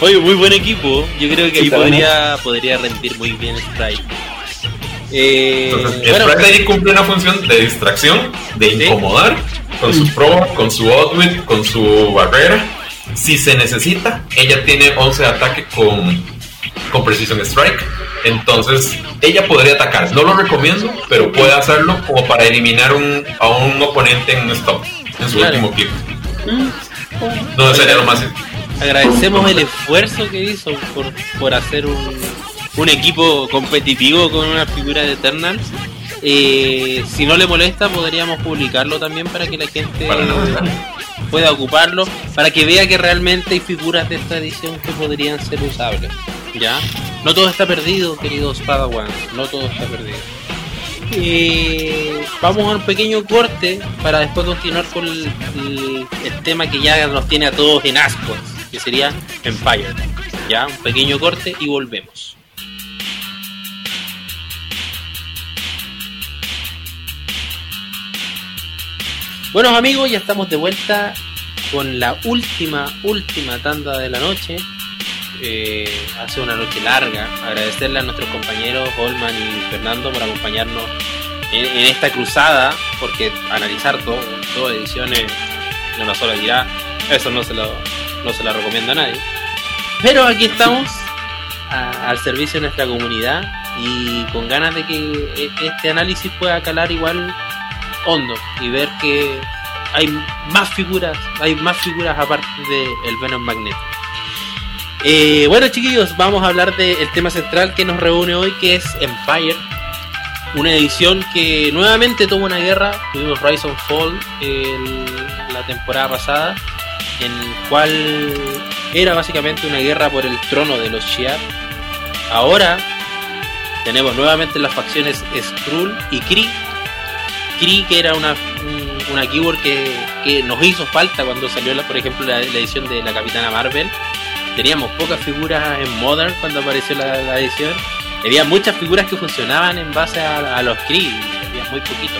Oye, muy buen equipo. Yo creo que ahí podría, podría rendir muy bien Sprite. Eh, Entonces, el bueno, ahí cumple una función de distracción, de Sí. incomodar, con su pro, con su outwit, con su barrera. Si se necesita, ella tiene 11 de ataque con, con Precision Strike. Entonces, ella podría atacar. No lo recomiendo, pero puede hacerlo como para eliminar un, a un oponente en un stop, en su Claro. último clip. No sería lo más. agradecemos el esfuerzo que hizo por, por hacer un, un equipo competitivo con una figura de Eternal. Eh, si no le molesta, podríamos publicarlo también para que la gente pueda ocuparlo, para que vea que realmente hay figuras de esta edición que podrían ser usables. ¿Ya? No todo está perdido, queridos Padawans, no todo está perdido. Eh, vamos a un pequeño corte para después continuar con el, el- el tema que ya nos tiene a todos en ascuas, que sería Empire. Ya, un pequeño corte y volvemos. Buenos amigos, ya estamos de vuelta con la última, última tanda de la noche. Eh, hace una noche larga. Agradecerle a nuestros compañeros Holman y Fernando por acompañarnos en, en esta cruzada, porque analizar todo, dos ediciones de una sola tirada, eso no se lo, no se la recomiendo a nadie. Pero aquí estamos a- al servicio de nuestra comunidad y con ganas de que e- este análisis pueda calar igual hondo y ver que hay más figuras, hay más figuras aparte de el Venom Magneto. Eh, bueno chiquillos, vamos a hablar del tema central que nos reúne hoy, que es Empire. Una edición que nuevamente tuvo una guerra, tuvimos Rise Fall el- la temporada pasada, en el cual era básicamente una guerra por el trono de los Shi'ar. Ahora tenemos nuevamente las facciones Skrull y Kree. Kree que era una, un- una keyword que, que nos hizo falta cuando salió, la, por ejemplo, la, edición de la Capitana Marvel. Teníamos pocas figuras en Modern cuando apareció la, la edición. Había muchas figuras que funcionaban en base a, a los Kree, había muy poquito.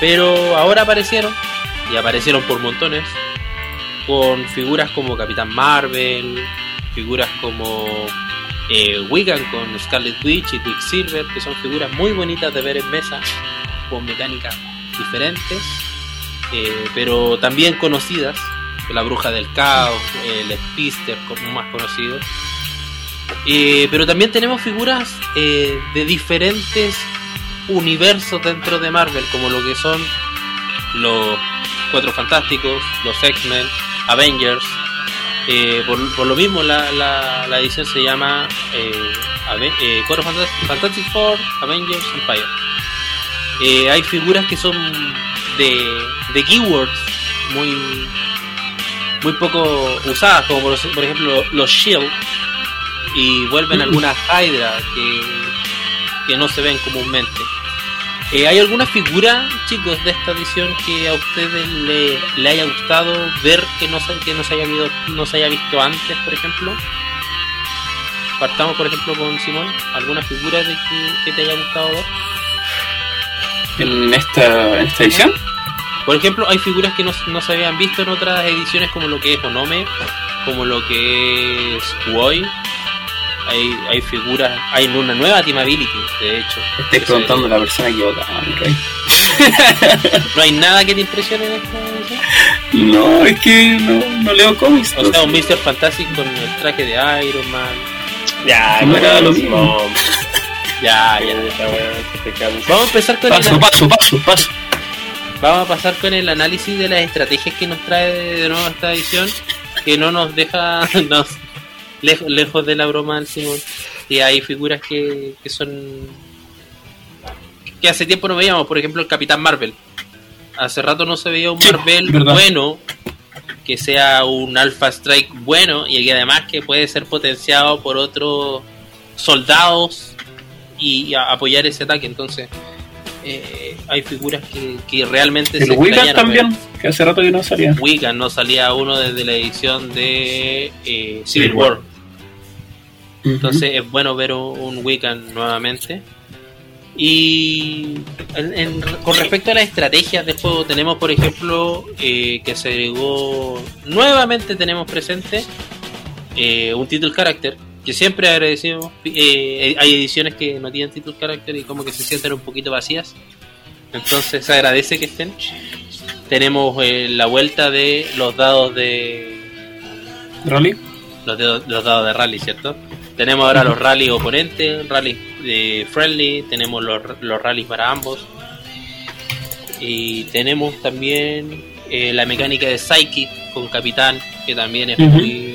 Pero ahora aparecieron, y aparecieron por montones, con figuras como Capitán Marvel, figuras como eh, Wigan con Scarlet Witch y Quicksilver, que son figuras muy bonitas de ver en mesa, con mecánicas diferentes, eh, pero también conocidas, la Bruja del Caos, el Spister, como más conocido. Eh, pero también tenemos figuras eh, de diferentes universos dentro de Marvel, como lo que son los Cuatro Fantásticos, los X-Men, Avengers. Eh, por, por lo mismo la, la, edición se llama Cuatro Fantas- Fantastic Four, Avengers, Empire. Eh, hay figuras que son de, de keywords muy muy poco usadas, como por, por ejemplo los Shield, y vuelven algunas Hydra que, que no se ven comúnmente. Eh, ¿Hay alguna figura, chicos, de esta edición que a ustedes le, le haya gustado ver que no, se, que no, se haya visto, no se haya visto antes, por ejemplo? Partamos, por ejemplo, con Simón. ¿Alguna figura de que, que te haya gustado ver? En esta, en esta edición. Por ejemplo, hay figuras que no, no se habían visto en otras ediciones, como lo que es Onome, como lo que es Kuoi. Hay, hay figuras, hay una nueva Team Ability, de hecho. Estoy preguntando a la persona equivocada, mi rey. ¿No hay nada que te impresione en esta edición? No, es que no, no leo cómics. O sea, un Mr. Fantastic con el traje de Iron Man. Ya, No era lo mismo. Ya, ya. Vamos a empezar con Paso, el, paso, paso, paso. vamos a pasar con el análisis de las estrategias que nos trae de nuevo esta edición, que no nos deja nos, lejos, lejos de la broma del Simón. Y hay figuras que, que son que hace tiempo no veíamos, por ejemplo, el Capitán Marvel. Hace rato no se veía un Sí, Marvel verdad. bueno, que sea un Alpha Strike bueno y que además que puede ser potenciado por otros soldados y a- apoyar ese ataque. Entonces, eh, hay figuras que, que realmente El se ver. también, que hace rato que no salía. Wiccan no salía uno desde la edición de eh, Civil Civil War. War. Entonces es bueno ver un, Wiccan nuevamente. Y en- en- con respecto a las estrategias del juego, tenemos por ejemplo eh, que se agregó, nuevamente tenemos presente eh, un title character, que siempre agradecemos. eh, hay ediciones que no tienen title character y como que se sienten un poquito vacías. Entonces se agradece que estén. Tenemos eh, la vuelta de los dados de Rolly. los, de- los dados de rally, ¿cierto? Tenemos ahora los rally oponentes, rally de friendly, tenemos los, los rallies para ambos. Y tenemos también eh, la mecánica de Psychic con Capitán, que también es muy,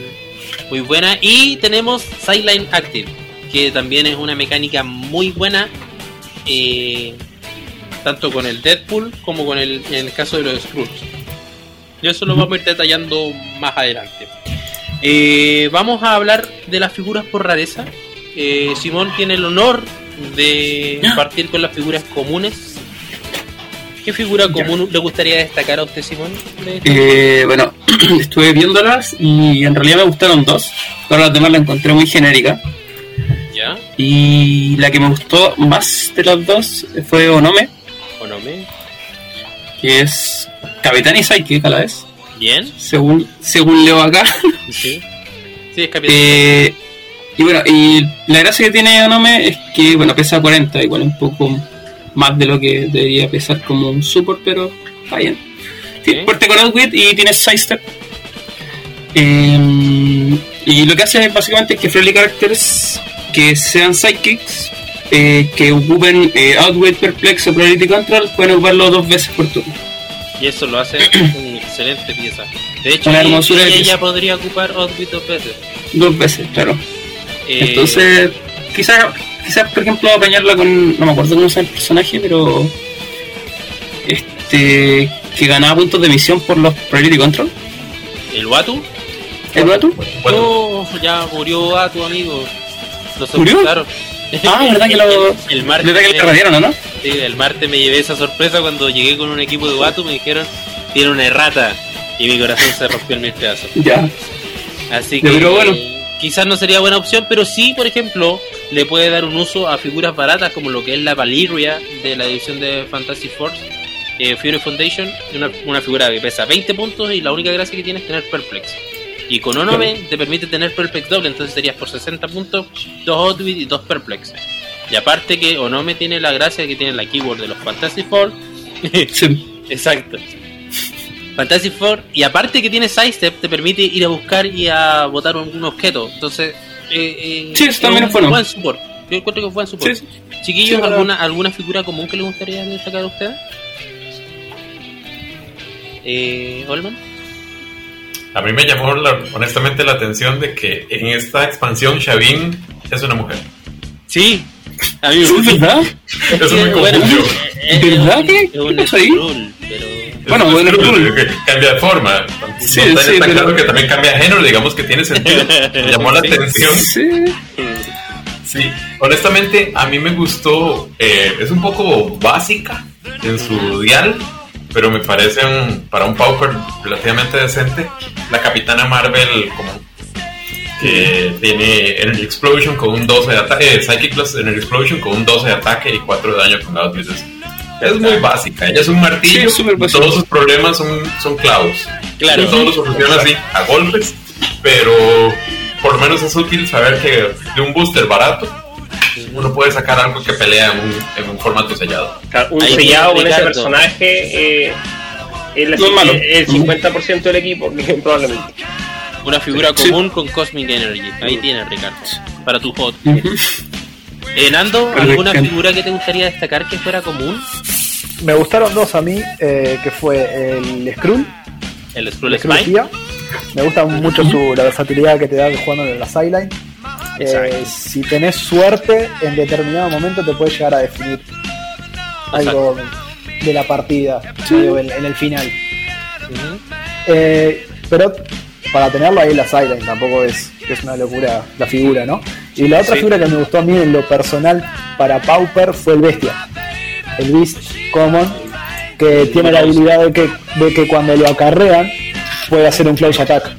muy buena. Y tenemos Sideline Active, que también es una mecánica muy buena, eh, tanto con el Deadpool como con el, en el caso de los Skrulls. Y eso lo vamos a ir detallando más adelante. Eh, vamos a hablar de las figuras por rareza. Eh, Simón tiene el honor de partir con las figuras comunes. ¿Qué figura común le gustaría destacar a usted, Simón? Eh, bueno, estuve viéndolas y en realidad me gustaron dos. Pero las demás las encontré muy genéricas. ¿Ya? Y la que me gustó más de las dos fue Onome, ¿O no me? que es Capitán y Psyche a la vez. ¿Bien? Según, según leo acá. Sí. Sí, es capitán. Eh, y bueno, y la gracia que tiene Onome es que, bueno, pesa 40, igual un poco más de lo que debería pesar como un support, pero está bien. Ok. fuerte con Outwit y tiene sidestep. Eh, y lo que hace básicamente es que friendly characters que sean sidekicks, eh, que ocupen eh, Outwit, Perplex o Priority Control, pueden ocuparlo dos veces por turno. Y eso lo hace una excelente pieza. De hecho, ella, de ella podría ocupar Outwit dos veces. Dos veces, claro. Eh, Entonces, quizás, quizás por ejemplo, apañarla con. No me acuerdo cómo se llama el personaje, pero. Este. Que ganaba puntos de misión por los Priority Control. ¿El Watu? ¿El? Bueno, No, ya murió Watu, amigo. Lo ¿Murió? Ah, verdad que lo. El martes, ¿Verdad que lo o no? sí, el martes me llevé esa sorpresa cuando llegué con un equipo de Watu. Me dijeron, tiene una errata. Y mi corazón se rompió en mil pedazos. Ya. Así que pero bueno. Quizás no sería buena opción, pero sí, por ejemplo, le puede dar un uso a figuras baratas como lo que es la Valyria de la edición de Fantasy Force, eh, Fury Foundation, una, una figura que pesa 20 puntos y la única gracia que tiene es tener Perplex. Y con Onome te permite tener Perplex doble, entonces serías por 60 puntos, 2 Outwit y 2 Perplex. Y aparte que Onome tiene la gracia que tiene la keyword de los Fantasy. Sí. Exacto. Fantasy Four, y aparte que tiene Sidestep, te permite ir a buscar y a botar un, un objeto. Entonces, eh, eh, Sí, eso también un es bueno. buen support. Yo encuentro que es buen support. Sí, Chiquillos, Sí, ¿alguna, ¿alguna figura común que les gustaría destacar a ustedes? Eh, ¿Olman? a mí me llamó la- honestamente la atención de que en esta expansión Shavin es una mujer. Sí, a mí me Sí, gusta. ¿verdad? Eso me bueno, confundió. es- es ¿Verdad un- que- es un ahí? Skrull, pero Bueno, Es bueno, que cambia de forma. Sí, está sí, tan pero- claro que también cambia de género, digamos que tiene sentido. Me llamó la Sí. atención. Sí. Sí, honestamente a mí me gustó, eh, es un poco básica en su dial, pero me parece un- para un Pauper relativamente decente. La Capitana Marvel como que tiene Energy Explosion con un 12 de ataque, eh, Psychic Plus Energy Explosion con un 12 de ataque y 4 de daño con Outwit. Es, es muy básica, ella es un martillo, Sí, básica. todos sus problemas son, son clavos. Claro. Todos los soluciona así, a golpes, pero por lo menos es útil saber que de un booster barato uno puede sacar algo que pelea en un, en un formato sellado. Claro, un Ahí sellado tiene con ese personaje eh, es la- No es malo. el 50% del equipo, probablemente. una figura Sí. común con Cosmic Energy. Ahí tienes, Ricardo. Para tu hot. Ujú. Eh, Nando, Pero ¿alguna figura que te gustaría destacar que fuera común? Me gustaron dos a mí, eh, que fue el Skrull, El Skrull el Skrull Spine. Me gusta mucho su, la versatilidad que te da jugando en la sideline. Eh, si tenés suerte, en determinado momento te puede llegar a definir. algo de la partida medio en, en el final. Eh, pero para tenerlo ahí en la sideline tampoco es, es una locura la figura, ¿no? Y la otra Sí. figura que me gustó a mí en lo personal para Pauper fue el Bestia. El Beast Common, que tiene la habilidad de que, de que cuando lo acarrean puede hacer un flash attack.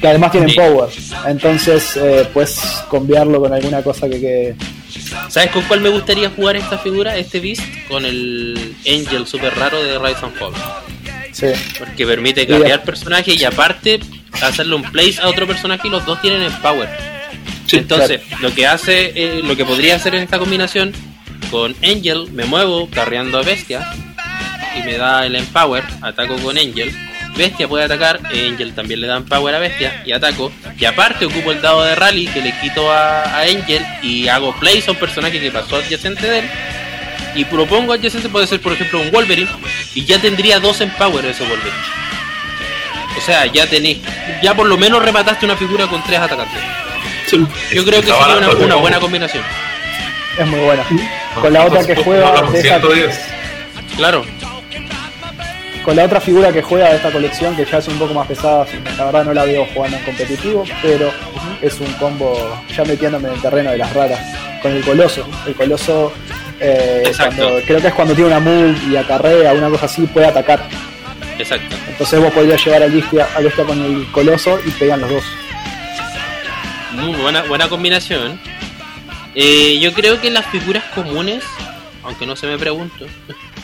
Que además tiene Sí. power. Entonces eh, puedes cambiarlo con alguna cosa que quede. ¿Sabes con cuál me gustaría jugar esta figura, este Beast? Con el Angel super raro de Rise and Fall. Sí. Porque permite cambiar personaje y aparte hacerle un place a otro personaje y los dos tienen el power. Entonces, lo que hace, eh, lo que podría hacer en esta combinación, con Angel me muevo carreando a Bestia y me da el Empower, ataco con Angel. Bestia puede atacar, Angel también le da Empower a Bestia y ataco. Y aparte ocupo el dado de rally que le quito a, a Angel y hago place a un personaje que pasó adyacente de él. Y propongo adyacente, puede ser por ejemplo un Wolverine, y ya tendría dos Empower ese Wolverine. O sea, ya tenéis, ya por lo menos remataste una figura con tres atacantes. Sí. Yo creo que sería una, buena combinación. Es muy buena. Con la otra que juega de esta- 110. Claro, Con la otra figura que juega de esta colección, que ya es un poco más pesada, la verdad no la veo jugando en competitivo, pero es un combo ya metiéndome en el terreno de las raras. Con el coloso. El coloso, eh, cuando- creo que es cuando tiene una move y acarrea, una cosa así, puede atacar. exacto. Entonces vos podrías llevar al bestia, al bestia con el coloso y pegan los dos. Muy buena, buena combinación. Eh, yo creo que las figuras comunes, aunque no se me pregunto,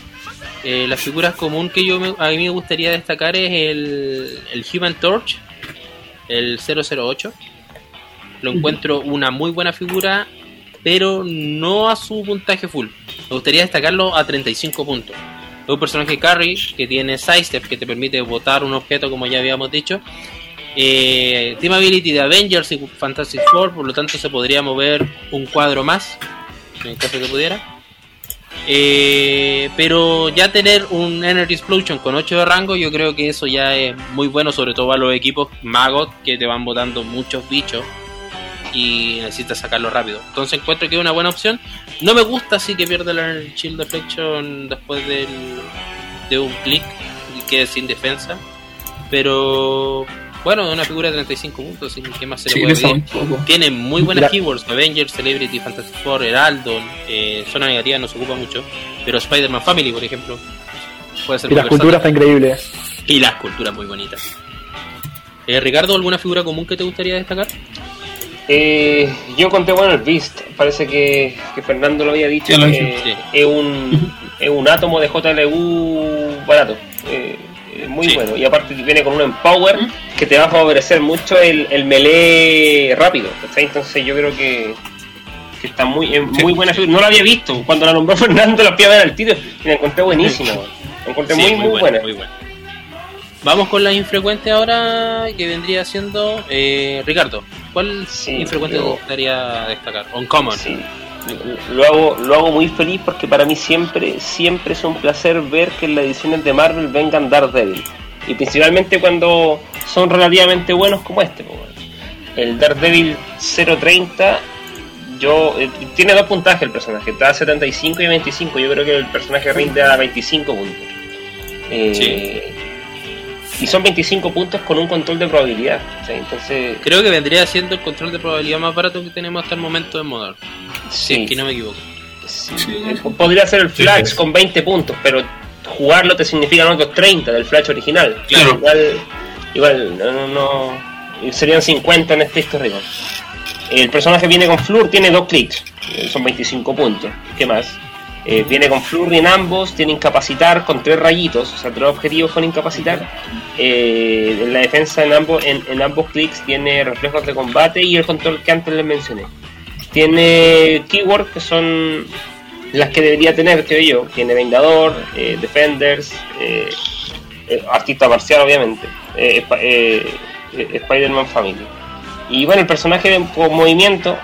eh, las figuras comunes que yo me- a mí me gustaría destacar es el, el Human Torch, el 008. Lo encuentro una muy buena figura, pero no a su puntaje full. Me gustaría destacarlo a 35 puntos. Es un personaje carry que tiene sidestep que te permite botar un objeto como ya habíamos dicho. Eh, Team Ability de Avengers y Fantastic Four, por lo tanto se podría mover un cuadro más, en caso que pudiera. Eh, pero ya tener un Energy Explosion con 8 de rango, yo creo que eso ya es muy bueno, sobre todo a los equipos magos que te van botando muchos bichos y necesitas sacarlo rápido. Entonces encuentro que es una buena opción. No me gusta así que pierda la Shield Deflection después del, de un clic y quede sin defensa. Pero bueno, es una figura de 35 puntos, así que ¿qué más se le puede pedir? Tiene muy buenas La- keywords, Avengers, Celebrity, Fantastic Four, Heraldon, eh, zona negativa no se ocupa mucho, pero Spider-Man Family, por ejemplo, puede ser Y muy la escultura está versátil. increíble. Y las culturas muy bonitas. Eh, Ricardo, ¿alguna figura común que te gustaría destacar? Eh, yo conté bueno el Beast, parece que, que Fernando lo había dicho, lo. Sí. es, un, es un átomo de JLU barato, eh, muy Sí. bueno, y aparte viene con un Empower que te va a favorecer mucho el, el melee rápido, entonces yo creo que, que está muy, es muy buena figura, no la había visto, cuando la nombró Fernando la fui a ver al tiro y la encontré buenísima, la encontré Sí, muy, muy, buena. muy buena. Vamos con la infrecuente ahora, que vendría siendo eh, Ricardo. ¿Cuál infrecuente te gustaría destacar? Uncommon. Sí, lo hago, lo hago muy feliz porque para mí siempre, siempre es un placer ver que en las ediciones de Marvel vengan Daredevil. Y principalmente cuando son relativamente buenos como este. El Daredevil 030, yo eh, tiene dos puntajes el personaje, está a 75 y 25. Yo creo que el personaje rinde a 25 puntos. Eh, Y son 25 puntos con un control de probabilidad. entonces, Creo que vendría siendo el control de probabilidad más barato que tenemos hasta el momento en Modern. Si sí. es que no me equivoco. Sí, eh, Podría ser el Flash sí. con 20 puntos, pero jugarlo te significan otros 30 del Flash original. Claro. Igual, igual no, no, no- serían 50 en este histórico. El personaje viene con Flur, tiene dos clics, eh, son 25 puntos. ¿Qué más? Eh, viene con Flurry en ambos, tiene incapacitar con tres rayitos, o sea, tres objetivos con incapacitar. Eh, en la defensa en ambos, en, ambos clics tiene reflejos de combate y el control que antes les mencioné. Tiene keywords que son las que debería tener, creo yo. Tiene Vengador, eh, Defenders, artista marcial, obviamente. Sp- Spider-Man Family. Y bueno, el personaje con movimiento,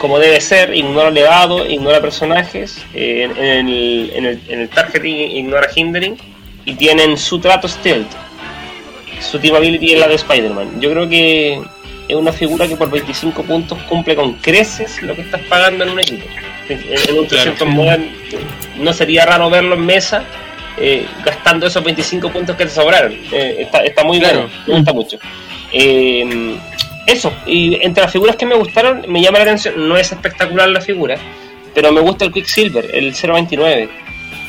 como debe ser, ignora legado, ignora personajes. eh, en, en el, en, el, en el targeting ignora hindering. Y tienen su trato stealth. Su team ability es la de Spider-Man. Yo creo que es una figura que por 25 puntos cumple con creces lo que estás pagando en un equipo. En, un 300 monedas no sería raro verlo en mesa eh, gastando esos 25 puntos que te sobraron. Eh, está, está muy Claro. bueno, me gusta mucho. Eh, eso, y entre las figuras que me gustaron, me llama la atención, no es espectacular la figura, pero me gusta el Quicksilver, el 029.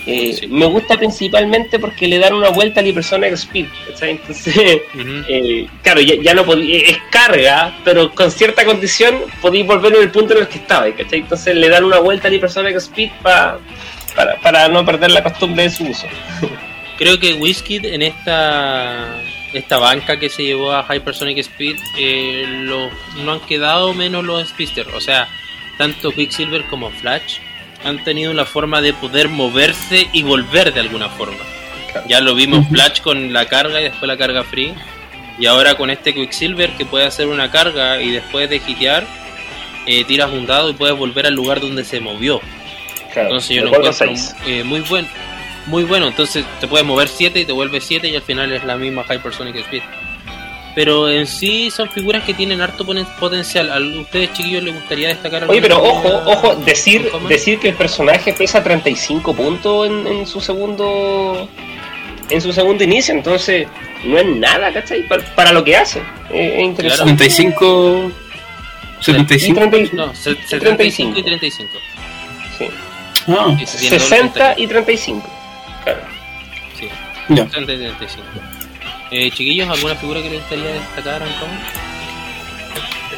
Eh, Sí. Me gusta principalmente porque le dan una vuelta al Hypersonic Speed. ¿cachai? Entonces, eh, claro, ya, ya no podía, es carga, pero con cierta condición podéis volver en el punto en el que estaba, ¿cachai? Entonces le dan una vuelta al Hypersonic Speed pa- para, para no perder la costumbre de su uso. Creo que Whiskey en esta esta banca que se llevó a Hypersonic Speed eh, lo- no han quedado menos los Speedster. O sea, tanto Quicksilver como Flash han tenido la forma de poder moverse y volver de alguna forma. Claro. Ya lo vimos Flash con la carga y después la carga free. Y ahora con este Quicksilver que puede hacer una carga y después de hitear, eh, tiras un dado y puedes volver al lugar donde se movió. Claro, Entonces yo lo recuerdo encuentro eh, muy bueno. Muy bueno, entonces te puedes mover 7 y te vuelve 7 y al final es la misma Hypersonic Speed. Pero en sí son figuras que tienen harto potencial. ¿A ustedes chiquillos les gustaría destacar Oye, alguna pero ojo, ojo, decir, decir que el personaje pesa 35 puntos en, en su segundo en su segundo inicio, entonces no es nada, ¿cachai? Para, para lo que hace. Eh, es interesante. 75. Y 75. 30 No, se- se- 35. 35 y 35. sí. Ah, Y se tiene doble 60 puntaje. y 35. Claro. Sí, ya. 60 y 35. Eh, chiquillos, ¿alguna figura que les gustaría destacar en?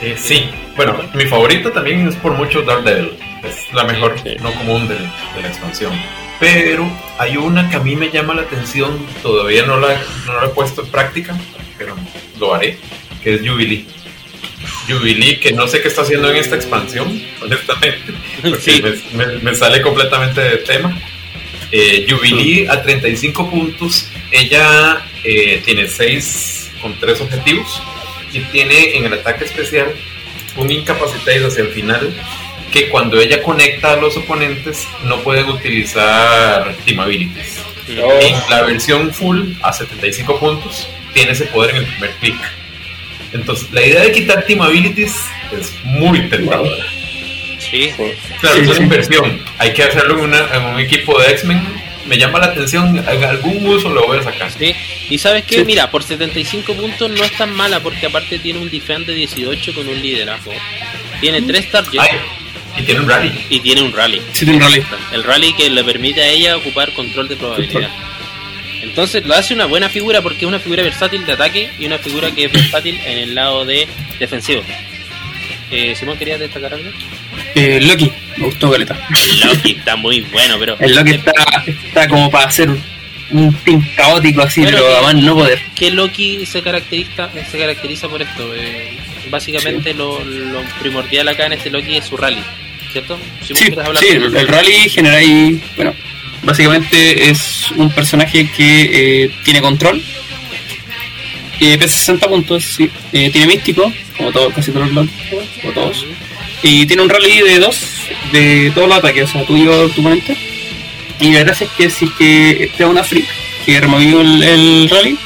Eh, sí, bueno, mi favorito también es por mucho Daredevil. Es la mejor, Sí. no común de, de la expansión. Pero hay una que a mí me llama la atención, todavía no la, no la he puesto en práctica, pero lo haré, que es Jubilee. Jubilee, que no sé qué está haciendo en esta expansión, honestamente, porque Sí. me, me- me sale completamente de tema. Eh, Jubilee a 35 puntos, ella eh, tiene 6 con 3 objetivos y tiene en el ataque especial un incapacitate hacia el final que cuando ella conecta a los oponentes no pueden utilizar team abilities. Oh. En la versión full a 75 puntos tiene ese poder en el primer clic. Entonces la idea de quitar team abilities es muy tentadora. Sí. Claro, Sí, es sí. inversión. Hay que hacerlo en, una- en un equipo de X-Men. Me llama la atención, en algún uso lo voy a sacar. sí. Y sabes qué, Sí. mira, por 75 puntos no es tan mala porque aparte tiene un defense de 18 con un liderazgo. Tiene 3 targets Ay, y tiene un rally. y tiene un rally. Sí, tiene un rally. El rally que le permite a ella ocupar control de probabilidad. Entonces lo hace una buena figura porque es una figura versátil de ataque y una figura que es versátil en el lado de defensivo. Eh, Simón, ¿querías destacar algo? Eh, Loki, me gustó Caleta. El Loki está muy bueno, pero... El Loki está, está como para hacer un team caótico así, Bueno, pero que- además no poder. ¿Qué Loki se caracteriza, se caracteriza por esto? Eh, básicamente lo, lo primordial acá en este Loki es su rally, ¿cierto? Simón, Sí, ¿quieres hablar sí, el, el rally genera ahí, bueno, básicamente es un personaje que eh, tiene control, que pesa 60 puntos, sí, eh, tiene místico, como todo, casi todos los como todos, y tiene un rally de dos, de todos los ataques, o sea, tú y tu oponente, y la gracia es que si es que te da una freak, que removió el, el rally,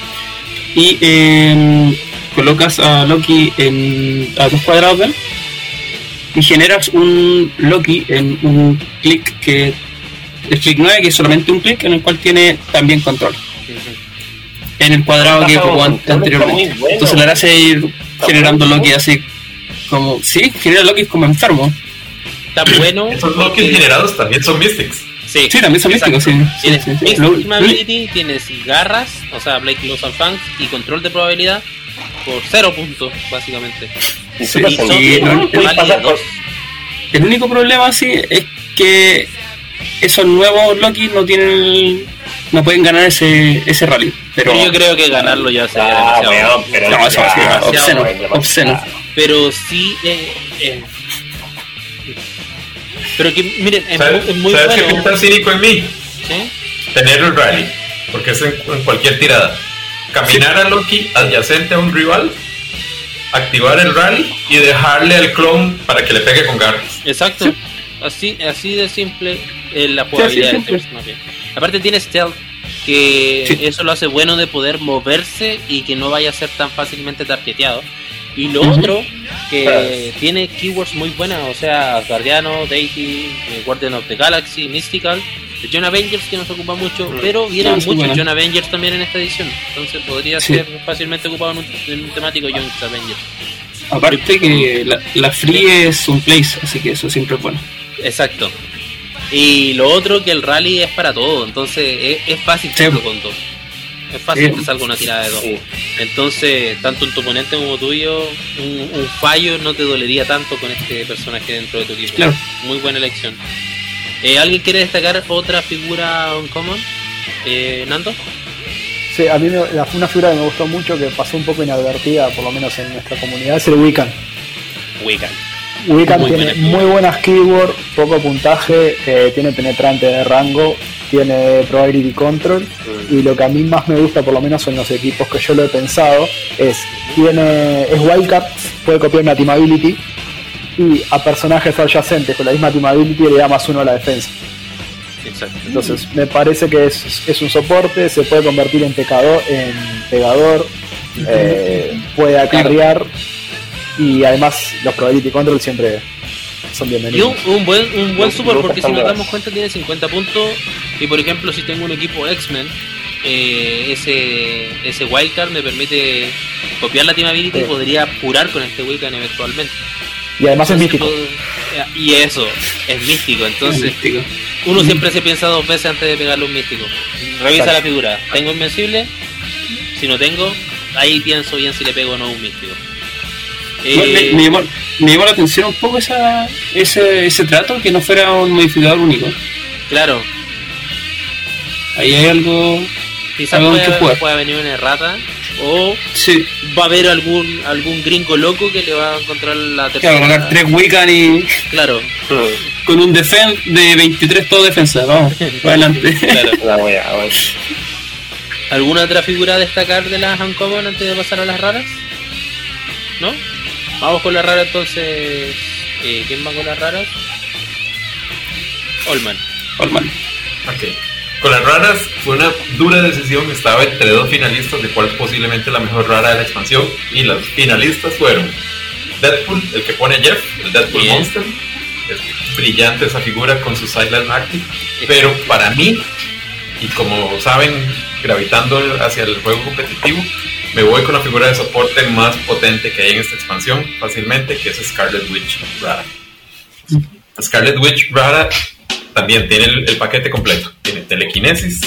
y eh, colocas a Loki en, a dos cuadrados de él, y generas un Loki en un clic que es clic 9 que es solamente un clic en el cual tiene también control. En el cuadrado que jugó anteriormente bueno. entonces le hace ir generando bueno. Loki así como sí genera Loki como enfermo Está bueno. Esos Loki porque- generados también son Mystics. Sí, sí también son místicos sí, Tienes sí, sí, sí. Ability, tienes garras, o sea, Blake Colossal Fangs y control de probabilidad por cero puntos, básicamente. Y Sí, súper y son no- el único problema sí es que esos nuevos Loki no tienen no pueden ganar ese ese rally pero Pero yo creo que ganarlo ya sería Ah, demasiado. weón, pero No, eso ya, sí, demasiado, obsceno, demasiado. obsceno. Pero sí. eh, eh, pero que, miren, es ¿Sabes, muy, es muy ¿sabes qué bueno. pinta cínico en mí? ¿sí? Tener el rally. Porque es en, en cualquier tirada. Caminar a Loki adyacente a un rival, activar el rally y dejarle al clon para que le pegue con garras. Exacto. Sí. Así, así de simple es la jugabilidad de este personaje. Aparte tiene stealth, que eso lo hace bueno de poder moverse y que no vaya a ser tan fácilmente targeteado. Y lo otro, que tiene keywords muy buenas, o sea, Guardiano, Deity, eh, Guardian of the Galaxy, Mystical, John Avengers que no se ocupa mucho, pero vienen Ah, muchos. John Avengers también en esta edición, entonces podría ser fácilmente ocupado en un, en un temático John Avengers. Aparte que la, la free es un place, así que eso siempre es bueno. Exacto. Y lo otro que el rally es para todo, entonces es, es fácil Sí. hacerlo con dos. Es fácil Sí. que salga una tirada de dos. Sí. Entonces, tanto en tu oponente como tuyo, un, un fallo no te dolería tanto con este personaje dentro de tu equipo. Claro. Muy buena elección. Eh, ¿Alguien quiere destacar otra figura uncommon? Eh, ¿Nando? Sí, a mí me- la- una figura que me gustó mucho, que pasó un poco inadvertida, por lo menos en nuestra comunidad, es el Wiccan. Wiccan. Wiccan Muy tiene buena muy buenas keywords, poco puntaje, eh, tiene penetrante de rango, tiene probability control y lo que a mí más me gusta, por lo menos en los equipos que yo lo he pensado, es tiene es wildcard, puede copiar una team ability y a personajes adyacentes con la misma team ability le da más uno a la defensa. Exacto. Entonces me parece que es, es un soporte, se puede convertir en pecador, en pegador, eh, puede acarrear y además los probability control siempre son Y bienvenidos. un, un buen, un buen gusta porque si nos damos cuenta tiene 50 puntos y por ejemplo si tengo un equipo X-Men eh, ese, ese wildcard me permite copiar la team ability y podría apurar con este Wiccan eventualmente. Y además es místico. Entonces, Y eso, es místico. Entonces, Místico. uno siempre se piensa dos veces antes de pegarle un místico. Revisa Exacto. la figura. ¿Tengo invencible? Si no tengo, ahí pienso bien si le pego o no a un místico. Eh, me, me llamó, me llamó la atención un poco esa, ese, ese trato, que no fuera un modificador único. claro, Ahí hay algo. quizás Algo que pueda, jugar. pueda venir una errata o Sí, va a haber algún algún gringo loco que le va a encontrar la claro, tercera. colocar tres Wiccan y Claro, con un defense de 23 todo defensa. Vamos, para adelante. claro. La. ¿Alguna otra figura a destacar de las Uncommon antes de pasar a las raras? ¿No? Vamos con las raras entonces. Eh, ¿Quién va con las raras? Olman. Olman. Ok. Con las raras fue una dura decisión. Estaba entre dos finalistas, de cuál es posiblemente la mejor rara de la expansión. Y las finalistas fueron Deadpool, el que pone Jeff, el Deadpool Bien. Monster. Es brillante esa figura con su Silent Active. Pero para mí, y como saben, gravitando hacia el juego competitivo, me voy con la figura de soporte más potente que hay en esta expansión, fácilmente, que es Scarlet Witch Rara. Scarlet Witch Rara también tiene el, el paquete completo. Tiene telequinesis,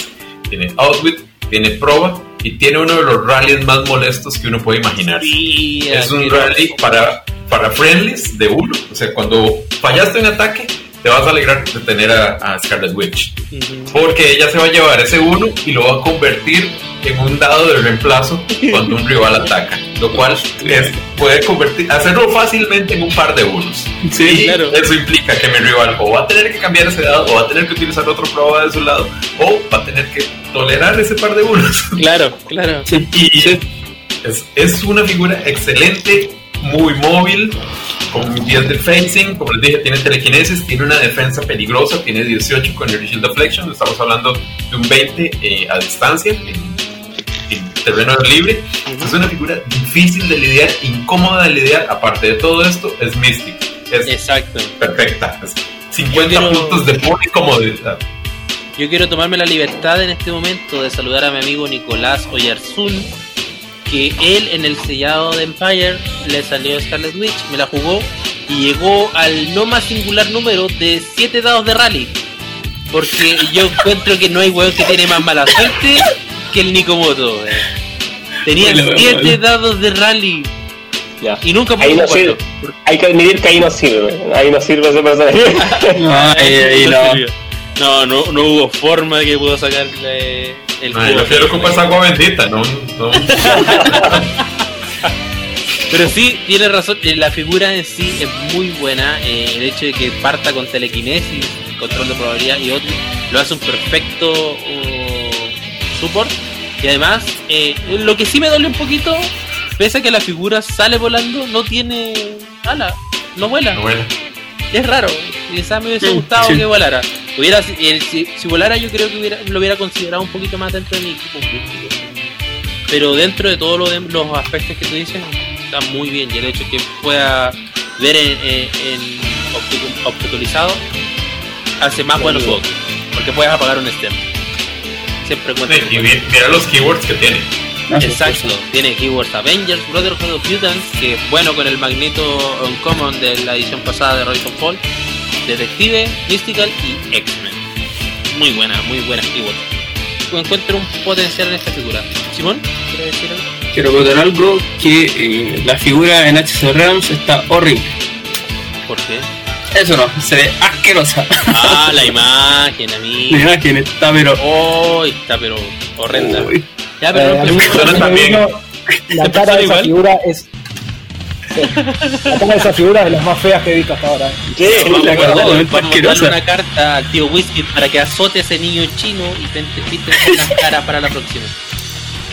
tiene outwit, tiene proba y tiene uno de los rallies más molestos que uno puede imaginar. Sí, Es un rally para, para friendlies de uno. O sea, cuando fallaste un ataque, te vas a alegrar de tener a, a Scarlet Witch. Porque ella se va a llevar ese uno y lo va a convertir en un dado de reemplazo cuando un rival ataca. Lo cual es- puede convertir, hacerlo fácilmente en un par de unos. Sí, y claro. eso implica que mi rival o va a tener que cambiar ese dado, o va a tener que utilizar otro prueba de su lado, o va a tener que tolerar ese par de unos. Claro, claro. Sí, Y sí. es, es una figura excelente, muy móvil, con 10 de facing, como les dije, tiene telequinesis, tiene una defensa peligrosa, tiene 18 con el Shield Deflection, estamos hablando de un 20 eh, a distancia, en terreno libre. Es una figura difícil de lidiar, incómoda de lidiar, aparte de todo esto, es Mystic, es Exacto. perfecta, es 50 Yo quiero- puntos de pura comodidad. Yo quiero tomarme la libertad en este momento de saludar a mi amigo Nicolás Oyarzún, que él en el sellado de Empire le salió Scarlet Witch, me la jugó y llegó al no más singular número de 7 dados de rally. Porque yo encuentro que no hay weón que tiene más mala suerte que el Nikomoto. Tenía Bueno, bueno, 7 bueno. dados de rally Ya. y nunca Ahí pudo no sirve. jugarlo. Hay que admitir que ahí no sirve. Ahí no sirve ese personaje. No, ahí, ahí no. No, no, no hubo forma de que pudo sacarle el Ay, lo es agua bendita, no, no. Pero sí, tiene razón, eh, la figura en sí es muy buena. eh, el hecho de que parta con telequinesis, control de probabilidad y otro, lo hace un perfecto uh, support. Y además, eh, lo que sí me duele un poquito, pese a que la figura sale volando, no tiene ala, no vuela. Es raro, quizás me hubiese gustado sí. que volara. Hubiera, si, si volara yo creo que hubiera, lo hubiera considerado un poquito más dentro de mi equipo. Pero dentro de todos lo de- los aspectos que tú dices, está muy bien. Y el hecho de que pueda ver en, en, en obstaculizado hace más buenos juegos. Porque puedes apagar un stem. Siempre cuenta. Y mi- mira los keywords que tiene. Ah, Exacto, tiene keywords Avengers, Brotherhood of Mutants, que es bueno con el Magneto Uncommon de la edición pasada de of Fall, Detective, Mystical y X-Men. Muy buena, muy buenas keywords. Encuentro un potencial en esta figura. Simón, ¿quieres decir algo? Quiero contar algo que eh, la figura en HC Realms está horrible. ¿Por qué? Eso no, se ve asquerosa. Ah, la imagen, a mí. La imagen está pero... Oh, está pero horrenda. Uy, Ya, pero Eh, no persona también. La ¿Te cara de esa igual? figura es. sí. La cara de esa figura es de las más feas que he visto hasta ahora. ¿eh? Sí, Vamos la a cagó, darle- está vamos a darle una carta al tío Whisky para que azote a ese niño chino y pinte pinte las caras para la próxima.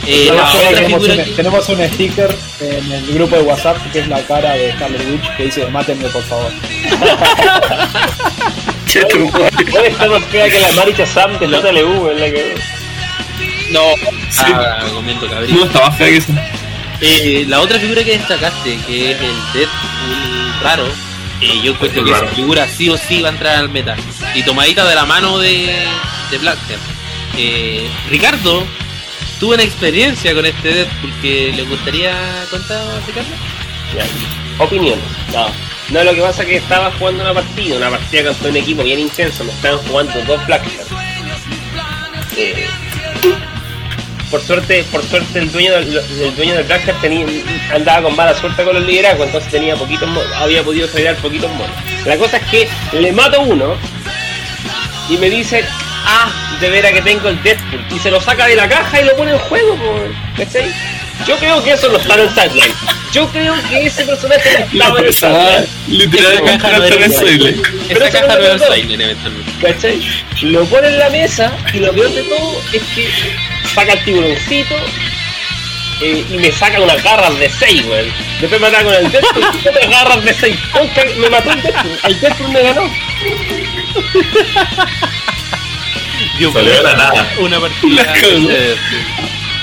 Eh, la Tenemos- otra tenemos, figura un, que- tenemos un sticker en el grupo de WhatsApp que es la cara de Scarlet Witch que dice mátenme por favor. che, tu madre. Puede estar más fea que la Maricha Sam de JLU, es la que. No, Sí. ah, comiendo cabrito. No, está más fea que eso. Eh, la otra figura que destacaste, que es el Deadpool raro, eh, yo encuentro que esa figura sí o sí va a entrar al meta. Y tomadita de la mano de, de Blackhead. Eh, Ricardo, tuve una experiencia con este Deadpool que le gustaría contar, Ricardo. Ya. Opiniones. No. No, lo que pasa es que estaba jugando una partida, una partida contra un equipo bien intenso, me estaban jugando dos Black. Eh, por suerte, por suerte el dueño del, el dueño del Black tenía, andaba con mala suerte con los liderazgos, entonces tenía poquitos había podido salir poquitos monos. La cosa es que le mato uno y me dice, ah, de veras que tengo el Deadpool, y se lo saca de la caja y lo pone en juego, ¿cachai? Yo creo que eso no está en el sideline. Yo creo que ese personaje no La estaba en sideline. literalmente Esa caja no en Pero Esa caja no. Silent eventualmente. ¿Cachai? Lo pone en la mesa y lo peor de todo es que saca el tiburoncito eh, y me saca unas garras de 6, weón. Después me ataca con el Deadpool y otras garras de 6. Me mató el Deadpool. El Deadpool me ganó. Dio nada. Una partida.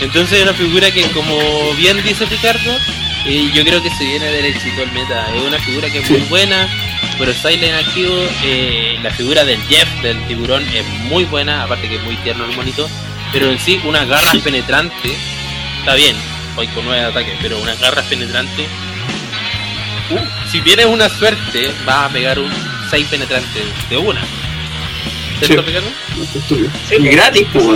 Entonces es una figura que, como bien dice Ricardo, eh, yo creo que se viene derechito al meta. Es una figura que es muy buena, pero Silent activo, eh, la figura del Jeff, del tiburón, es muy buena, aparte que es muy tierno el monito. Pero en sí, unas garras penetrantes, está bien, hoy con nueve ataques, pero unas garras penetrantes. Si tienes una suerte, vas a pegar un 6 penetrante de una. ¿Cierto, Sí. Ricardo? Estúpido. Sí, Y pues. gratis, pues.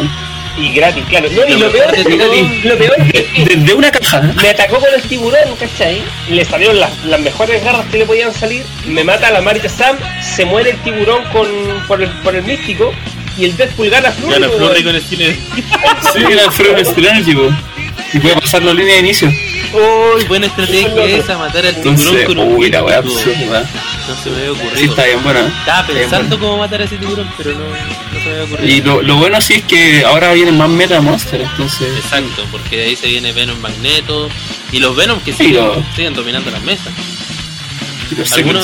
Y gratis, claro. No, y Lo peor, de es que- todo- lo peor es que Desde una caja. ¿eh? me atacó con el tiburón, ¿cachai? Le salieron las, las mejores garras que le podían salir. Me mata a la Marita Sam, se muere el tiburón con, por, el, por el místico. Y el Deadpool gana Flurry, Gana weón. Flurry con el cine. Sí, Frog Strategy, weón. Y puede pasar la línea de inicio. Uy, buena estrategia esa, matar al tiburón Entonces, con un uy, la. No se me había Sí, ocurrido. está bien buena. ¿eh? Estaba pensando cómo matar a ese tiburón, pero no, no se me había ocurrido. Y lo, lo bueno sí es que ahora vienen más meta monster, entonces. Exacto, porque de ahí se viene Venom Magneto y los Venom que Sí, siguen, lo- siguen dominando las mesas. ¿Alguna.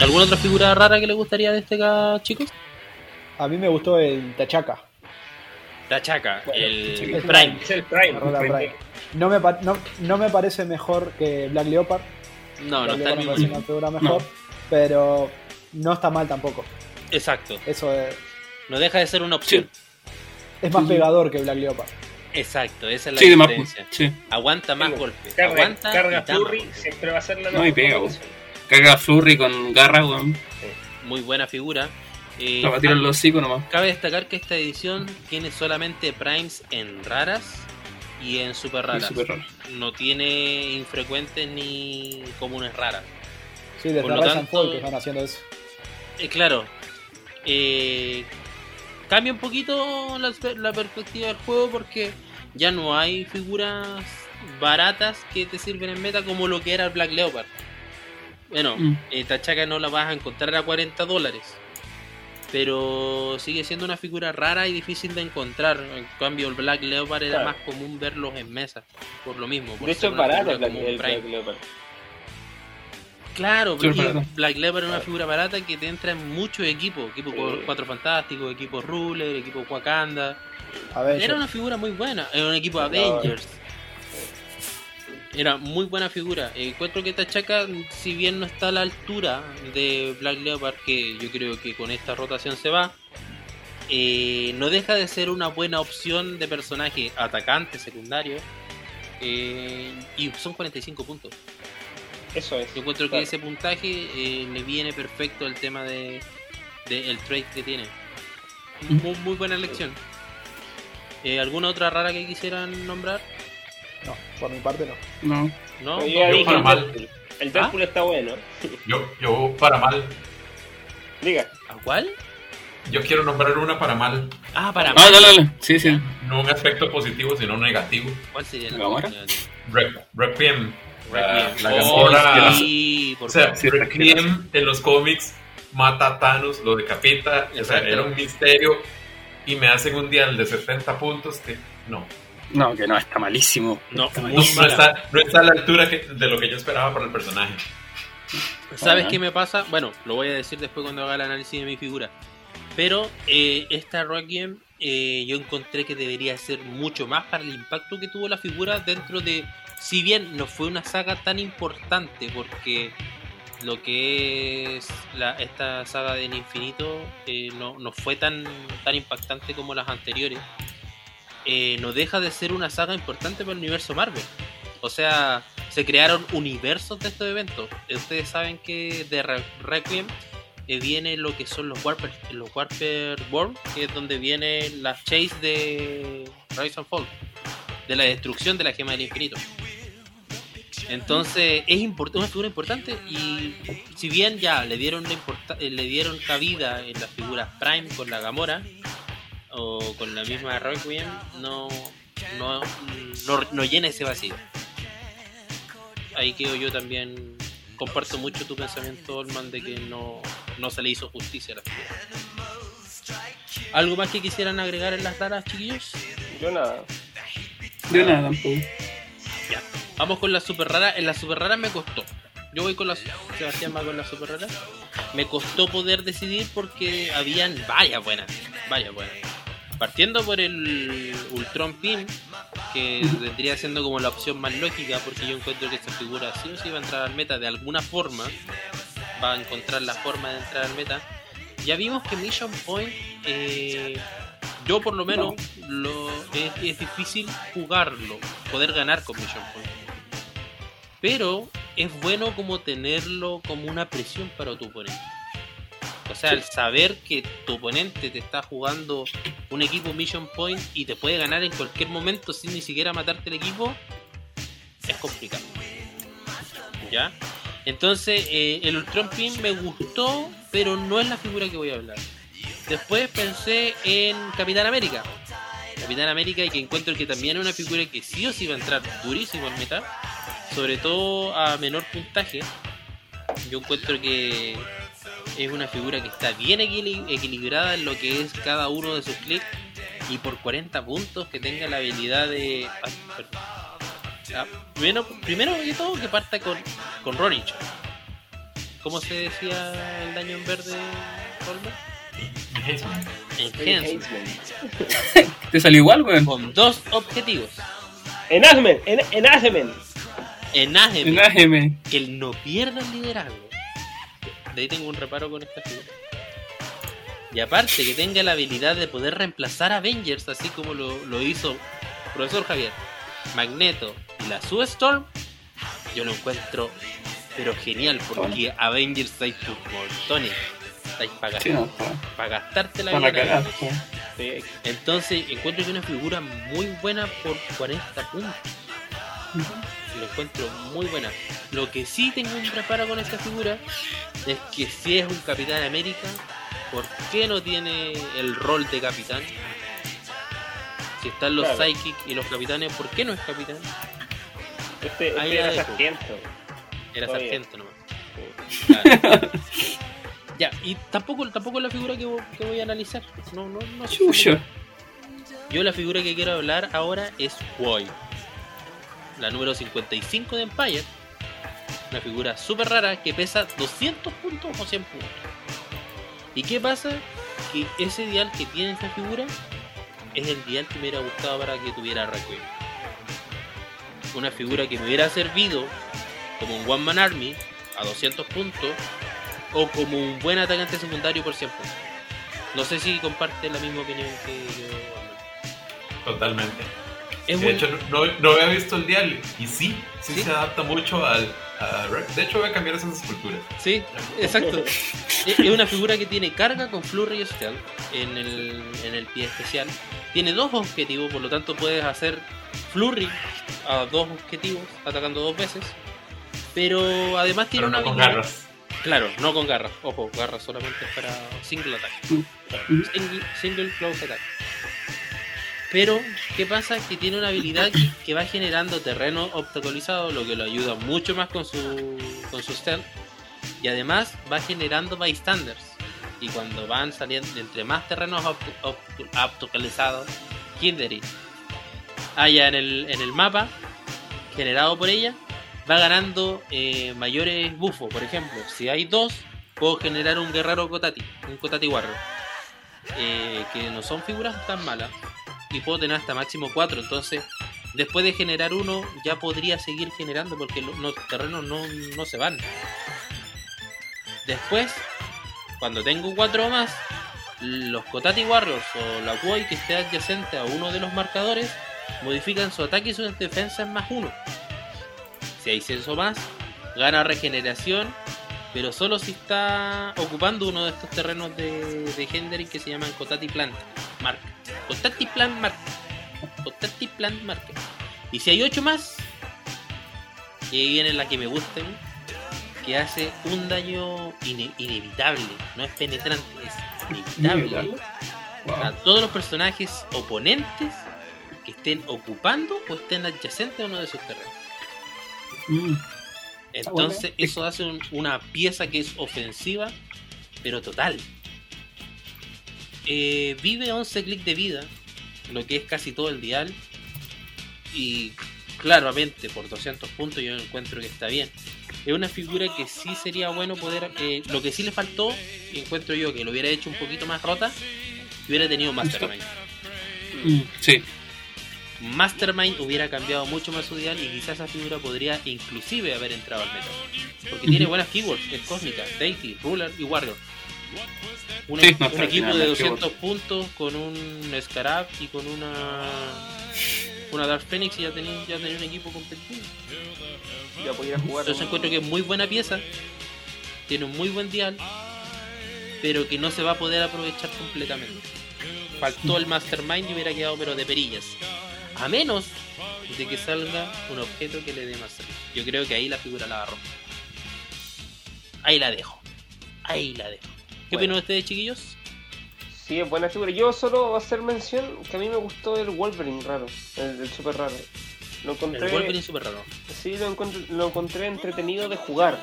¿Alguna otra figura rara que le gustaría destacar, chicos? A mí me gustó el Tachaca. La Chaca, el el Prime. Es el Prime. la Rola Prime. No me, pa- no, no me parece mejor que Black Leopard. No, no está Leopard me parece una figura mejor, pero no está mal tampoco. Exacto, Eso es, no deja de ser una opción. es más Sí, pegador que Black Leopard. Exacto, esa es la Sí, más. diferencia. Sí. Aguanta más golpes. Carga, Aguanta carga más Flurry golpes. siempre va a ser la No, y pega. Caga Flurry con garra, weón. Muy buena figura. Eh, a tirar los hocico nomás. Cabe destacar que esta edición tiene solamente primes en raras y en super raras. No tiene infrecuentes ni comunes raras. Sí, desde Por lo and tanto- Fall que están haciendo eso. Eh, claro, eh, cambia un poquito la, la perspectiva del juego porque ya no hay figuras baratas que te sirven en meta como lo que era el Black Leopard. Bueno, Mm. eh, Tachaca no la vas a encontrar a 40 dólares. Pero sigue siendo una figura rara y difícil de encontrar. En cambio, el Black Leopard era más común verlos en mesa. Por lo mismo. por De hecho, es barato el Black, el. Black Leopard. Claro, porque. Black Leopard es una figura barata que te entra en muchos equipos. Equipo Sí. Cuatro Fantásticos, equipo Ruler, equipo Wakanda. Era una figura muy buena. Era un equipo Avengers. Era muy buena figura. Encuentro que Tachaka, si bien no está a la altura de Black Leopard, que yo creo que con esta rotación se va, eh, no deja de ser una buena opción de personaje atacante, secundario. eh, y son 45 puntos. Eso es. Yo encuentro que Claro. ese puntaje eh, le viene perfecto el tema de, de el trade que tiene. Muy, muy buena elección. Eh, ¿Alguna otra rara que quisieran nombrar? No, por mi parte no. No. ¿No? Yo para el mal. Deadpool. El Deadpool está bueno. Yo, yo para mal. Diga. ¿A cuál? Yo quiero nombrar una para mal. Ah, para Ah, mal. dale, dale. Sí, sí. No un aspecto positivo, sino negativo. ¿Cuál sería. Re- Requiem. La, Requiem. la Oh, Gamora- sí, por O sea, Requiem en los cómics mata a Thanos, lo decapita. O sea, era un misterio. Y me hacen un dial de 70 puntos que no. No, que no, está malísimo. No, Está No, malísimo. no está, no está a la altura que- de lo que yo esperaba para el personaje. ¿Sabes Ajá. qué me pasa? Bueno, lo voy a decir después cuando haga el análisis de mi figura. Pero eh, esta Requiem eh, yo encontré que debería ser mucho más para el impacto que tuvo la figura dentro de... Si bien no fue una saga tan importante porque lo que es la, esta saga del infinito eh, no, no fue tan, tan impactante como las anteriores, eh, no deja de ser una saga importante para el universo Marvel. O sea, se crearon universos de estos eventos. Ustedes saben que de Re- Requiem eh, viene lo que son los Warper, los Warper World, que es donde viene la chase de Rise and Fall, de la destrucción de la gema del infinito. Entonces es import- una figura importante y si bien ya le dieron eh, le dieron cabida en las figuras Prime con la Gamora o con la misma Requiem, no, no, no, no llena ese vacío. Ahí quedo yo también. Comparto mucho tu pensamiento, Olman, de que no, no se le hizo justicia a la figura. ¿Algo más que quisieran agregar en las raras, chiquillos? Yo nada. De nada tampoco. Ya. Vamos con la super rara. En la super rara me costó. Yo voy con la Sebastián va con la super rara. Me costó poder decidir porque habían varias buenas. Varias buenas. Partiendo por el Ultron Pin, que vendría siendo como la opción más lógica, porque yo encuentro que esta figura sí o sí va a entrar al meta de alguna forma. Va a encontrar la forma de entrar al meta. Ya vimos que Mission Point, eh, yo por lo menos, lo, es, es difícil jugarlo, poder ganar con Mission Point. Pero es bueno como tenerlo como una presión para tu oponente. O sea, el saber que tu oponente te está jugando un equipo Mission Point y te puede ganar en cualquier momento sin ni siquiera matarte el equipo, es complicado. ¿Ya? Entonces, eh, el Ultron Pin me gustó, pero no es la figura que voy a hablar. Después pensé en Capitán América. Capitán América y que encuentro que también es una figura que sí o sí va a entrar durísimo al meta. Sobre todo a menor puntaje. Yo encuentro que es una figura que está bien equili- equilibrada en lo que es cada uno de sus clics. Y por 40 puntos que tenga la habilidad de... ah, perdón. Ah, primero, primero que todo que parta con, con Ronich. ¿Cómo se decía el daño en verde, Holmer? Enhancement. ¿Te salió igual, weón? Con dos objetivos. Enactment, en, enactment. Enagement, Enájeme. que él no pierda el liderazgo. De ahí tengo un reparo con esta figura. Y aparte que tenga la habilidad de poder reemplazar a Avengers, así como lo, lo hizo Profesor Javier, Magneto y la Sue Storm, yo lo encuentro pero genial porque Avengers estáis por montones. Estáis para Sí, no, gastarte la para vida. Sí. Entonces encuentro que una figura muy buena por 40 puntos. Lo encuentro muy buena. Lo que sí tengo un reparo con esta figura es que si es un Capitán América, ¿por qué no tiene el rol de capitán? Si están los Claro. Psychic y los capitanes, ¿por qué no es capitán? Este, Ahí este la era sargento. Era sargento nomás. Claro. ya, y tampoco, tampoco es la figura que, vo- que voy a analizar. No, no, no. Chucha. Yo la figura que quiero hablar ahora es Woi. La número 55 de Empire. Una figura súper rara que pesa 200 puntos o 100 puntos. ¿Y qué pasa? Que ese dial que tiene esta figura es el dial que me hubiera gustado para que tuviera Requiem. una figura que me hubiera servido como un One Man Army a 200 puntos o como un buen atacante secundario por 100 puntos. No sé si comparte la misma opinión que yo. Totalmente. Es de muy- hecho, no, no había visto el dial y sí, sí, ¿Sí? se adapta mucho al. a de hecho, voy a cambiar esas esculturas. Sí, exacto. es una figura que tiene carga con Flurry Stealth en el, en el pie especial. Tiene dos objetivos, por lo tanto puedes hacer Flurry a dos objetivos, atacando dos veces. Pero además tiene Pero no una con habilidad- garras. Claro, no con garras. Ojo, garras solamente es para single attack. Mm. Single, single close attack. Pero, ¿qué pasa? Que tiene una habilidad que- va generando terreno obstaculizado, lo que lo ayuda mucho más con su, con su stealth. Y además va generando bystanders. Y cuando van saliendo entre más terrenos obst- obst- obstaculizados, Kindred haya en el, en el mapa, generado por ella, va ganando eh, mayores buffos. Por ejemplo, si hay dos, puedo generar un guerrero Kotati, un Kotati Warrior. eh, que no son figuras tan malas. Y puedo tener hasta máximo 4. Entonces, después de generar uno, ya podría seguir generando porque lo- los terrenos no, no se van. Después, cuando tengo 4 o más, los Kotati Warriors o la Kuoi que esté adyacente a uno de los marcadores modifican su ataque y sus defensas más uno. Si hay censo más, gana regeneración, pero solo si está ocupando uno de estos terrenos de, de Hendrik que se llaman Kotati Plant Mark. Kotati Plant Mark. Kotati Plant Mark. Y si hay 8 más, y ahí viene la que me gusta que hace un daño ine- inevitable, no es penetrante, es inevitable a todos los personajes oponentes que estén ocupando o estén adyacentes a uno de sus terrenos. Mm. Entonces eso hace un- una pieza que es ofensiva, pero total. Eh, vive 11 clics de vida, lo que es casi todo el dial. Y claramente por 200 puntos yo encuentro que está bien. Es una figura que sí sería bueno poder... eh, lo que sí le faltó, encuentro yo que lo hubiera hecho un poquito más rota, y hubiera tenido Mastermind. Mm, Sí. Mastermind hubiera cambiado mucho más su dial y quizás esa figura podría inclusive haber entrado al meta. Porque tiene buenas keywords, es cósmica, Deity, Ruler y Warrior. Un, Sí, no, equipo de las 200 puntos con un Scarab y con una una Dark Phoenix y ya tenía, ya tenía un equipo competitivo. Ya podía jugar. Entonces encuentro que es muy buena pieza, tiene un muy buen dial, pero que no se va a poder aprovechar completamente. Faltó el Mastermind y hubiera quedado pero de perillas. A menos de que salga un objeto que le dé más salud. Yo creo que ahí la figura la a romper. Ahí la dejo. Ahí la dejo. ¿Qué Bueno. opinan ustedes, chiquillos? Sí, es buena figura. Yo solo hacer mención que a mí me gustó el Wolverine raro, el, el super raro. Lo encontré, El Wolverine super raro. sí, lo encontré, lo encontré entretenido de jugar.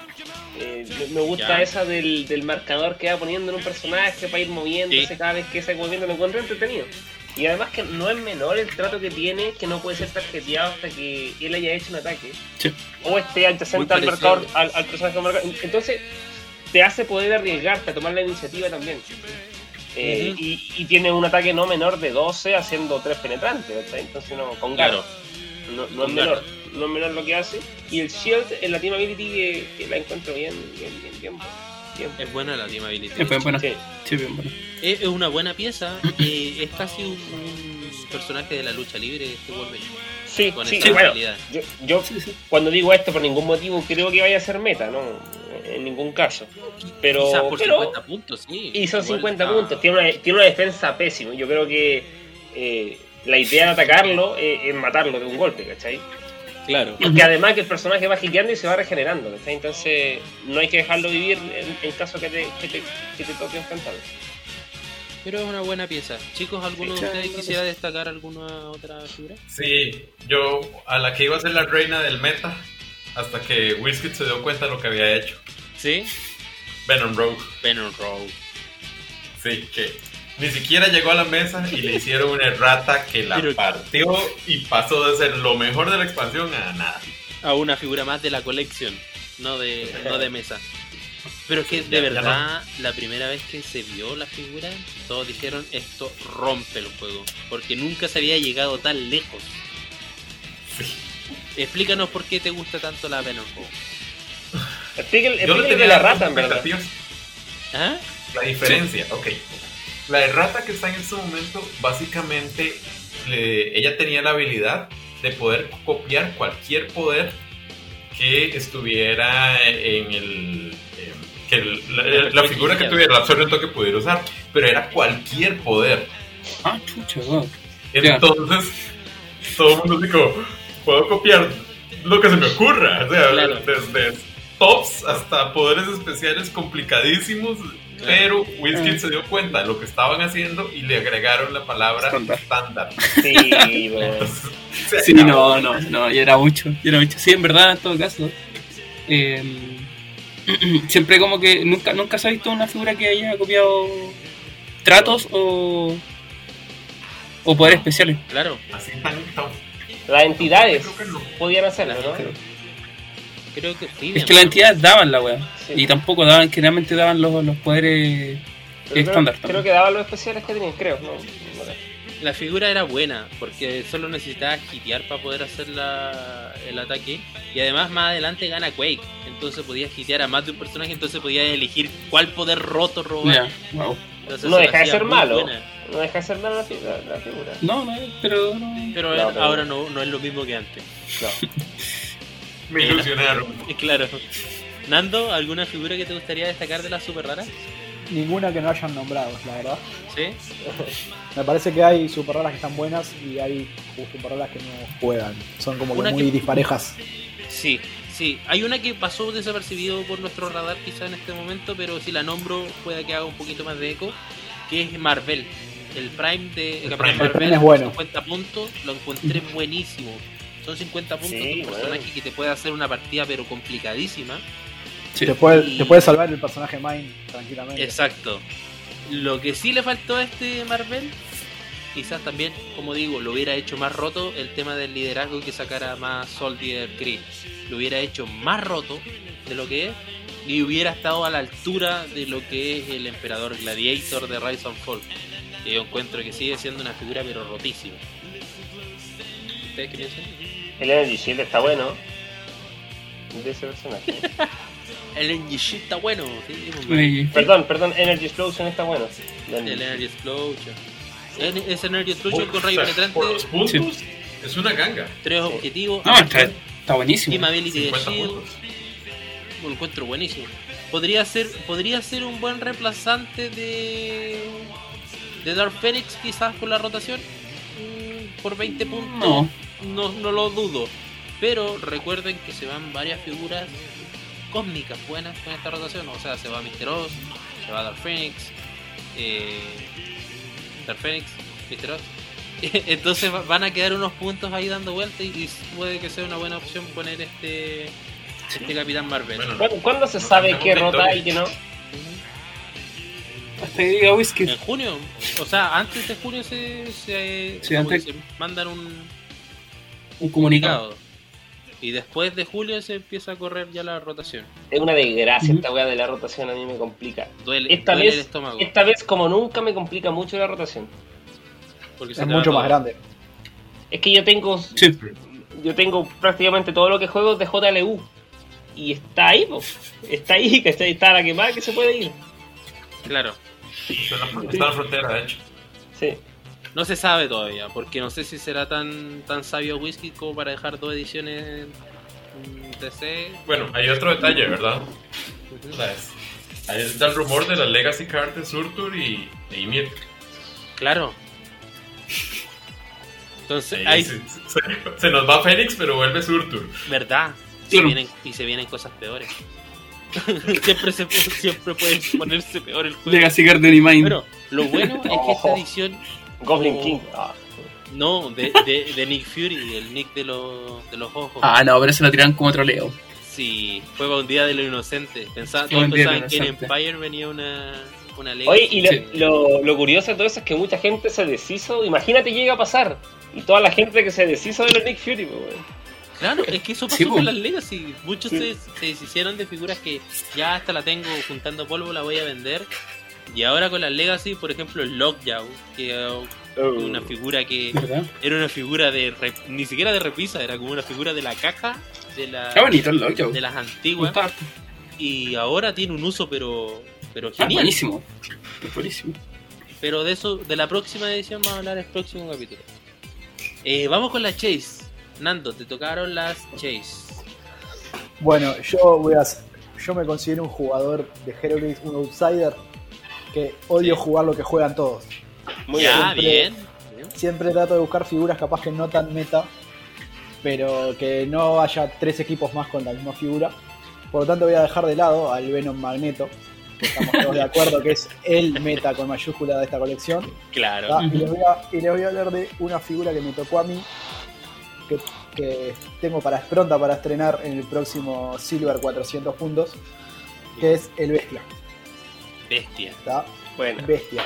Eh, me, me gusta Ya. esa del, del marcador que va poniendo en un personaje para ir moviéndose Sí. cada vez que se va moviendo. Lo encontré entretenido. Y además que no es menor el trato que tiene, que no puede ser tarjeteado hasta que él haya hecho un ataque. Sí. O esté adyacente al marcador, al, al personaje marcador. Entonces, te hace poder arriesgarte a tomar la iniciativa también. Eh, y, y tiene un ataque no menor de 12 haciendo 3 penetrantes, ¿cachai? Entonces no, con Claro. gato. No, no Con es menor, no es menor lo que hace. Y el Shield en la Team Ability que, que la encuentro bien, bien, bien, bien. bien. Es buena la Team Ability. Es bien buena. Sí. Sí, bien buena. Es, es una buena pieza. es casi un, un personaje de la lucha libre este Wolverine. Sí, Con sí, esa bueno, yo, yo cuando digo esto por ningún motivo creo que vaya a ser meta, no, en ningún caso. Pero, Quizás por pero- 50 puntos, sí. Y son Igual 50 está- puntos, tiene una, tiene una defensa pésima. Yo creo que eh, la idea de atacarlo eh, es matarlo de un golpe, ¿cachai? Claro. Porque además que el personaje va hiteando y se va regenerando, ¿cachai? Entonces no hay que dejarlo vivir en, en caso que te, que te, que te toque enfrentarlo. Pero es una buena pieza. Chicos, ¿alguno de ustedes quisiera destacar alguna otra figura? Sí, yo a la que iba a ser la reina del meta, hasta que Whisky se dio cuenta de lo que había hecho. Sí. Venom Rogue. Venom Rogue. Sí, que ni siquiera llegó a la mesa y le hicieron una errata que la Pero- partió y pasó de ser lo mejor de la expansión a nada. A una figura más de la colección, no de, no de mesa. Pero es que de Ya- ya verdad, la primera vez que se vio la figura, todos dijeron esto rompe el juego. Porque nunca se había llegado tan lejos. Sí. explícanos por qué te gusta tanto la Venom. po. Explíquenle Yo le explíquenle tenía de la rata, en verdad. ¿Ah? La diferencia, ok. La de Rata que está en este momento, básicamente, le- ella tenía la habilidad de poder copiar cualquier poder que estuviera en el. eh, que el- la, la figura que tuviera el absorbiente que pudiera usar, pero era cualquier poder. Ah, chucha, wow. Entonces, todo el mundo dijo: Puedo copiar lo que se me ocurra. O sea, Claro. desde tops hasta poderes especiales complicadísimos. Pero Wizkid Ah. se dio cuenta de lo que estaban haciendo y le agregaron la palabra Estándar. estándar. Sí. Entonces, Sí, no, no, no, ya era mucho, ya era mucho. Sí, en verdad, en todo caso. eh, siempre como que nunca, nunca se ha visto una figura que haya copiado tratos o, o poderes especiales. Claro, Así tan- Las entidades Creo que no. podían hacerlo, ¿no? creo que sí. Es que las entidades daban la wea. Sí. Y tampoco daban, generalmente daban los, los poderes Pero estándar. creo, creo que daban los especiales que tenían, creo. ¿no? La figura era buena porque solo necesitaba hitear para poder hacer la, el ataque. Y además más adelante gana Quake. Entonces podía hitear a más de un personaje, entonces podía elegir cuál poder roto robar. Ya, wow. Entonces No deja de ser malo. buena. No deja de ser mala la, fi- la- la figura. No, no, pero no. Pero, No, pero- ahora no, no es lo mismo que antes. No. Me ilusionaron. Y claro. Nando, ¿alguna figura que te gustaría destacar de las super raras? Ninguna que no hayan nombrado, la verdad. ¿Sí? Me parece que hay super raras que están buenas y hay super raras que no juegan. Son como que muy que- disparejas. Sí, sí. Hay una que pasó desapercibido por nuestro radar quizá en este momento, pero si la nombro puede que haga un poquito más de eco, que es Marvel. El Prime de El Prime. El Marvel, Prime es bueno. 50 puntos, lo encontré buenísimo. Son 50 puntos Sí, de un bueno. personaje que te puede hacer una partida pero complicadísima. Sí. Te, puede, Y- te puede salvar el personaje Mine tranquilamente. Exacto. Lo que sí le faltó a este Marvel, quizás también, como digo, lo hubiera hecho más roto el tema del liderazgo que sacara más Soldier Creed. Lo hubiera hecho más roto de lo que es y hubiera estado a la altura de lo que es el emperador Gladiator de Rise and Fall. Que yo encuentro que sigue siendo una figura pero rotísima. ¿Ustedes qué piensan? El Energy Shield está bueno. De ese personaje. El NG Shit está bueno, sí, perdón, perdón, Energy Explosion está bueno. El Energy Explosion. Ese Energy Explosion con rayo penetrante, por los puntos, es una ganga. tres objetivos. No, está, está buenísimo. Team Ability de 50 Shield, puntos. lo encuentro buenísimo. Podría ser, podría ser un buen reemplazante de de Dark Phoenix quizás con la rotación Mm, por 20 puntos. No. No, no lo dudo. Pero recuerden que se van varias figuras cósmicas buenas con esta rotación. O sea, se va Mr. Oz, se va Dark Phoenix, eh, Dark Phoenix, Mr. Oz. Entonces va- van a quedar unos puntos ahí dando vueltas y, y puede que sea una buena opción poner este, este Capitán Marvel. Bueno, ¿Cuándo, cuándo se No sabe qué rota y qué no? Hasta que diga whisky. En junio, o sea, antes de junio se, se, Sí, antes- se mandan un Un comunicado. Y después de julio se empieza a correr ya la rotación. Es una desgracia esta weá de la rotación, a mí me complica. Duele, Esta duele el vez, estómago. esta vez como nunca me complica mucho la rotación. porque Es mucho todo. más grande. Es que yo tengo Sí. yo tengo prácticamente todo lo que juego de JLU. Y está ahí, po. Está ahí, que está, está la que más que se puede ir. Claro. Está en la frontera, de hecho. Sí. No se sabe todavía, porque no sé si será tan tan sabio Whisky como para dejar dos ediciones DC. Bueno, hay otro detalle, ¿verdad? Ahí está el rumor de la Legacy Card de Surtur y de Ymir. Claro. Entonces, Sí, hay se, se- se nos va Fénix, pero vuelve Surtur. verdad. Se vienen, y se vienen cosas peores. siempre, se, siempre puede ponerse peor el juego. Legacy Garden y Mine. Pero lo bueno es que esta edición Goblin Oh. King. Ah. No, de, de, de Nick Fury, el Nick de los, de los ojos. Ah, no, pero se lo tiran como troleo. Sí, fue para un día de lo inocente. Pensaba, todos lo pensaban que en. Empire venía una, una ley. Oye, y lo, Sí. lo, lo curioso de todo eso es que mucha gente se deshizo. Imagínate llega a pasar. Y toda la gente que se deshizo de los Nick Fury, weón. Claro, es que eso pasó Sí, con las Legacy. Muchos Sí. se, se deshicieron de figuras que ya hasta la tengo juntando polvo, la voy a vender. Y ahora con las Legacy, por ejemplo, el Lockjaw, que uh, Oh. Una figura que ¿Verdad? era una figura de. re- ni siquiera de repisa, era como una figura de la caja de, la, bonito el de las antiguas. Y ahora tiene un uso, pero. Pero Ah, genial. buenísimo. Es buenísimo. Pero de eso, de la próxima edición vamos a hablar el próximo capítulo. Eh, vamos con la Chase. Nando, te tocaron las Chase. Bueno, yo voy a. Yo me considero un jugador de Heroclix, un outsider, que odio Sí. jugar lo que juegan todos. Muy ya, bien. Siempre trato de buscar figuras capaz que no tan meta, pero que no haya tres equipos más con la misma figura. Por lo tanto voy a dejar de lado al Venom Magneto, que estamos todos de acuerdo que es el meta con mayúscula de esta colección. Claro. ¿tá? Y, les voy a, y les voy a hablar de una figura que me tocó a mí, que, que tengo para pronta para estrenar en el próximo Silver 400 puntos, que es el Bestia. Bestia. ¿tá? Bueno, Bestia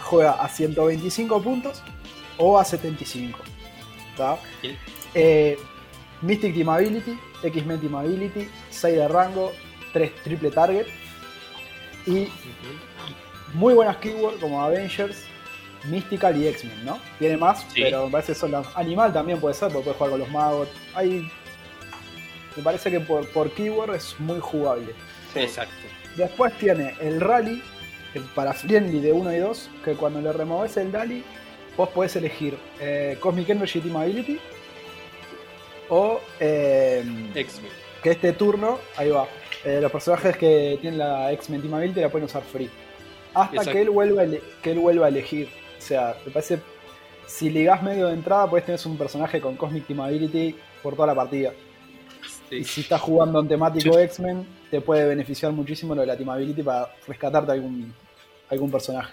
juega a 125 puntos o a 75. ¿tá? Bien. Eh, Mystic Team Ability, X-Men Team Ability, 6 de rango, 3 triple target y muy buenas keywords como Avengers, Mystical y X-Men, ¿no? Tiene más, Sí. pero me parece que son las... Animal también puede ser, porque puede jugar con los magos. Hay... Me parece que por, por keyword es muy jugable. sí. Exacto. Después tiene el rally, el para friendly de 1 y 2, que cuando le removes el rally, vos podés elegir eh, Cosmic Energy Team Ability o eh, X-Men. que este turno, ahí va, eh, los personajes que tienen la X-Men Team Ability la pueden usar free. Hasta Exacto. que él, vuelva que él vuelva a elegir. O sea, me parece, si ligás medio de entrada, puedes tener un personaje con Cosmic Team Ability por toda la partida. Y si estás jugando en temático X-Men, te puede beneficiar muchísimo lo de la Team Ability para rescatarte algún, algún personaje.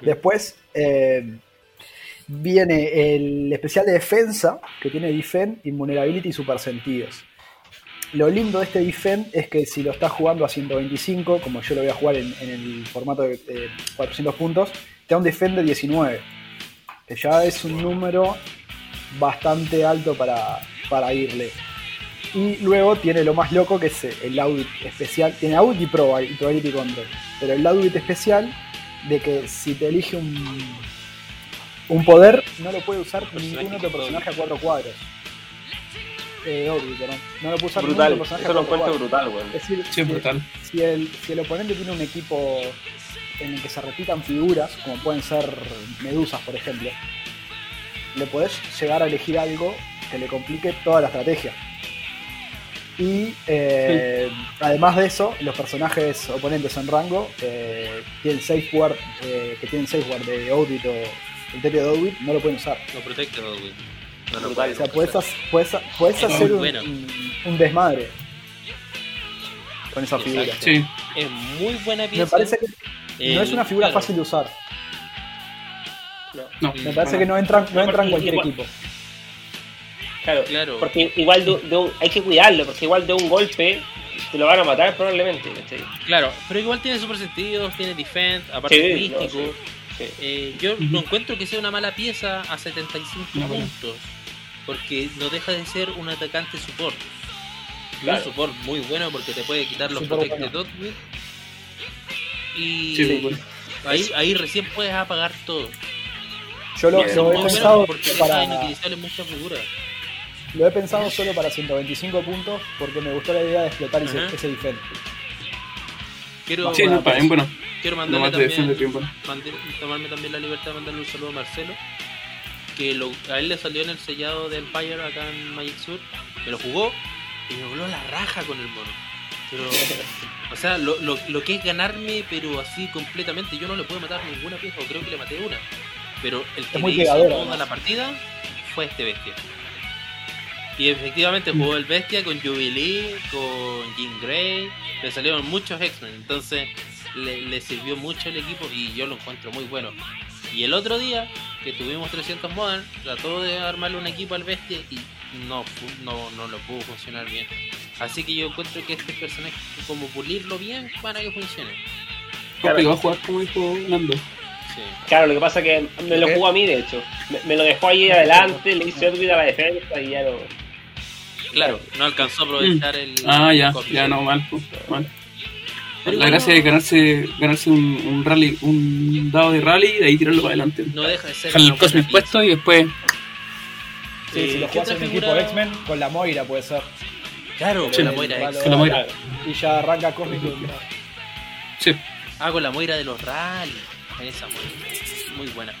Después eh, viene el especial de defensa, que tiene Defend, Invulnerability y Super Sentidos. Lo lindo de este Defend es que si lo estás jugando a 125, como yo lo voy a jugar en, en el formato de eh, 400 puntos, te da un Defend de 19, que ya es un número bastante alto para, para irle. Y luego tiene lo más loco que es el audit especial. Tiene audit y proba- y probability control. Pero el audit especial de que si te elige un, un poder, no lo puede usar ningún otro personaje a cuatro cuadros. Eh, audit, perdón. No lo puede usar Brutal. ningún otro personaje Eso lo a cuatro encuentro cuadros. brutal. Es decir, Sí, es si- brutal. si el, si el oponente tiene un equipo en el que se repitan figuras, como pueden ser medusas, por ejemplo, le podés llegar a elegir algo que le complique toda la estrategia. Y eh, además de eso, los personajes oponentes en rango eh, tienen eh, que tienen safe word de Audit o el de Audit, no lo pueden usar. No protected, güey. No lo Brutal. O puedes sea, puedes, hacer un, bueno. un- desmadre con esa figura. Sí. Es muy buena pieza. Me parece que no es una figura claro, fácil de usar. No. Me parece que no entra, no entra en cualquier Igual- equipo. Claro, Claro. porque igual de, de un- hay que cuidarlo, porque igual de un golpe te lo van a matar probablemente. ¿cachai? Claro, pero igual tiene super sentidos, tiene defense, aparte Sí, no, sí. Eh, yo no encuentro que sea una mala pieza a 75 No, bueno. puntos, porque no deja de ser un atacante support. Claro. Un support muy bueno porque te puede quitar los protected bueno. Y bueno. ahí, ahí recién puedes apagar todo. Yo lo, lo he pensado porque para, inutilizable muchas figuras. Lo he pensado solo para 125 puntos porque me gustó la idea de explotar ese, ese defense. Quiero, Sí, no, también bueno. quiero mandarle más de defender también, mande- tomarme también la libertad de mandarle un saludo a Marcelo. Que lo- a él le salió en el sellado de Empire acá en Magic Sur. Me lo jugó y me voló la raja con el mono. Pero, o sea, lo, lo, lo que es ganarme, pero así completamente. Yo no le puedo matar ninguna pieza, o creo que le maté una. Pero el que le hizo toda la partida fue este bestia. Y efectivamente jugó el bestia con Jubilee, con Jean Grey, le salieron muchos X-Men, entonces le, le sirvió mucho el equipo y yo lo encuentro muy bueno. Y el otro día que tuvimos 300 Modern, trató de armarle un equipo al bestia y no, no, no lo pudo funcionar bien. Así que yo encuentro que este personaje, como pulirlo bien para que funcione. Complicado jugar como dijo Nando. Sí. Claro, lo que pasa es que me lo jugó a mí, de hecho. Me, me lo dejó ahí adelante, le hice Edwin a la defensa y ya lo. Claro, no alcanzó a aprovechar el. Ah, ya, ya no, mal, pues, mal. Pero la gracia es ganarse, ganarse un, un rally, un dado de rally y de ahí tirarlo para adelante. No deja de ser. Dejar el Cosmic puesto y después. Sí, Eh, si lo ¿qué jugás otra en un figura? equipo X-Men, con la Moira puede ser. Claro, Sí. con la Moira con la de- Moira. Y ya arranca Cosmic. Sí. Ah, con la Moira de los rally. Esa Moira. Muy buena.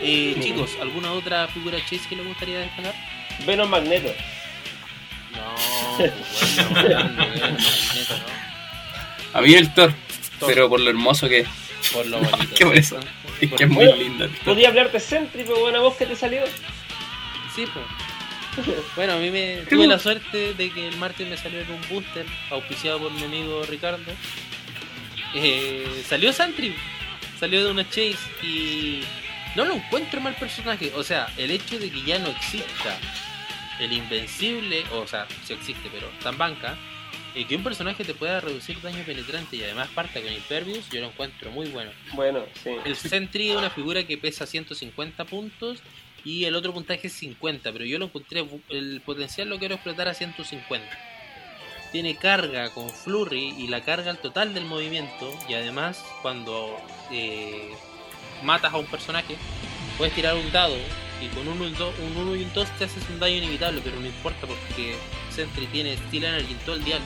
Eh, chicos, ¿alguna otra figura Chase que les gustaría destacar? Venom Magneto. No, bueno, ¿no? A mí el Thor, pero por lo hermoso que es. Por lo No, bonito. qué por eso. Es que es muy Bueno, linda. el Thor. Podía hablar de Sentry, pero buena voz que te salió. Sí, pues. Bueno, a mí me tuve la suerte de que el martes me salió en un booster auspiciado por mi amigo Ricardo. Eh, salió Santry, salió de una Chase y no lo encuentro mal personaje. O sea, el hecho de que ya no exista el invencible, o sea, sí existe, pero tan banca, eh, que un personaje te pueda reducir daño penetrante y además parta con Impervious, yo lo encuentro muy bueno. Bueno, sí. El Sentry es una figura que pesa 150 puntos y el otro puntaje es 50, pero yo lo encontré, el potencial lo quiero explotar a 150. Tiene carga con Flurry y la carga al total del movimiento y además cuando eh, matas a un personaje puedes tirar un dado y con un 1 y un, uno y un 2 te haces un daño inevitable, pero no importa porque Sentry tiene Steel Energy en todo el dial.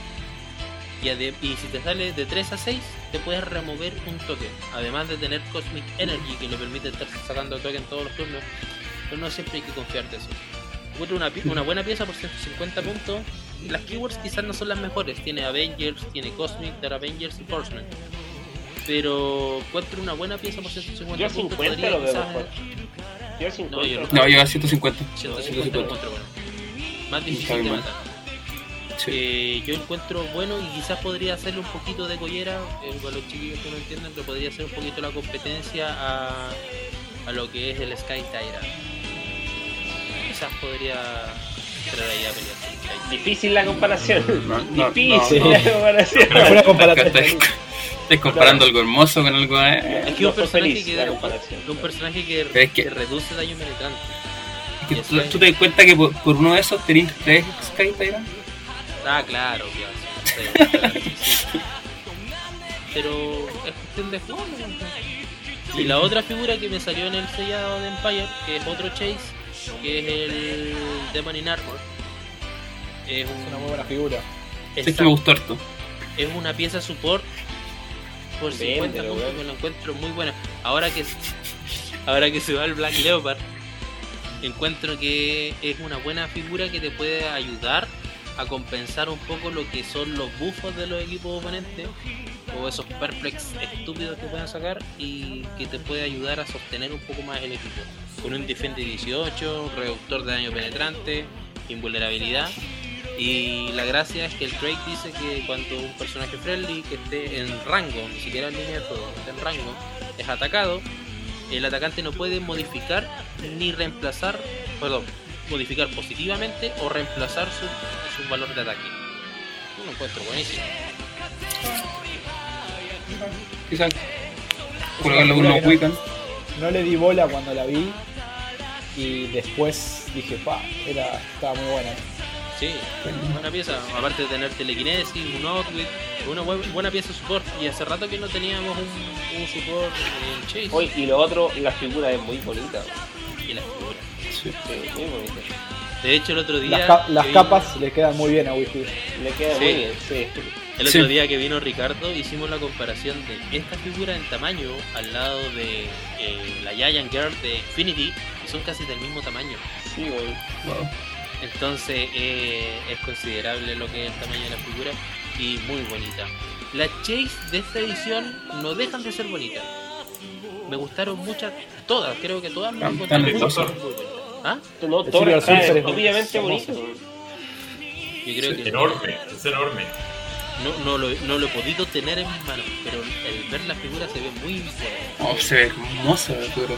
Y, ade- y si te sale de 3 a 6, te puedes remover un token. Además de tener Cosmic Energy, que le permite estar sacando token todos los turnos. Pero no siempre hay que confiar de eso. Una, una buena pieza por 150 puntos. Y las keywords quizás no son las mejores. Tiene Avengers, tiene Cosmic, Dark Avengers y Forceman. Pero encuentro una buena pieza por 150 Yo puntos. 50 podría lo veo mejor. Yo a 50. No, yo no. No, llega a 150. 150 lo encuentro bueno. Más difícil de matar. Sí. Eh, yo encuentro bueno y quizás podría hacerle un poquito de collera, eh, con los chiquillos que no entienden, pero podría hacer un poquito la competencia a, a lo que es el Sky Tyrant. Quizás podría entrar ahí a pelear. Difícil la comparación. No, no, Difícil no, la no. comparación. Una comparación. Estás, comparando algo hermoso con algo. eh. Es que es un personaje feliz que, es un personaje que, Pero es que- que reduce daño penetrante. Que tú, tú te das cuenta que por, por uno de esos tenéis tres Sky Tyrant. Ah, claro, ya, sí, sí. Pero es cuestión de juego. Y la otra figura que me salió en el sellado de Empire, que es otro Chase, que es el Demon in Armor. Es, un- Es una muy buena figura. Es que me gustó harto. es una pieza support por 50 Véndelo, puntos que lo encuentro muy buena. Ahora que ahora que se va el Black Leopard, encuentro que es una buena figura que te puede ayudar a compensar un poco lo que son los bufos de los equipos oponentes o esos perplex estúpidos que pueden sacar y que te puede ayudar a sostener un poco más el equipo. Con un Defend de 18, reductor de daño penetrante, invulnerabilidad. Y la gracia es que el Drake dice que cuando un personaje friendly que esté en rango, ni siquiera en línea de fuego, que esté en rango, es atacado, el atacante no puede modificar ni reemplazar, perdón, modificar positivamente o reemplazar su, su valor de ataque. Lo encuentro buenísimo. Quizás. No le di bola cuando la vi. Y después dije, pa, era, estaba muy buena. Sí, buena pieza. Aparte de tener telequinesis, un outwit, una buen- buena pieza de support. Y hace rato que no teníamos un, un support en Chase. Hoy, y lo otro, la figura es muy bonita. Y la figura. Sí. Sí, muy bonita. De hecho, el otro día. Las, ca- las capas le quedan muy bien a Wi-Fi. Le queda Sí. muy bien, sí. El otro Sí. día que vino Ricardo hicimos la comparación de esta figura en tamaño al lado de eh, la Giant Girl de Infinity y son casi del mismo tamaño. Sí, güey. Wow. Entonces eh, es considerable lo que es el tamaño de la figura y muy bonita. Las Chase de esta edición no dejan de ser bonitas. Me gustaron muchas, todas, creo que todas me muy bonitas. ¿Ah? No, Surfer es obviamente bonito. Yo creo que Enorme, es enorme. No, no, lo, no lo he podido tener en mis manos, pero el ver la figura se ve muy imponente. Oh, se ve hermosa la figura.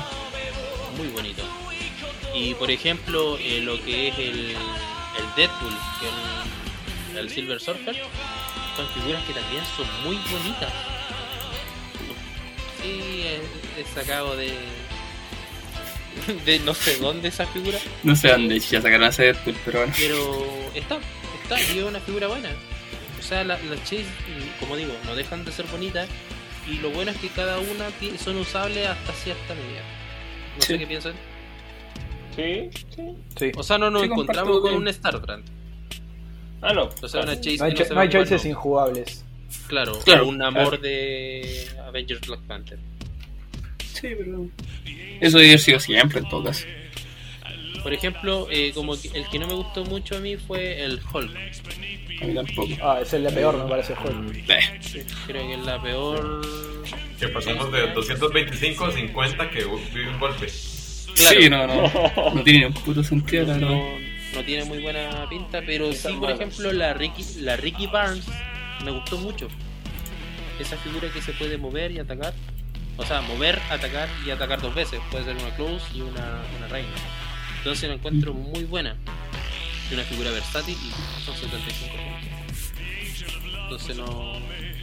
muy bonito. Y por ejemplo, eh, lo que es el, el Deadpool, que el, el Silver Surfer, son figuras que también son muy bonitas. Sí, es, es sacado de. de no sé dónde esa figura, No sé dónde ya sacaron ese Deadpool, pero bueno. pero está, está, y es una figura buena. O sea, la- las Chase, como digo, no dejan de ser bonitas. Y lo bueno es que cada una son usables hasta cierta medida. No sé qué piensan. Sí, sí. Sí. O sea, no nos Sí, encontramos con con- un StarTrand. Ah, no. O sea, una Chase No hay, que no choices injugables. Claro, Claro, un claro. amor de Avengers Black Panther. Sí, pero. Eso haber sido siempre en todo caso. Por ejemplo, eh, como que el que no me gustó mucho a mí fue el Hulk. A mí tampoco. Ah, es el de peor, me parece el juego. Eh, Creo que es la peor. Que pasamos de 225 a 50 que vive un golpe. Claro. Sí, no, no. No tiene un puto sentido, la verdad. No, no tiene muy buena pinta, pero sí, por ejemplo, la Ricky, la Ricky Barnes me gustó mucho. Esa figura que se puede mover y atacar. O sea, mover, atacar y atacar dos veces. Puede ser una close y una, una reina. Entonces la encuentro muy buena. Y una figura versátil y son 75 puntos. Entonces no,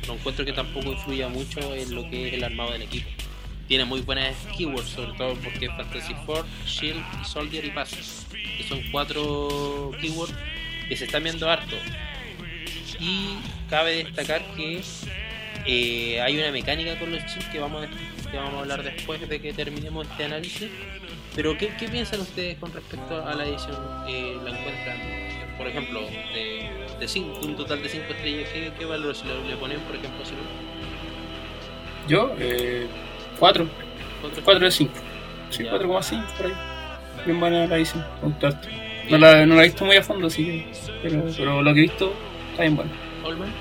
no encuentro que tampoco influya mucho en lo que es el armado del equipo. Tiene muy buenas keywords, sobre todo porque es Fantasy Ford, Shield, Soldier y Pass. Que son cuatro keywords que se están viendo harto. Y cabe destacar que eh, hay una mecánica con los chips que vamos, que vamos a hablar después de que terminemos este análisis. Pero, ¿qué, qué piensan ustedes con respecto a la edición? Eh, ¿La encuentran, por ejemplo, de, de, cinco- un total de 5 estrellas? ¿Qué, qué valor le, le ponen, por ejemplo, si no? Yo, eh. 4. Cuatro 4 de 5. Sí, Ya. 4,5 por ahí. Bien buena la edición, con harto. No la, no la he visto muy a fondo, así que. Pero, pero lo que he visto está bien bueno. Olman,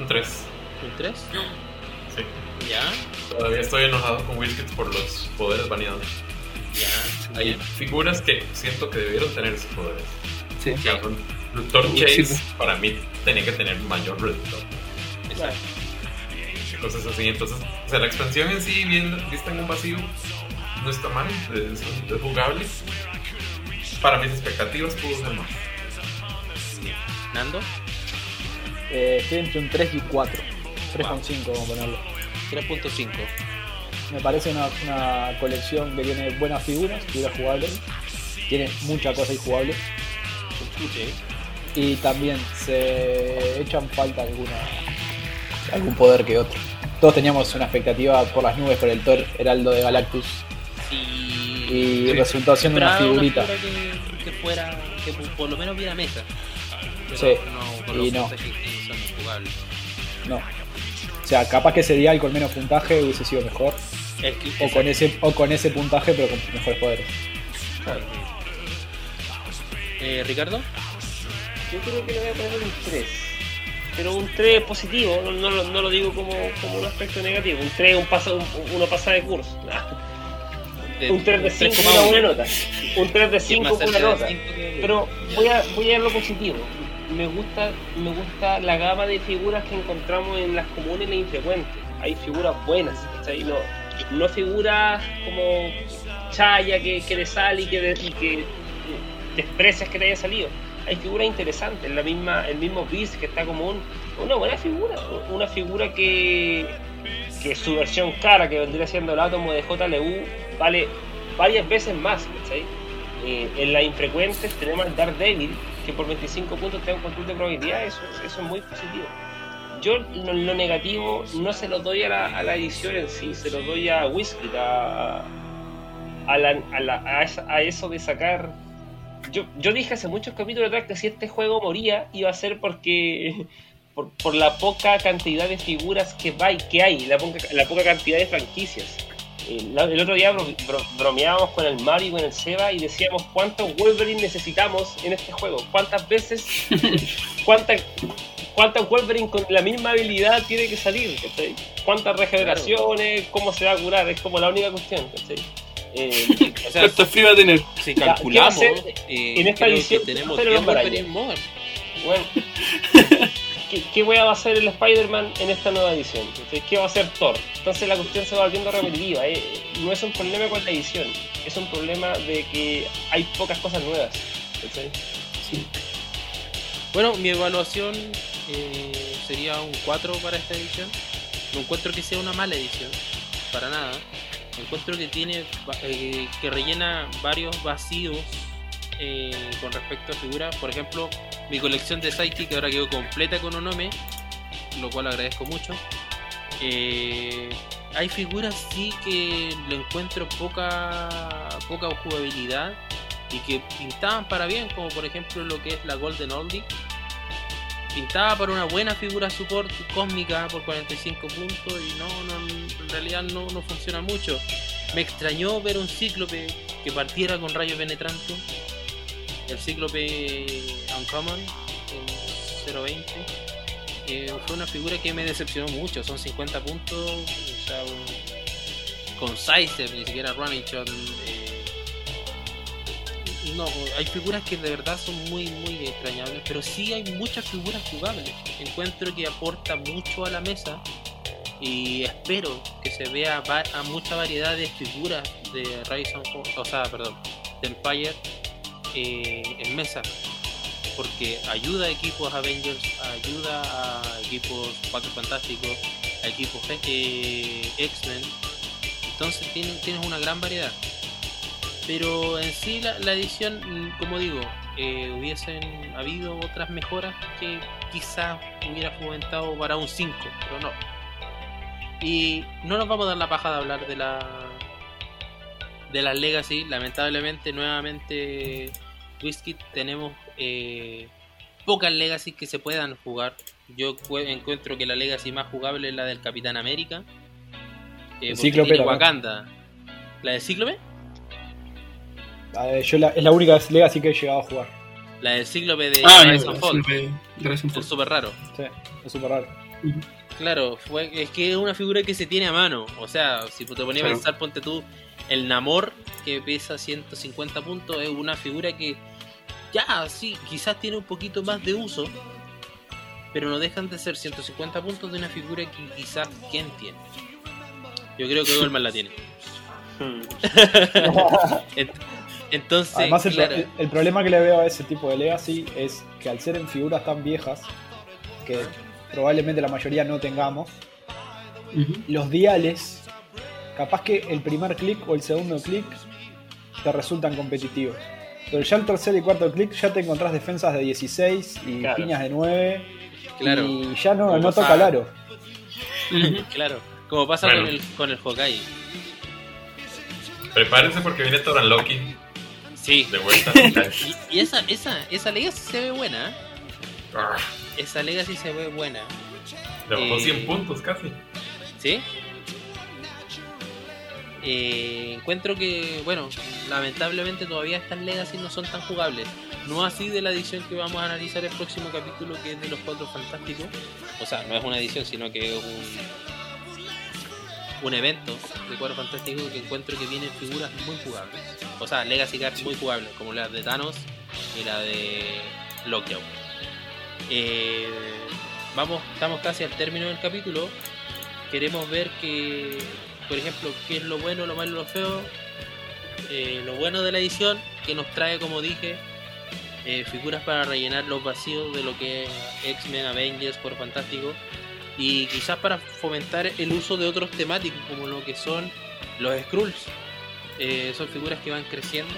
Un 3. un 3. Sí. Ya, Todavía estoy enojado con Wilkins por los poderes baneados. Ya. Hay figuras que siento que debieron tener esos poderes. Sí. O sea, un Reductor Sí, Chase sí. para mí tenía que tener mayor reductor. Exacto. Cosas así. Entonces, o sea, la expansión en sí, bien vista en un vacío, no está mal, es, es jugable. Para mis expectativas pudo ser más. Nando, Eh, estoy entre un 3 y 4. 3,5 vamos a ponerlo. 3.5. Me parece una, una colección que tiene buenas figuras, figuras jugables. Tiene mucha cosa injugable. Y también se echan falta alguna algún poder que otro. Todos teníamos una expectativa por las nubes por el Thor Heraldo de Galactus. Y, Y resultó siendo una figurita. figura que, que fuera, que por, lo menos viera mesa. Pero Sí, no, y no. No. O sea, capaz que ese día con menos puntaje hubiese sido mejor. O con ese, o con ese puntaje pero con mejores poderes. Eh, Ricardo, Yo creo que le voy a poner un 3. Pero un 3 positivo, no, no lo- no lo digo como, como un aspecto negativo. Un 3 un paso, un- uno pasa de curso. de- un 3 de 5 3,1. con una nota. Un 3 de Y es 5 más con una nota. que- Pero voy a, voy a ver lo positivo. Me gusta, me gusta la gama de figuras que encontramos en las comunes y las infrecuentes. Hay figuras buenas, ¿cachai? No, no figuras como Chaya que, que le sale y que, que desprecias que te haya salido. Hay figuras interesantes, la misma, el mismo Beast que está como un- una buena figura, una figura que, que su versión cara, que vendría siendo el átomo de JLU, vale varias veces más, ¿cachai? Eh, en las infrecuentes tenemos al Daredevil, que por 25 puntos te da un control de probabilidad, eso, es muy positivo. Yo lo, lo negativo no se lo doy a la, a la edición en sí, se lo doy a Whisky, a, a, la- a la- a eso de sacar... Yo, yo dije hace muchos capítulos atrás que si este juego moría iba a ser porque por, por la poca cantidad de figuras que, va, que hay, la poca, la poca cantidad de franquicias. Eh, el otro día bro- bro- bromeábamos con el Mario y con el Seba y decíamos cuántos Wolverine necesitamos en este juego, cuántas veces, cuántas cuántas Wolverine con la misma habilidad tiene que salir, ¿cachai? cuántas regeneraciones, cómo se va a curar, es como la única cuestión, ¿cachai? Eh, o sea, ¿Cuánto frío va a tener? si ¿qué va a calculamos, eh, en esta edición? tenemos Pero 10 los barayos. Wolverine. Bueno, ¿qué, qué va a hacer el Spider-Man en esta nueva edición? ¿Qué va a hacer Thor? Entonces la cuestión se va volviendo repetitiva. eh. No es un problema con la edición, es un problema de que hay pocas cosas nuevas. ¿cachai? Bueno, mi evaluación eh, sería un 4 para esta edición. No encuentro que sea una mala edición, para nada. Encuentro que tiene eh, que rellena varios vacíos con respecto a figuras. Por ejemplo, Mi colección de Sidekick ahora quedó completa con Onome, lo cual agradezco mucho. Eh, hay figuras sí que le encuentro poca poca jugabilidad y que pintaban para bien, como por ejemplo lo que es la Golden Oldie. Pintaba para una buena figura support cósmica por 45 puntos y no, no en realidad no, no funciona mucho. Me extrañó ver un cíclope que partiera con rayo penetrante. El cíclope Uncommon en 0.20. Eh, fue una figura que me decepcionó mucho. Son 50 puntos. O sea, un- con Sizer, ni siquiera Running eh, no, hay figuras que de verdad son muy, muy extrañables. Pero sí hay muchas figuras jugables. Encuentro que aporta mucho a la mesa. Y espero que se vea a mucha variedad de figuras de Rise o sea, perdón, de Empire eh, en mesa. Porque ayuda a equipos Avengers, ayuda a equipos Cuatro Fantásticos, a equipos eh, X-Men. Entonces tienes, una gran variedad. Pero en sí la, edición, mm, como digo, eh, hubiesen habido otras mejoras que quizás hubiera fomentado para un 5, pero no. Y no nos vamos a dar la paja de hablar de la de las Legacy. Lamentablemente, nuevamente, Whisky, tenemos eh, pocas Legacy que se puedan jugar. Yo cu- encuentro que la Legacy más jugable es la del Capitán América. Eh, Cíclope. Wakanda. ¿La del Cíclope? Yo la- es la única Legacy que he llegado a jugar. La del Cíclope de Ah, Rise Fall. de. Es súper raro. Sí, es súper raro. Claro, fue, es que es una figura que se tiene a mano. O sea, si te ponías a Claro. pensar, ponte tú, el Namor, que pesa 150 puntos, es una figura que ya, sí, quizás tiene un poquito más de uso, pero no dejan de ser 150 puntos de una figura que quizás quién tiene. Yo creo que Goldman la tiene. Ent- Entonces, Además, el, claro, el- el problema que le veo a ese tipo de Legacy es que al ser en figuras tan viejas, que probablemente la mayoría no tengamos, los diales, capaz que el primer clic o el segundo clic te resultan competitivos. Pero ya el tercer y cuarto clic ya te encontrás defensas de 16 y Claro. piñas de 9 claro, y ya no, Como no toca el aro. claro, como pasa Bueno. con el con el Hawkeye. Prepárense porque viene Toran Loki Sí. de vuelta. Y, y esa, esa, esa Legacy se ve buena. ¿eh? Ah, Esa Legacy se ve buena. Le bajó Eh, 100 puntos casi. ¿Sí? Eh, encuentro que, bueno, lamentablemente todavía estas Legacy no son tan jugables. No así de la edición que vamos a analizar el próximo capítulo, que es de los Cuatro Fantásticos. O sea, no es una edición, sino que es un, un evento de Cuatro Fantásticos que encuentro que vienen figuras muy jugables. O sea, Legacy Cards muy jugables, como la de Thanos y la de Lockout. Eh, vamos, estamos casi al término del capítulo. Queremos ver que, por ejemplo, qué es lo bueno, lo malo, lo feo. Eh, lo bueno de la edición, que nos trae, como dije, eh, figuras para rellenar los vacíos de lo que es X-Men, Avengers, por Fantástico. Y quizás para fomentar el uso de otros temáticos, como lo que son los Skrulls. Eh, son figuras que van creciendo,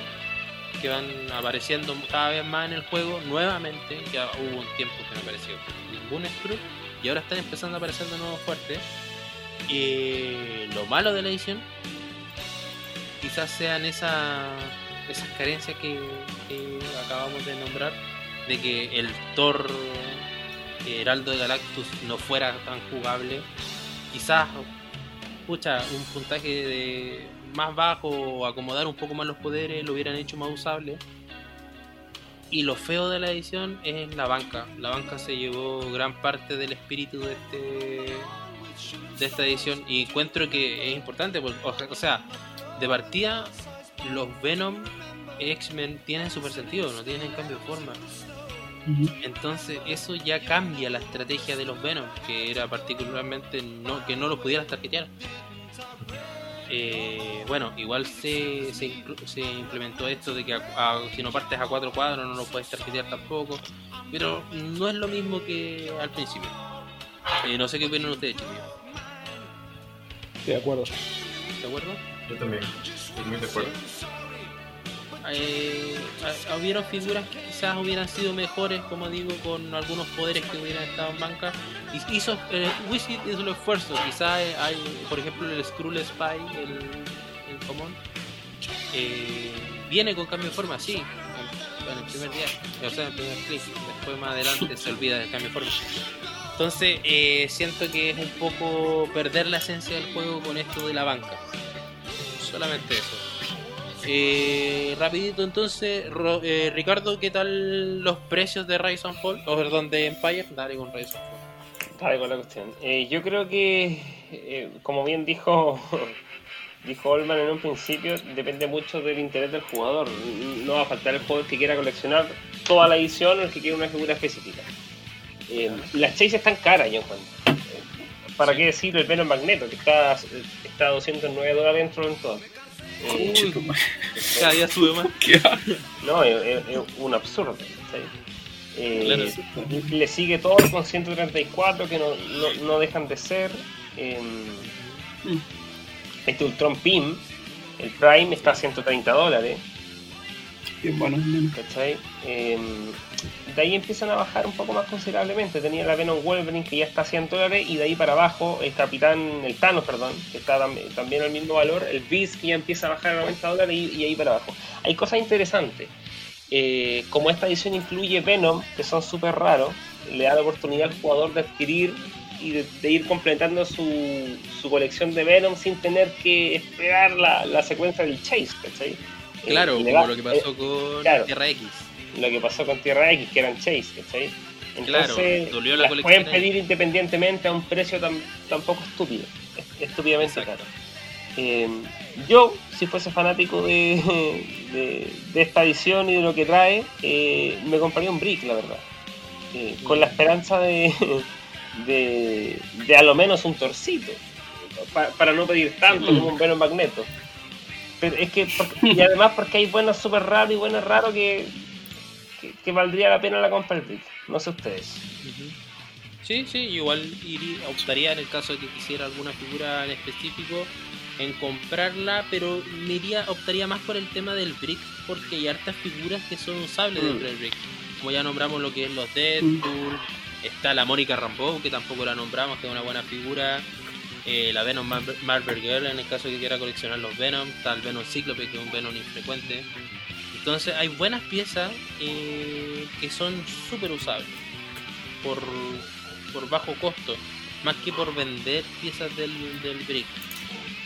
que van apareciendo cada vez más en el juego nuevamente. Ya hubo un tiempo que no apareció ningún Skrull y ahora están empezando a aparecer de nuevo fuertes. Eh, lo malo de la edición quizás sean esa, esas carencias que, acabamos de nombrar, de que el Thor eh, Heraldo de Galactus no fuera tan jugable. Quizás, pucha, un puntaje de más bajo o acomodar un poco más los poderes lo hubieran hecho más usable. Y lo feo de la edición es la banca. La banca se llevó gran parte del espíritu de este de esta edición y encuentro que es importante porque, o sea, de partida los Venom X-Men tienen super sentido, no tienen cambio de forma. Entonces eso ya cambia la estrategia de los Venom, que era particularmente no, que no los pudieras targetear. Eh, bueno, igual se, se, se implementó esto de que a- a- si no partes a cuatro cuadros no lo puedes targetear tampoco, pero no es lo mismo que al principio. Eh, no sé qué opinan ustedes, chicos. Estoy de acuerdo. ¿De acuerdo? Yo también. Estoy muy de acuerdo. eh, hubieron figuras que quizás hubieran sido mejores, como digo, con algunos poderes que hubieran estado en banca. Y hizo, eh, Wizard hizo el esfuerzo. Quizás hay, por ejemplo, el Skrull Spy, el, el común, eh, viene con cambio de forma, sí, en, en el primer día, o sea, en el primer clic. Después más adelante se olvida del cambio de forma. Entonces, eh, siento que es un poco perder la esencia del juego con esto de la banca. Solamente eso. Eh, rapidito entonces, eh, Ricardo, ¿qué tal los precios de Rise and Fall? O perdón, de Empire. Dale con Rise and Fall. Dale con la cuestión. Eh, yo creo que, eh, como bien dijo dijo Olman en un principio, depende mucho del interés del jugador. No va a faltar el jugador que quiera coleccionar toda la edición o el que quiera una figura específica. Eh, las Chase están caras, yo encuentro. ¿Para qué decir el Venom Magneto, que está, está a 209 dólares dentro en todo? Eh. Cada día sube más. No, es, es- es un absurdo. ¿cachai? Eh, Claro. Le sigue todo con 134 que no, no, no dejan de ser. eh, este Ultron PIM, el Prime está a 130 dólares. Bien bueno. ¿cachai? Eh, de ahí empiezan a bajar un poco más considerablemente. Tenía la Venom Wolverine que ya está a 100 dólares y de ahí para abajo el Capitán, el Thanos, perdón, que está tam- también al mismo valor. El Beast que ya empieza a bajar a 90 dólares y, y ahí para abajo. Hay cosas interesantes. Eh, como esta edición incluye Venom, que son súper raros, le da la oportunidad al jugador de adquirir y de, de ir completando su, su colección de Venom sin tener que esperar la, la secuencia del Chase, ¿cachai? Eh, Claro, le como va- lo que eh, pasó con claro. Tierra X. lo que pasó con Tierra X, que eran Chase, ¿cachai? Claro, Entonces, dolió la las pueden pedir independientemente a un precio tan, tan poco estúpido, est- estúpidamente caro. Eh, yo, si fuese fanático de, de, de esta edición y de lo que trae, eh, me compraría un brick, la verdad. Eh, con la esperanza de, de, de a lo menos un torcito, pa- para no pedir tanto como un Venom Magneto. Pero es que, porque- y además porque hay buenos super raros y buenos raros que, que, que valdría la pena la compra del brick. No sé ustedes. Sí, sí, igual iría, optaría en el caso de que quisiera alguna figura en específico en comprarla, pero me iría, optaría más por el tema del brick, porque hay hartas figuras que son usables Mm. dentro del brick. Como ya nombramos lo que es los Deadpool, está la Mónica Rambeau, que tampoco la nombramos, que es una buena figura. eh, la Venom Mar- Marvel Girl, en el caso de que quiera coleccionar los Venom, está el Venom Cíclope, que es un Venom infrecuente. Entonces hay buenas piezas eh, que son súper usables por, por bajo costo, más que por vender piezas del, del brick.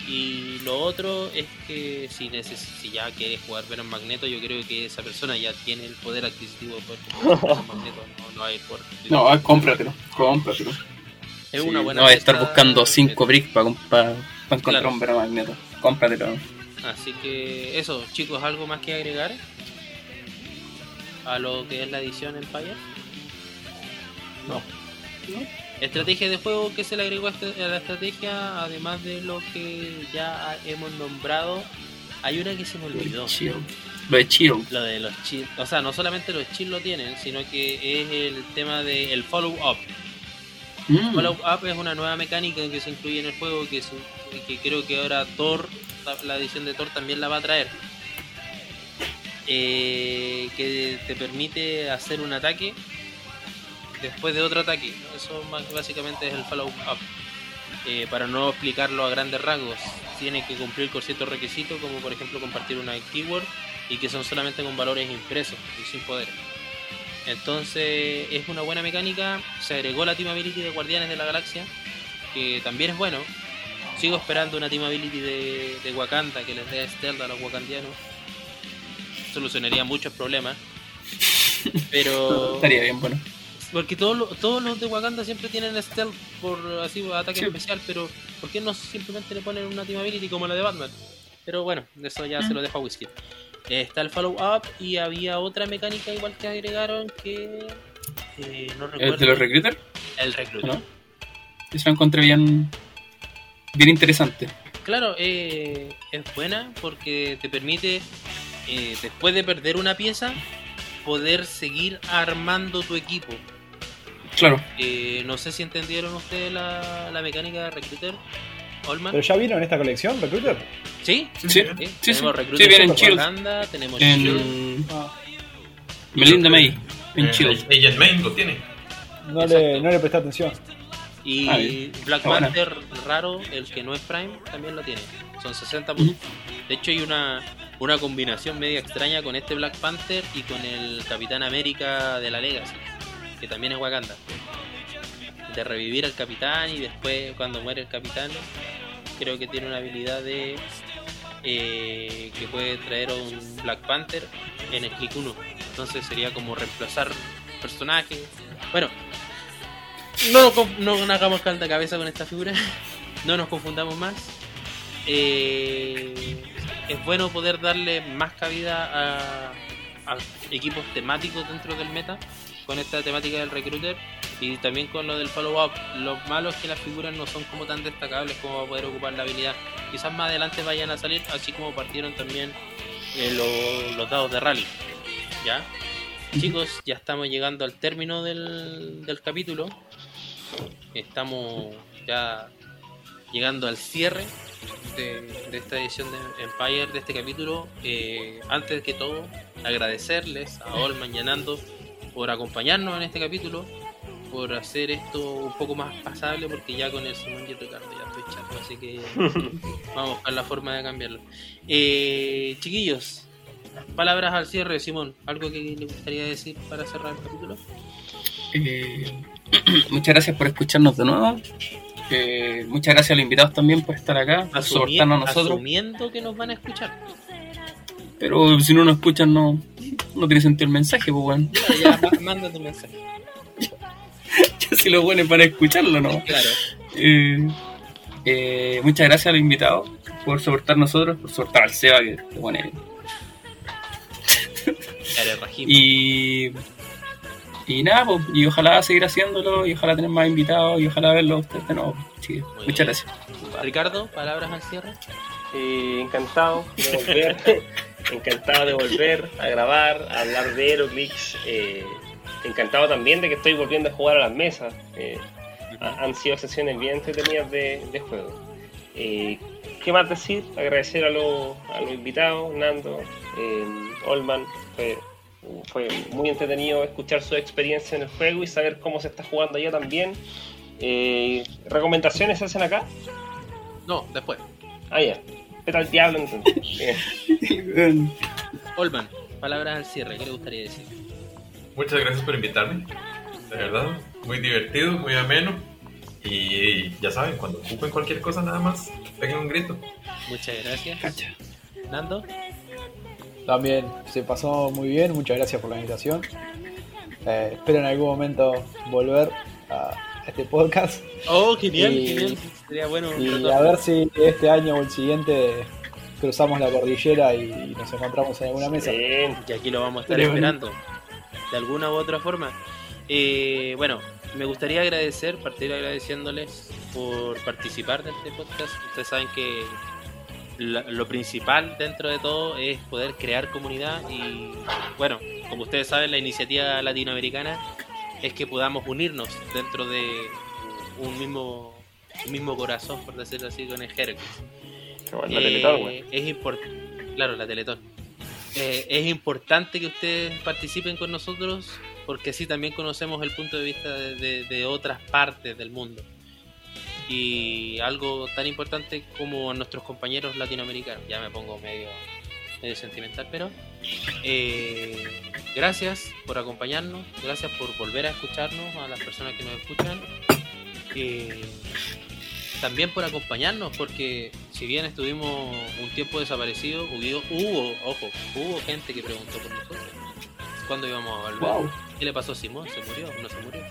Y lo otro es que si, neces si ya quieres jugar Venom Magneto, yo creo que esa persona ya tiene el poder adquisitivo de poder comprar Venom Magneto. No, no hay por No, ah, cómpratelo, cómpratelo. Es Sí, una buena no vas a estar buscando 5 de- bricks para encontrar Claro. un Venom Magneto. Cómpratelo. Así que eso, chicos, ¿algo más que agregar? A lo que es la edición Empire. No. Estrategia de juego que se le agregó a este- a la estrategia, además de lo que ya hemos nombrado, hay una que se me olvidó. de. Lo de Chiro. Lo de los chill, o sea, no solamente los chill lo tienen, sino que es el tema del follow up. Mm. Follow up es una nueva mecánica que se incluye en el juego que, se- que creo que ahora Thor, la, edición de Thor también la va a traer. Eh, que te permite hacer un ataque después de otro ataque. Eso básicamente es el follow up. Eh, para no explicarlo a grandes rasgos, tiene que cumplir con ciertos requisitos, como por ejemplo compartir una keyword y que son solamente con valores impresos y sin poder. Entonces es una buena mecánica. Se agregó la Team Ability de Guardianes de la Galaxia, que también es bueno. Sigo esperando una Team Ability de, de Wakanda que les dé stealth a los wakandianos. Solucionaría muchos problemas. Pero. Estaría bien bueno. Porque todos los, todos los de Wakanda siempre tienen stealth por así ataque Sí. especial, pero ¿por qué no simplemente le ponen una team ability como la de Batman? Pero bueno, eso ya se lo dejo a Whisky. Eh, está el follow up y había otra mecánica igual que agregaron que eh, no recuerdo. ¿El de los recruiters? El. ¿No? Eso lo encontré bien, bien interesante. Claro, eh, es buena porque te permite, eh, después de perder una pieza, poder seguir armando tu equipo. Claro. Eh, no sé si entendieron ustedes la, la mecánica de Recruiter. Olman. ¿Pero ya vieron esta colección, Recruiter? ¿Sí? Sí, Sí, sí, sí. tenemos Recruiter en Shield. Wakanda, tenemos Shield. Ah, Melinda May. En Eh, Shield. Agent Main lo tiene. no, Exacto. le, no le presté atención. Y Ah. Black. Panther raro, el que no es Prime, también lo tiene. Son 60 puntos. De hecho hay una, una combinación media extraña con este Black Panther y con el Capitán América de la Legacy, que también es Wakanda. De revivir al capitán y después cuando muere el capitán, creo que tiene una habilidad de eh, que puede traer a un Black Panther en el clic 1. Entonces sería como reemplazar personajes. Bueno, no, no nos hagamos calda cabeza con esta figura. No nos confundamos más. Eh, es bueno poder darle más cabida a, a equipos temáticos dentro del meta con esta temática del recruiter y también con lo del follow-up. Lo malo es que las figuras no son como tan destacables como para poder ocupar la habilidad. Quizás más adelante vayan a salir, así como partieron también eh, lo- los dados de rally. ¿Ya? Chicos, ya estamos llegando al término del, del capítulo. Estamos ya llegando al cierre de, de esta edición de Empire, de este capítulo. Eh, antes que todo, agradecerles a Olman y a Nando por acompañarnos en este capítulo, por hacer esto un poco más pasable, porque ya con el Simón y el Ricardo ya estoy chato, así que vamos a buscar la forma de cambiarlo. Eh, chiquillos, palabras al cierre, Simón, ¿algo que le gustaría decir para cerrar el capítulo? Eh, muchas gracias por escucharnos de nuevo. Eh, muchas gracias a los invitados también por estar acá, por soportarnos a nosotros. Asumiendo que nos van a escuchar. Pero si no nos escuchan, no, no tiene sentido el mensaje, pues bueno. Ya, ya, manda tu mensaje. si lo bueno es para escucharlo, ¿no? Claro. Eh, eh, muchas gracias a los invitados por soportar nosotros, por soportar al Seba, que, bueno, Eres. Y, y nada, pues, y ojalá seguir haciéndolo, y ojalá tener más invitados, y ojalá verlos a ustedes de nuevo. Sí, muchas bien. gracias. Ricardo, palabras al cierre. Eh, encantado de volver, encantado de volver a grabar, a hablar de Heroclix. Eh, encantado también de que estoy volviendo a jugar a las mesas. Eh, ha- han sido sesiones bien entretenidas de, de juego. Eh, ¿Qué más decir? Agradecer a, los- a los invitados, Nando, eh, Olman. Fue, fue muy entretenido escuchar su experiencia en el juego y saber cómo se está jugando allá también. Eh, ¿Recomendaciones se hacen acá? No, después. Ah, ya. Vete al diablo entonces. Olman, palabras al cierre. ¿Qué le gustaría decir? Muchas gracias por invitarme. De verdad, muy divertido, muy ameno. Y ya saben, cuando ocupen cualquier cosa nada más, peguen un grito. Muchas gracias. Cacha. Nando. También se pasó muy bien, muchas gracias por la invitación. Eh, espero en algún momento volver a este podcast Oh, genial, Y- genial. Sería bueno. un y retorno. a ver si este año o el siguiente cruzamos la cordillera y nos encontramos en alguna mesa. bien. Y aquí lo vamos a estar esperando. De alguna u otra forma. Eh, bueno, me gustaría agradecer, partir agradeciéndoles por participar de este podcast. Ustedes saben que lo principal dentro de todo es poder crear comunidad y bueno, como ustedes saben, la iniciativa latinoamericana es que podamos unirnos dentro de un mismo, un mismo corazón, por decirlo así, con el Hercules. Qué bueno, la Eh, es importante, claro, la Teletón. Eh, es importante que ustedes participen con nosotros porque así también conocemos el punto de vista de, de- de otras partes del mundo. Y algo tan importante como nuestros compañeros latinoamericanos. Ya me pongo medio, medio sentimental, pero eh, gracias por acompañarnos, gracias por volver a escucharnos, a las personas que nos escuchan. Eh, también por acompañarnos, porque si bien estuvimos un tiempo desaparecidos, hubo, hubo, ojo, hubo gente que preguntó por nosotros. ¿Cuándo íbamos a volver? Wow. ¿Qué le pasó a Simón? ¿Se murió? ¿No se murió?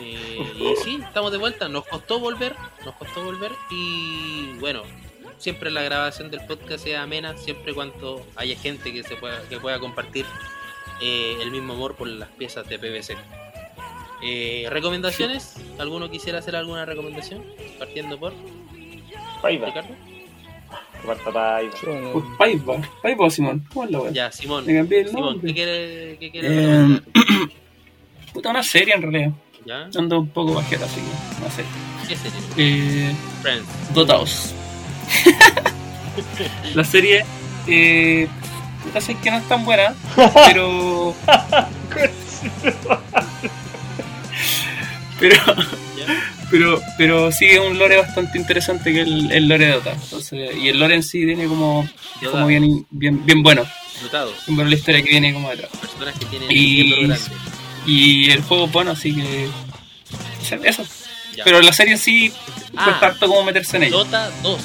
Eh, y sí, estamos de vuelta. Nos costó volver, nos costó volver y bueno, siempre la grabación del podcast sea amena, siempre cuando haya gente que se pueda, que pueda compartir eh, el mismo amor por las piezas de PVC. Eh, ¿Recomendaciones? ¿Alguno quisiera hacer alguna recomendación? Partiendo por Paiva. Ricardo. Marta Paiva. Paiva, Simón, ¿cómo es la wea? Ya, Simón. Me cambié el Simón. ¿qué quiere, qué quiere Eh, recomendar? puta, una serie en realidad. ¿Ya? ando un poco bajero, así que no sé. ¿Qué serie? Eh, Friends. dotados. la serie, eh, puta, sé que no es tan buena, pero. pero, pero, pero sigue un lore bastante interesante que el, el lore de Dota. Entonces, y el lore en sí tiene como, como bien, bien, bien bueno. Dotados. Bien buena la historia que viene como detrás. Personas que tienen Y-. Y el juego es bueno, así que. Eso. Ya. Pero la serie sí Ah. cuesta harto como meterse en ella. Dota 2.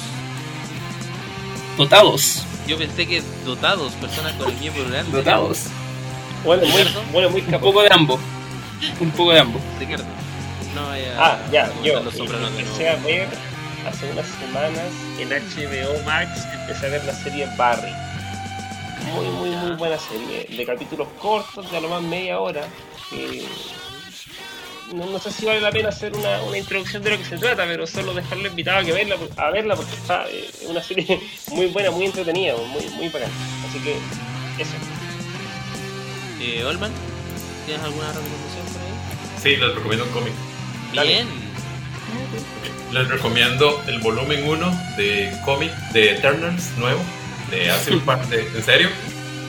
Dotados. Yo pensé que dotados, personas con el miembro grande. Dotados. Bueno, muy, muy Un capaz. poco de ambos. Un poco de ambos. Ricardo. No Ah, ya, yo los empecé a ver hace unas semanas en HBO Max, empecé a ver la serie Barry. Muy, muy, muy buena serie, de capítulos cortos, de a lo más media hora. que no, no sé si vale la pena hacer una, una introducción de lo que se trata, pero solo dejarlo invitado a, que verla, a verla porque está eh, es una serie muy buena, muy entretenida, muy, muy bacana. Así que eso. Eh, Olman, ¿tienes alguna recomendación por ahí? Sí, les recomiendo un cómic. Dale. Bien. Les recomiendo el volumen 1 de cómic de Eternals nuevo, de hace un par de... ¿En serio?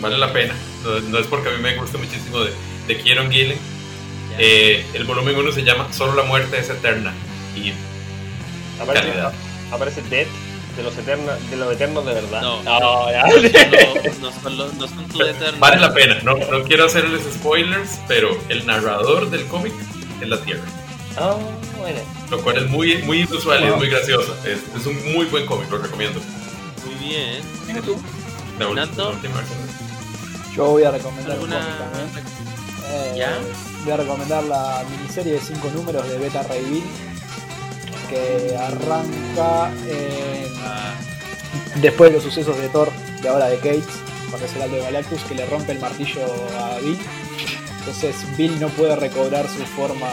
Vale la pena. No, no es porque a mí me gusta muchísimo de, de Kieron Gillen. Eh, el volumen 1 se llama Solo la muerte es eterna. Y Aparece, aparece Dead de los, eterna, de los eternos de verdad. No. ya. no, no son, no son eternos. vale la pena. No, no quiero hacerles spoilers, pero el narrador del cómic es la Tierra. Ah, bueno. Lo cual es muy, muy inusual y es muy gracioso. Es, es un muy buen cómic, lo recomiendo. Bien. Versión. Yo voy a recomendar un ¿Alguna... cómic. Eh, ¿Ya? Voy a recomendar la miniserie de 5 números de Beta Ray Bill que arranca en- Ah, después de los sucesos de Thor, de ahora de Kate, cuando es el Aldo de Galactus, que le rompe el martillo a Bill. Entonces Bill no puede recobrar su forma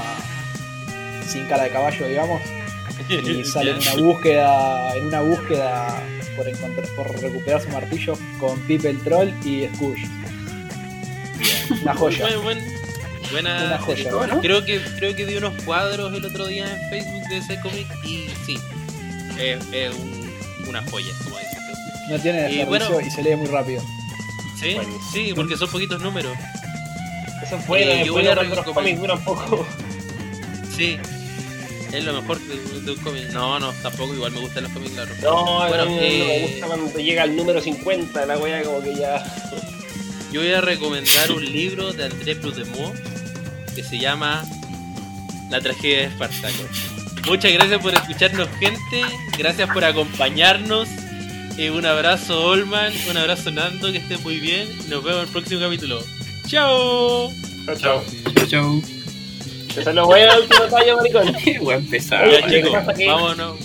sin cara de caballo, digamos, y sale en una búsqueda, en una búsqueda por encontrar, por recuperar su martillo con Pip el Troll y Scourge. Una joya. Buen- buen- buena Una joya, serie. ¿no? Creo que creo que vi unos cuadros el otro día en Facebook de ese cómic y sí, es, es un- una joya, como dices tú. No tiene Y bueno- y se lee muy rápido. Sí, Buenísimo. sí, porque son poquitos números. Eso es bueno, Eh, yo bueno voy a recomendar- cómics duran poco. Sí, es lo mejor de, de un cómic. No, no, tampoco, igual me gustan los cómics largos. No, Bueno, me eh, gusta cuando llega al número 50, la wea como que ya. Yo voy a recomendar un libro de André Prutemont que se llama La tragedia de Espartaco. Muchas gracias por escucharnos, gente. Gracias por acompañarnos. Eh, un abrazo, Olman. Un abrazo, Nando. Que estén muy bien. Nos vemos en el próximo capítulo. ¡Chao! Chao. Chau, chau. Te salió bueno el último tallo, maricón. Qué buen pesado. Oye, Ya, ¿qué chicos, vámonos.